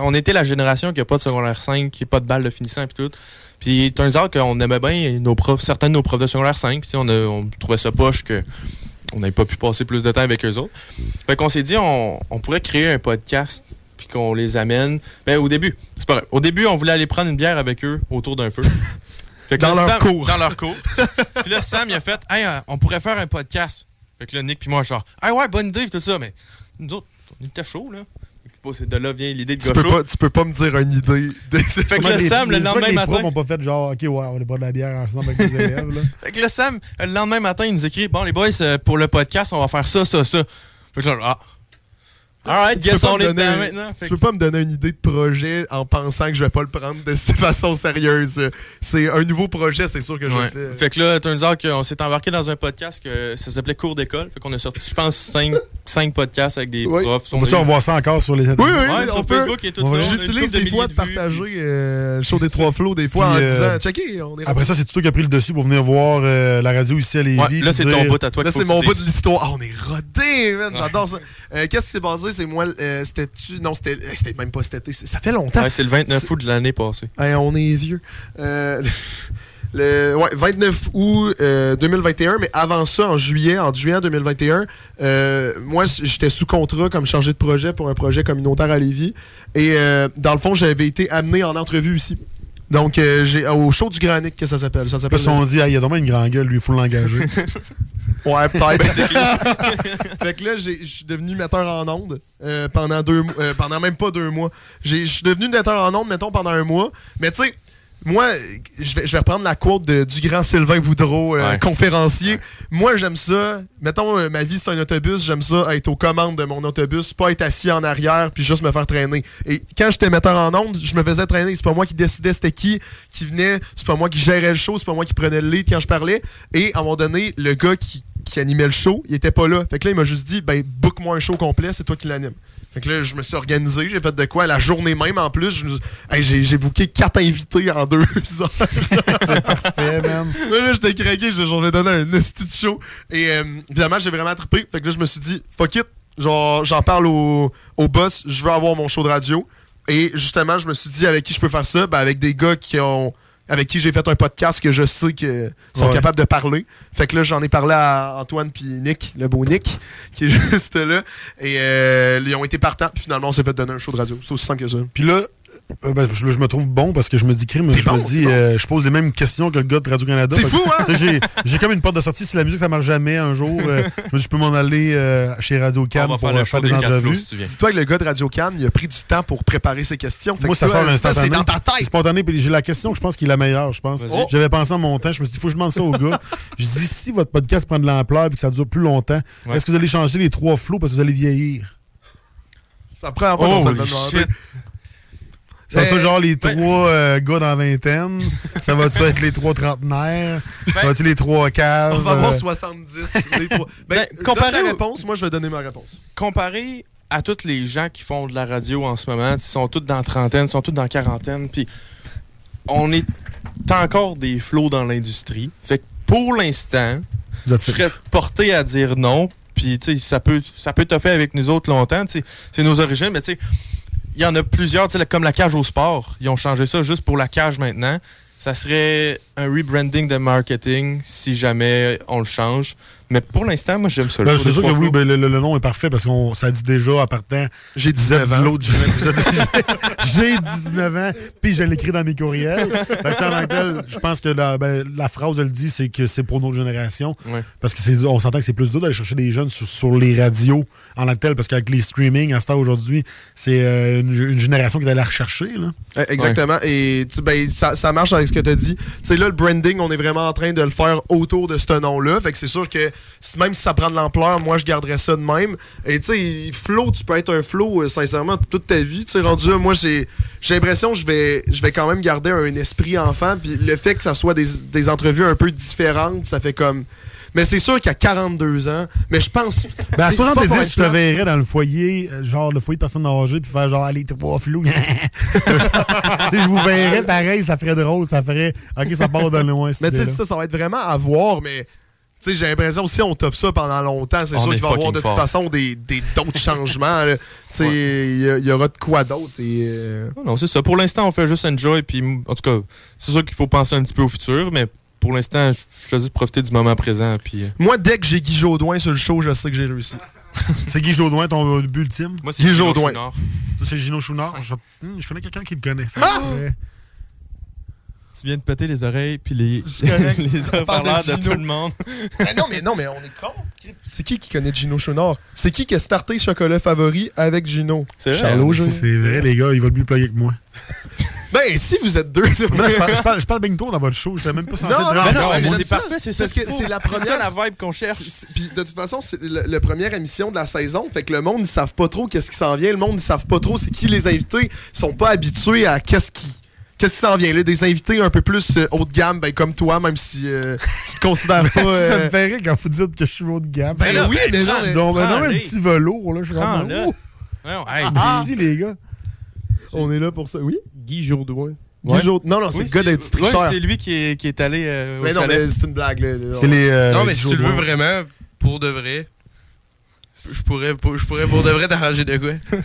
On était la génération qui n'a pas de secondaire 5, qui n'a pas de balle de finissant, puis tout. Puis, turns out qu'on aimait bien nos profs, certains de nos profs de secondaire 5. tu sais, On, a- on trouvait ça poche que on n'avait pas pu passer plus de temps avec eux autres. Fait qu'on s'est dit, on, on pourrait créer un podcast, puis qu'on les amène. Ben, au début, c'est pas vrai. Au début, on voulait aller prendre une bière avec eux autour d'un feu. Fait que Dans là, leur Sam- cours. Dans leur cours. puis là, Sam, il a fait, hey, euh, on pourrait faire un podcast. Fait que là, Nick, puis moi, genre, hey, ouais, bonne idée, tout ça. Mais nous autres, on était chaud, là. C'est de là vient l'idée de tu, peux pas, tu peux pas me dire une idée. de- Fait que les- Sam, le les- lendemain les matin. profs ont pas fait genre, OK, ouais, on est pas de la bière ensemble avec les élèves, là. Fait que là, Sam, le lendemain matin, il nous écrit Bon, les boys, euh, pour le podcast, on va faire ça, ça, ça. Fait que là, ah. Alright, guess pas on me est dedans maintenant. Fait Tu peux pas me donner une idée de projet en pensant que je vais pas le prendre de cette façon sérieuse. C'est un nouveau projet, c'est sûr que je Ouais. le fais. Fait que là, turns out qu'on s'est embarqué dans un podcast que ça s'appelait Cours d'école. Fait qu'on a sorti, je pense, cinq, cinq podcasts avec des Oui. profs. On peut-tu revoir ça encore sur les Oui, oui, Ouais, oui, sur peut. Facebook et tout Ouais, ça. a J'utilise de des fois de vues, partager euh, le show des trois flots, des fois Puis, en euh, disant Checker, on est Après ça, c'est toi qui as pris le dessus pour venir voir euh, la radio ici à Lévis. Ouais, là, c'est ton bout à toi Là, c'est mon bout de l'histoire. Ah, on est rodé, man. J'adore ça. Euh, Qu'est-ce qui s'est passé? C'est moi. euh, C'était-tu? Non, c'était euh, c'était même pas cet été. Ça fait longtemps. Ouais, c'est le 29 août de l'année passée. Hey, on est vieux. Euh, le, ouais, 29 août euh, 2021, mais avant ça, en juillet, en juillet 2021, euh, moi, j'étais sous contrat comme chargé de projet pour un projet communautaire à Lévis. Et euh, dans le fond, j'avais été amené en entrevue ici. Donc, euh, j'ai au show du Granic, que ça s'appelle. Ça s'appelle. Parce qu'on dit, ah, il a vraiment une grande gueule, lui, il faut l'engager. Ouais, peut-être. Ben, c'est clair. fait que là, j'ai- je suis devenu metteur en ondes euh, pendant deux euh, pendant même pas deux mois. J'ai- Je suis devenu metteur en ondes, mettons, pendant un mois. Mais tu sais, moi, je vais, je vais reprendre la quote de- du grand Sylvain Boudreau, euh, Ouais. conférencier. Moi, j'aime ça. Mettons, euh, ma vie, c'est un autobus. J'aime ça être aux commandes de mon autobus, pas être assis en arrière puis juste me faire traîner. Et quand j'étais metteur en onde, je me faisais traîner. C'est pas moi qui décidais c'était qui qui venait. C'est pas moi qui gérais le show. C'est pas moi qui prenais le lead quand je parlais. Et à un moment donné, le gars qui, qui animait le show, il était pas là. Fait que là, il m'a juste dit, ben, book-moi un show complet, c'est toi qui l'anime. Fait que là, je me suis organisé, j'ai fait de quoi la journée même en plus. hey, j'ai, booké quatre invités en deux heures. C'est parfait, man. Là, j'étais craqué, je je vais donner un esti de show. Et euh, évidemment, j'ai vraiment trippé. Fait que là, je me suis dit, fuck it, genre, j'en parle au, au boss, je veux avoir mon show de radio. Et justement, je me suis dit, avec qui je peux faire ça? Ben, avec des gars qui ont. Avec qui j'ai fait un podcast que je sais que sont Ouais. capables de parler. Fait que là, j'en ai parlé à Antoine puis Nick, le beau Nick, qui est juste là. Et euh, ils ont été partants. Puis finalement, on s'est fait donner un show de radio. C'est aussi simple que ça. Puis là, euh, ben, je, je me trouve bon parce que je me dis crime, je bon, me dis, bon. euh, je pose les mêmes questions que le gars de Radio-Canada. C'est fou, hein? J'ai, j'ai comme une porte de sortie. Si la musique ça marche jamais un jour, euh, je me dis, je peux m'en aller euh, chez Radio Cam On va pour faire des entrevues. Dis-toi que le gars de Radio Can, il a pris du temps pour préparer ses questions. Fait Moi, que ça toi, sort instantané. C'est dans ta C'est tête. spontané. Puis j'ai la question que je pense qui est la meilleure, je pense. J'avais pensé en mon temps. Je me suis dit, il faut que je demande ça au gars. je dis, si votre podcast prend de l'ampleur et que ça dure plus longtemps, Ouais. est-ce que vous allez changer les trois flots parce que vous allez vieillir? Ça prend le Holy demande. shit. Ça va Ben, être genre les ben- trois euh, gars dans la vingtaine? ça va-tu être les trois trentenaires? ça Ben- va-tu les trois caves? On va avoir euh, 70. les trois. Ben, Ben, comparé comparé la au- réponse, moi, je vais donner ma réponse. comparé à tous les gens qui font de la radio en ce moment, ils sont tous dans la trentaine, ils sont tous dans la quarantaine, puis on est encore des flots dans l'industrie. Fait que pour l'instant, je serais porté à dire non, puis tu sais, ça peut, ça peut te faire avec nous autres longtemps, c'est nos origines, mais tu sais, il y en a plusieurs, comme la cage au sport, ils ont changé ça juste pour la cage maintenant. Ça serait un rebranding de marketing si jamais on le change. Mais pour l'instant, moi, j'aime ça. Ben, c'est sûr que oui, ben, le, le- le nom est parfait parce qu'on ça dit déjà en partant. J'ai Vous êtes 19 ans. l'autre, J'ai 19 ans, puis je l'écris dans mes courriels. Sais, en tel, je pense que la, ben, la phrase, elle dit, c'est que c'est pour notre génération. Ouais. Parce que c'est, on s'entend que c'est plus dur d'aller chercher des jeunes sur, sur les radios en tant que tel, parce qu'avec les streaming à ce temps aujourd'hui, c'est euh, une, une génération qui est allée la rechercher. Là. Euh, Exactement. Et tu- ben, ça, ça marche avec ce que tu as dit. Tu sais, là, le branding, on est vraiment en train de le faire autour de ce nom-là. Fait que c'est sûr que même si ça prend de l'ampleur, moi, je garderais ça de même. Et tu sais, flow, tu peux être un flow, euh, sincèrement, toute ta vie. Tu sais, rendu moi, j'ai j'ai l'impression que je vais, je vais quand même garder un esprit enfant. Puis le fait que ça soit des, des entrevues un peu différentes, ça fait comme. Mais c'est sûr qu'à 42 ans, mais je pense. Ben, à c'est- c'est pas pour 70, être je te verrais dans le foyer, euh, genre le foyer de personnes âgées, puis faire genre, allez, trois flous. tu sais, je vous verrais pareil, ça ferait drôle, ça ferait, ok, ça part de loin. Mais tu sais, ça, ça va être vraiment à voir, mais j'ai l'impression que si on top ça pendant longtemps, c'est sûr qu'il va y avoir de toute façon des des- d'autres changements. là. Tu sais, il y y, aura de quoi d'autre. Et, euh, Non, non, c'est ça. Pour l'instant, on fait juste enjoy. Puis, en tout cas, c'est sûr qu'il faut penser un petit peu au futur, mais pour l'instant, je choisis de profiter du moment présent. Puis, euh, Moi, dès que j'ai Guy Jodoin sur le show, je sais que j'ai réussi. C'est Guy Jodoin, ton but ultime? moi, c'est Guy Gino Jodoin. C'est Gino Chouinard? Je, Hmm, je connais quelqu'un qui le connaît. Ah! Tu viens de péter les oreilles, puis les, les de de, Gino. tout le monde. Mais non, mais non, mais on est con. C'est qui qui connaît Gino Chouinard? C'est qui qui a starté Chocolat Favori avec Gino? C'est vrai. C'est vrai, les gars, il va le mieux plugger que moi. Ben, si vous êtes deux. Je, parle, je, parle, je parle bingo dans votre show. Je même pas censé Non, être non, non, c'est parfait, c'est ça. Parce que qu'il faut. c'est la première- la vibe qu'on cherche. Puis de toute façon, c'est le- la première émission de la saison. Fait que le monde, ils savent pas trop qu'est-ce qui s'en vient. Le monde, ils savent pas trop c'est qui les invités. Ils sont pas habitués à qu'est-ce qui. Qu'est-ce qui s'en vient là? Des invités un peu plus euh, haut de gamme, ben, comme toi, même si euh, tu te considères pas. ça euh, me fait rire quand vous dites que je suis haut de gamme. Ben là, oui, mais non, mais- ben non, un petit velours, là, je suis vraiment. Ouh, Voyons, hey, Merci, les gars. on est là pour ça. Oui? Guy Jourdouin. Guy Ouais. Non, non, c'est oui, le gars d'être ouais, tricheur. c'est lui qui est, qui est allé euh, au mais non, chalet. mais c'est une blague. Là, là. C'est les. euh, non, mais si tu le veux vraiment, pour de vrai, je pourrais, pour- je pourrais pour de vrai t'arranger de quoi?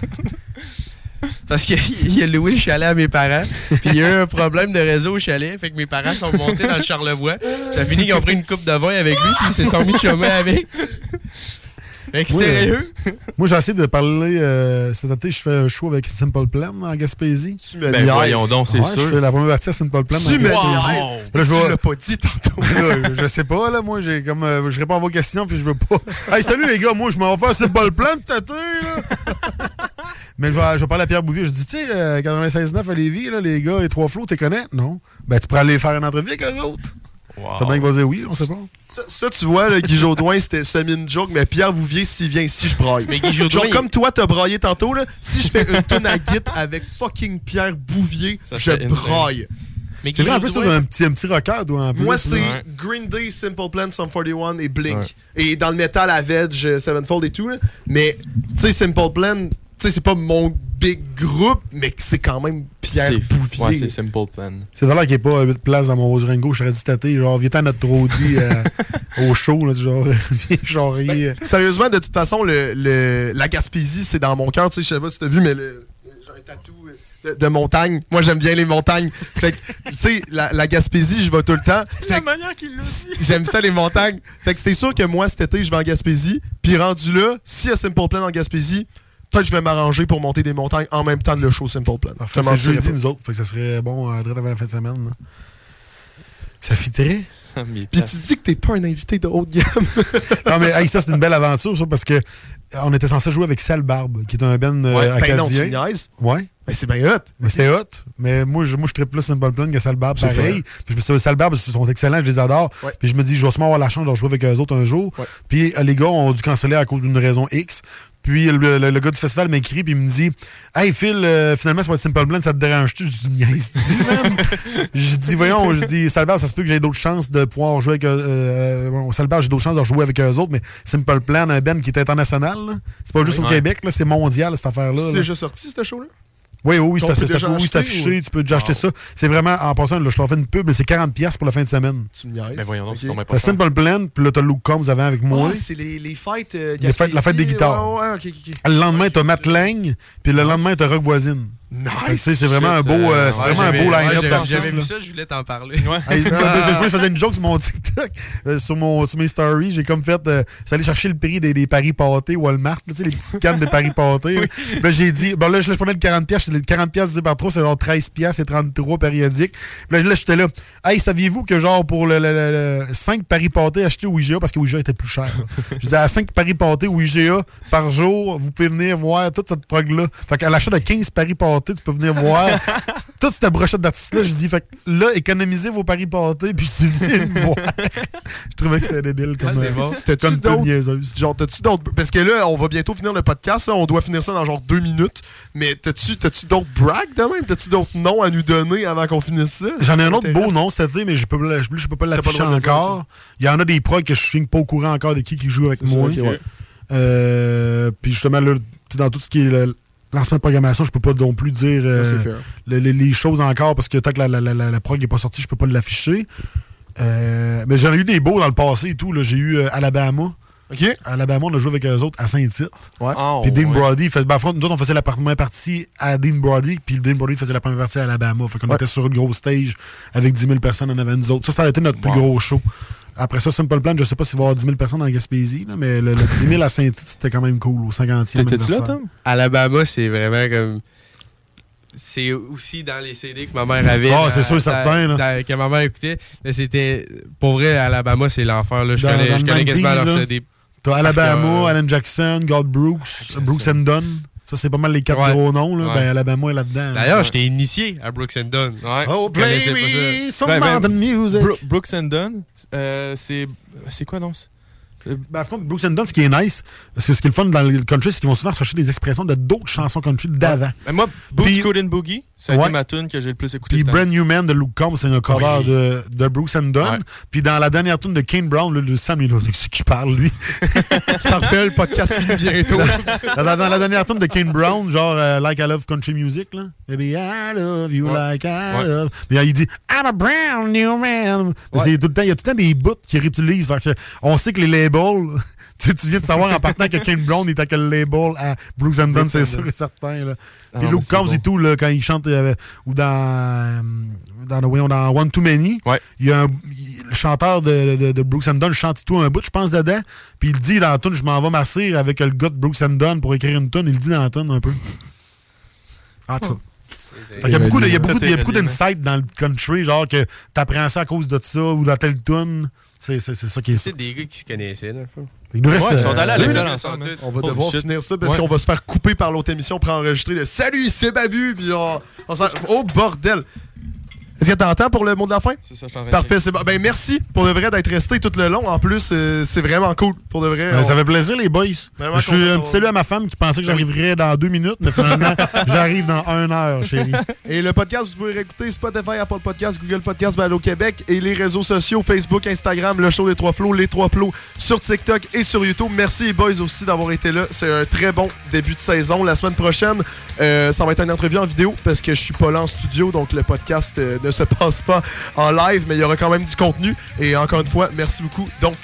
Parce qu'il a loué le chalet à mes parents, puis il y a eu un problème de réseau au chalet, fait que mes parents sont montés dans le Charlevoix. Ça a fini qu'ils ont pris une coupe de vin avec lui, puis ils se sont mis chômer avec. Sérieux? Moi, j'ai essayé de parler. euh, cet été, je fais un show avec Simple Plan en Gaspésie. Tu me Ben voyons donc, c'est Ouais, Je sûr. fais la première partie à Simple Plan en Tu me Gaspésie. niaises. Là, je Tu vois- l'as pas dit tantôt. Là, je sais pas, là, moi, j'ai comme. euh, je réponds à vos questions, puis je veux pas. Hey, salut les gars, moi, je m'en vais faire Simple Plan cet été, là. Mais je vais, je vais parler à Pierre Bouvier. Je dis, tu sais, le 96.9 à Lévis, là, les gars, les trois flots, tu connais? Non. Ben, tu pourrais aller faire une entrevue avec eux autres. T'as bien qu'il va dire oui, on sait pas. Ça, ça, tu vois, là, Guy Jodoin, c'était semi une joke, mais Pierre Bouvier, s'il vient ici, je braille. Mais Guy Jodoin, Genre, il- comme toi, t'as braillé tantôt, là, si je fais une tonne à Git avec fucking Pierre Bouvier, Ça je braille. Mais C'est vrai, en plus, t'as un petit, un petit rocker, toi, en plus. Moi, c'est Ouais. Green Day, Simple Plan, Sum 41 et Blink. Ouais. Et dans le métal, Avenge, euh, Sevenfold et tout. là. Mais, tu sais, Simple Plan, tu sais, c'est pas mon big groupe, mais c'est quand même Pierre C'est Bouvier. Ouais, c'est Simple Plan. C'est valeur qu'il n'y ait pas 8 places dans mon Durango. Je serais dit genre, viens à notre Rodi au show, là, genre, viens charrier. Sérieusement, de toute façon, le, le- la Gaspésie, c'est dans mon cœur. Tu sais, je sais pas si t'as vu, mais le- j'ai un tatou euh, de, de montagne. Moi, j'aime bien les montagnes. Fait que, tu sais, la, la Gaspésie, je vais tout le temps. Fait que manière qu'il l'a dit. J'aime ça, les montagnes. Fait que c'est sûr que moi, cet été, je vais en Gaspésie. Puis rendu là, s'il y a Simple Plan en Gaspésie, peut-être que je vais m'arranger pour monter des montagnes en même temps de le show Simple Plan. Te c'est jeudi, pas. nous autres. Fait que ça serait bon, euh, direct avant la fin de semaine. là. Ça fitterait. Puis tu dis que t'es pas un invité de haute gamme. Non, mais hey, ça, c'est une belle aventure, ça, parce que euh, on était censé jouer avec Sal Barbe, qui est un ben euh, Ouais, ben non, acadien. tu ouais. Ben c'est bien hot. Mais c'était hot. Mais moi, je, moi, je tripe plus Simple Plan que Sal Barbe, C'est pareil. Puis je me suis dit, Sal Barbe, ils sont excellents, je les adore. Ouais. Puis je me dis, je vais sûrement avoir la chance de jouer avec eux autres un jour. Ouais. Puis euh, les gars ont dû canceller à cause d'une raison X. Puis le, le- le gars du festival m'écrit puis il me dit Hey Phil, euh, finalement ça va être Simple Plan, ça te dérange-tu? Je dis niaise. Je dis voyons, je dis Salbar, ça se peut que j'ai d'autres chances de pouvoir jouer avec euh, euh, bon, Salbar, j'ai d'autres chances de jouer avec eux autres, mais Simple Plan, un Ben qui est international, c'est pas juste Oui. au Ouais. Québec, c'est mondial cette affaire-là. C'est déjà sorti, ce show-là? Oui, oui, c'est c'est- c'est affiché, ou- tu peux déjà acheter ça. C'est vraiment, en passant, là, je leur fais une pub, mais c'est 40$ pour la fin de semaine. Tu me niaises. Ben voyons donc, c'est Ok. tombé pas. Simple Plan, puis là, t'as Luke Combs avant avec moi. Ah, c'est les, les fêtes. euh, Les fêtes- la fête des guitares. Ouais, ouais. Le lendemain, t'as Matt Lang, puis le lendemain, t'as Rock Voisine. Nice. C'est vraiment un beau, euh, euh, c'est Ouais, vraiment un beau ouais, line-up d'artistes. J'avais vu là. ça, je voulais t'en parler. Hey, je faisais une joke sur mon TikTok, euh, sur, mon, sur mes stories. J'ai comme fait, euh, j'allais chercher le prix des, des paris pâtés Walmart, là, tu sais, les petites cannes de paris pâtés. là. Là, j'ai dit, bon, là, je, prenais le 40$, piastres, le 40$ piastres divisé par 3, c'est genre 13$ piastres et 33 périodiques. Puis là, là, j'étais là, hey, saviez-vous que genre pour le, le, le- le 5 paris pâtés achetés au IGA, parce que IGA était plus cher. Je disais, à 5 paris pâtés au IGA par jour, vous pouvez venir voir toute cette prog-là. Fait qu'à l'achat de 15 paris pâtés, tu peux venir voir toute cette brochette d'artistes-là. Je dis, fait là, économisez vos paris pâtés, puis c'est venu me voir. Je trouvais que c'était débile comme, Ouais, c'est euh, bon. Comme niaiseuse. Genre, t'as-tu d'autres. Parce que là, on va bientôt finir le podcast. là, on doit finir ça dans genre deux minutes. Mais t'as-tu d'autres brags de même? T'as-tu d'autres noms à nous donner avant qu'on finisse ça? J'en ai un autre beau nom cet été, mais je peux, je, je peux pas l'afficher dire, encore. Il y en a des prods que je suis pas au courant encore de qui qui joue avec C'est ça, moi. ok, ouais. Euh, puis justement, là, dans tout ce qui est le lancement de programmation, je peux pas non plus dire euh, le- les, choses encore parce que tant que la, la, la, la, la prog n'est pas sortie, je peux pas l'afficher. Euh, mais j'en ai eu des beaux dans le passé et tout. là. J'ai eu euh, Alabama. OK. Alabama, on a joué avec eux autres à Saint-Tite. Ouais. Ah, Puis Dean ouais. Brody, fait, ben, en fait, nous autres, on faisait la première partie à Dean Brody, puis Dean Brody faisait la première partie à Alabama. Fait qu'on Ouais. était sur une grosse stage avec 10 000 personnes en avant nous autres. Ça, ça a été notre plus gros show. Après ça, Simple Plan, je sais pas s'il va y avoir 10 000 personnes en Gaspésie, là, mais le, le 10 000 à Saint-Tite, c'était quand même cool, au 50e T'étais-tu là. Tom? Alabama, c'est vraiment comme. C'est aussi dans les CD que ma mère avait. Ah, dans- c'est sûr, dans- certain, là. dans- que ma mère écoutait. Mais c'était. Pour vrai, Alabama, c'est l'enfer. là. Je Dans- connais, dans je le connais 90s, quasiment. CD. T'as Alabama, Euh, Alan Jackson, God Brooks. Brooks and Dunn. Ça, c'est pas mal les quatre Ouais. gros noms. Là. Ouais. Ben, Alabama est là-dedans. D'ailleurs, là. j'étais initié à Brooks and Dunn. Ouais. Oh, play pas me ça. some Ben, ben, music. Bro- Brooks and Dunn, euh, c'est c'est quoi donc? Ben, par contre, Brooks and Dunn, ce qui est nice, parce que ce qui est le fun dans le country, c'est qu'ils vont souvent chercher des expressions de d'autres chansons country d'avant. Ben, moi, Boots Couldn't Boogie, ça a Ouais. ma tune que j'ai le plus écouté. Puis Brand. New Man de Luke Combs, c'est un cover Oui. de, de Brooks and Dunn. Ouais. Puis dans la dernière tune de Kane Brown, là, le Sam, il a c'est qui parle, lui? C'est parfait, le podcast finit bientôt. dans, la, dans la dernière tune de Kane Brown, genre euh, Like I Love Country Music, là. Maybe I love you Ouais. like I love. Puis il dit I'm a brand new man. Mais c'est tout le temps, il y a tout le temps des bouts qu'il réutilise. Fait que on sait que les tu, tu viens de savoir en partant que Kane Brown est à quel label à Brooks and Dunn, c'est sûr et certain. Là. Ah, Puis Luke Combs bon. et tout, là, quand il chante, euh, ou dans, euh, dans, voyons, dans One Too Many, Ouais. il y a un, il- le chanteur de, de, de Brooks and Dunn chante tout un bout, je pense, dedans. Puis il dit dans la tune, je m'en vais m'asseoir avec le gars de Brooks and Dunn pour écrire une tune. Il le dit dans la tune un peu. En tout cas. Il y a beaucoup d'insights dans le country, genre que t'apprends ça à cause de ça ou dans telle tune. C'est ça qui est. C'est des gars qui se connaissaient, dans le fond. Il nous reste, Ouais, ils sont euh, allés à l'école ensemble. On va Holy devoir shit. finir ça parce Ouais. qu'on va se faire couper par l'autre émission pour enregistrer le Salut, c'est Babu. Puis on, on Oh bordel! Est-ce que t'entends pour le mot de la fin? C'est ça, je t'en Parfait, c'est bon. Ben merci pour de vrai d'être resté tout le long. En plus, euh, c'est vraiment cool. Pour de vrai. Ben, on- Ça fait plaisir, les boys. Vraiment je suis un petit salut à ma femme qui pensait que j'arriverais dans deux minutes, mais finalement, j'arrive dans une heure, chérie. Et le podcast, vous pouvez réécouter Spotify, Apple Podcast, Google Podcast, Ballo Québec et les réseaux sociaux Facebook, Instagram, le show des trois flots, les trois flots sur TikTok et sur YouTube. Merci les boys aussi d'avoir été là. C'est un très bon début de saison. La semaine prochaine, euh, ça va être une entrevue en vidéo parce que je suis pas là en studio, donc le podcast euh, ne se passe pas en live, mais il y aura quand même du contenu. Et encore une fois, merci beaucoup. Donc,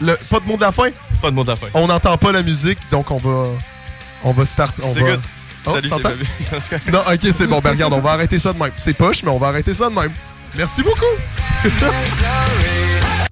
le, pas de mot de la fin? Pas de mot de la fin. On n'entend pas la musique, donc on va, on va start. on C'est va- good. Oh, Salut, c'est Non, ok, c'est bon. Ben regarde, on va arrêter ça de même. C'est poche, mais on va arrêter ça de même. Merci beaucoup.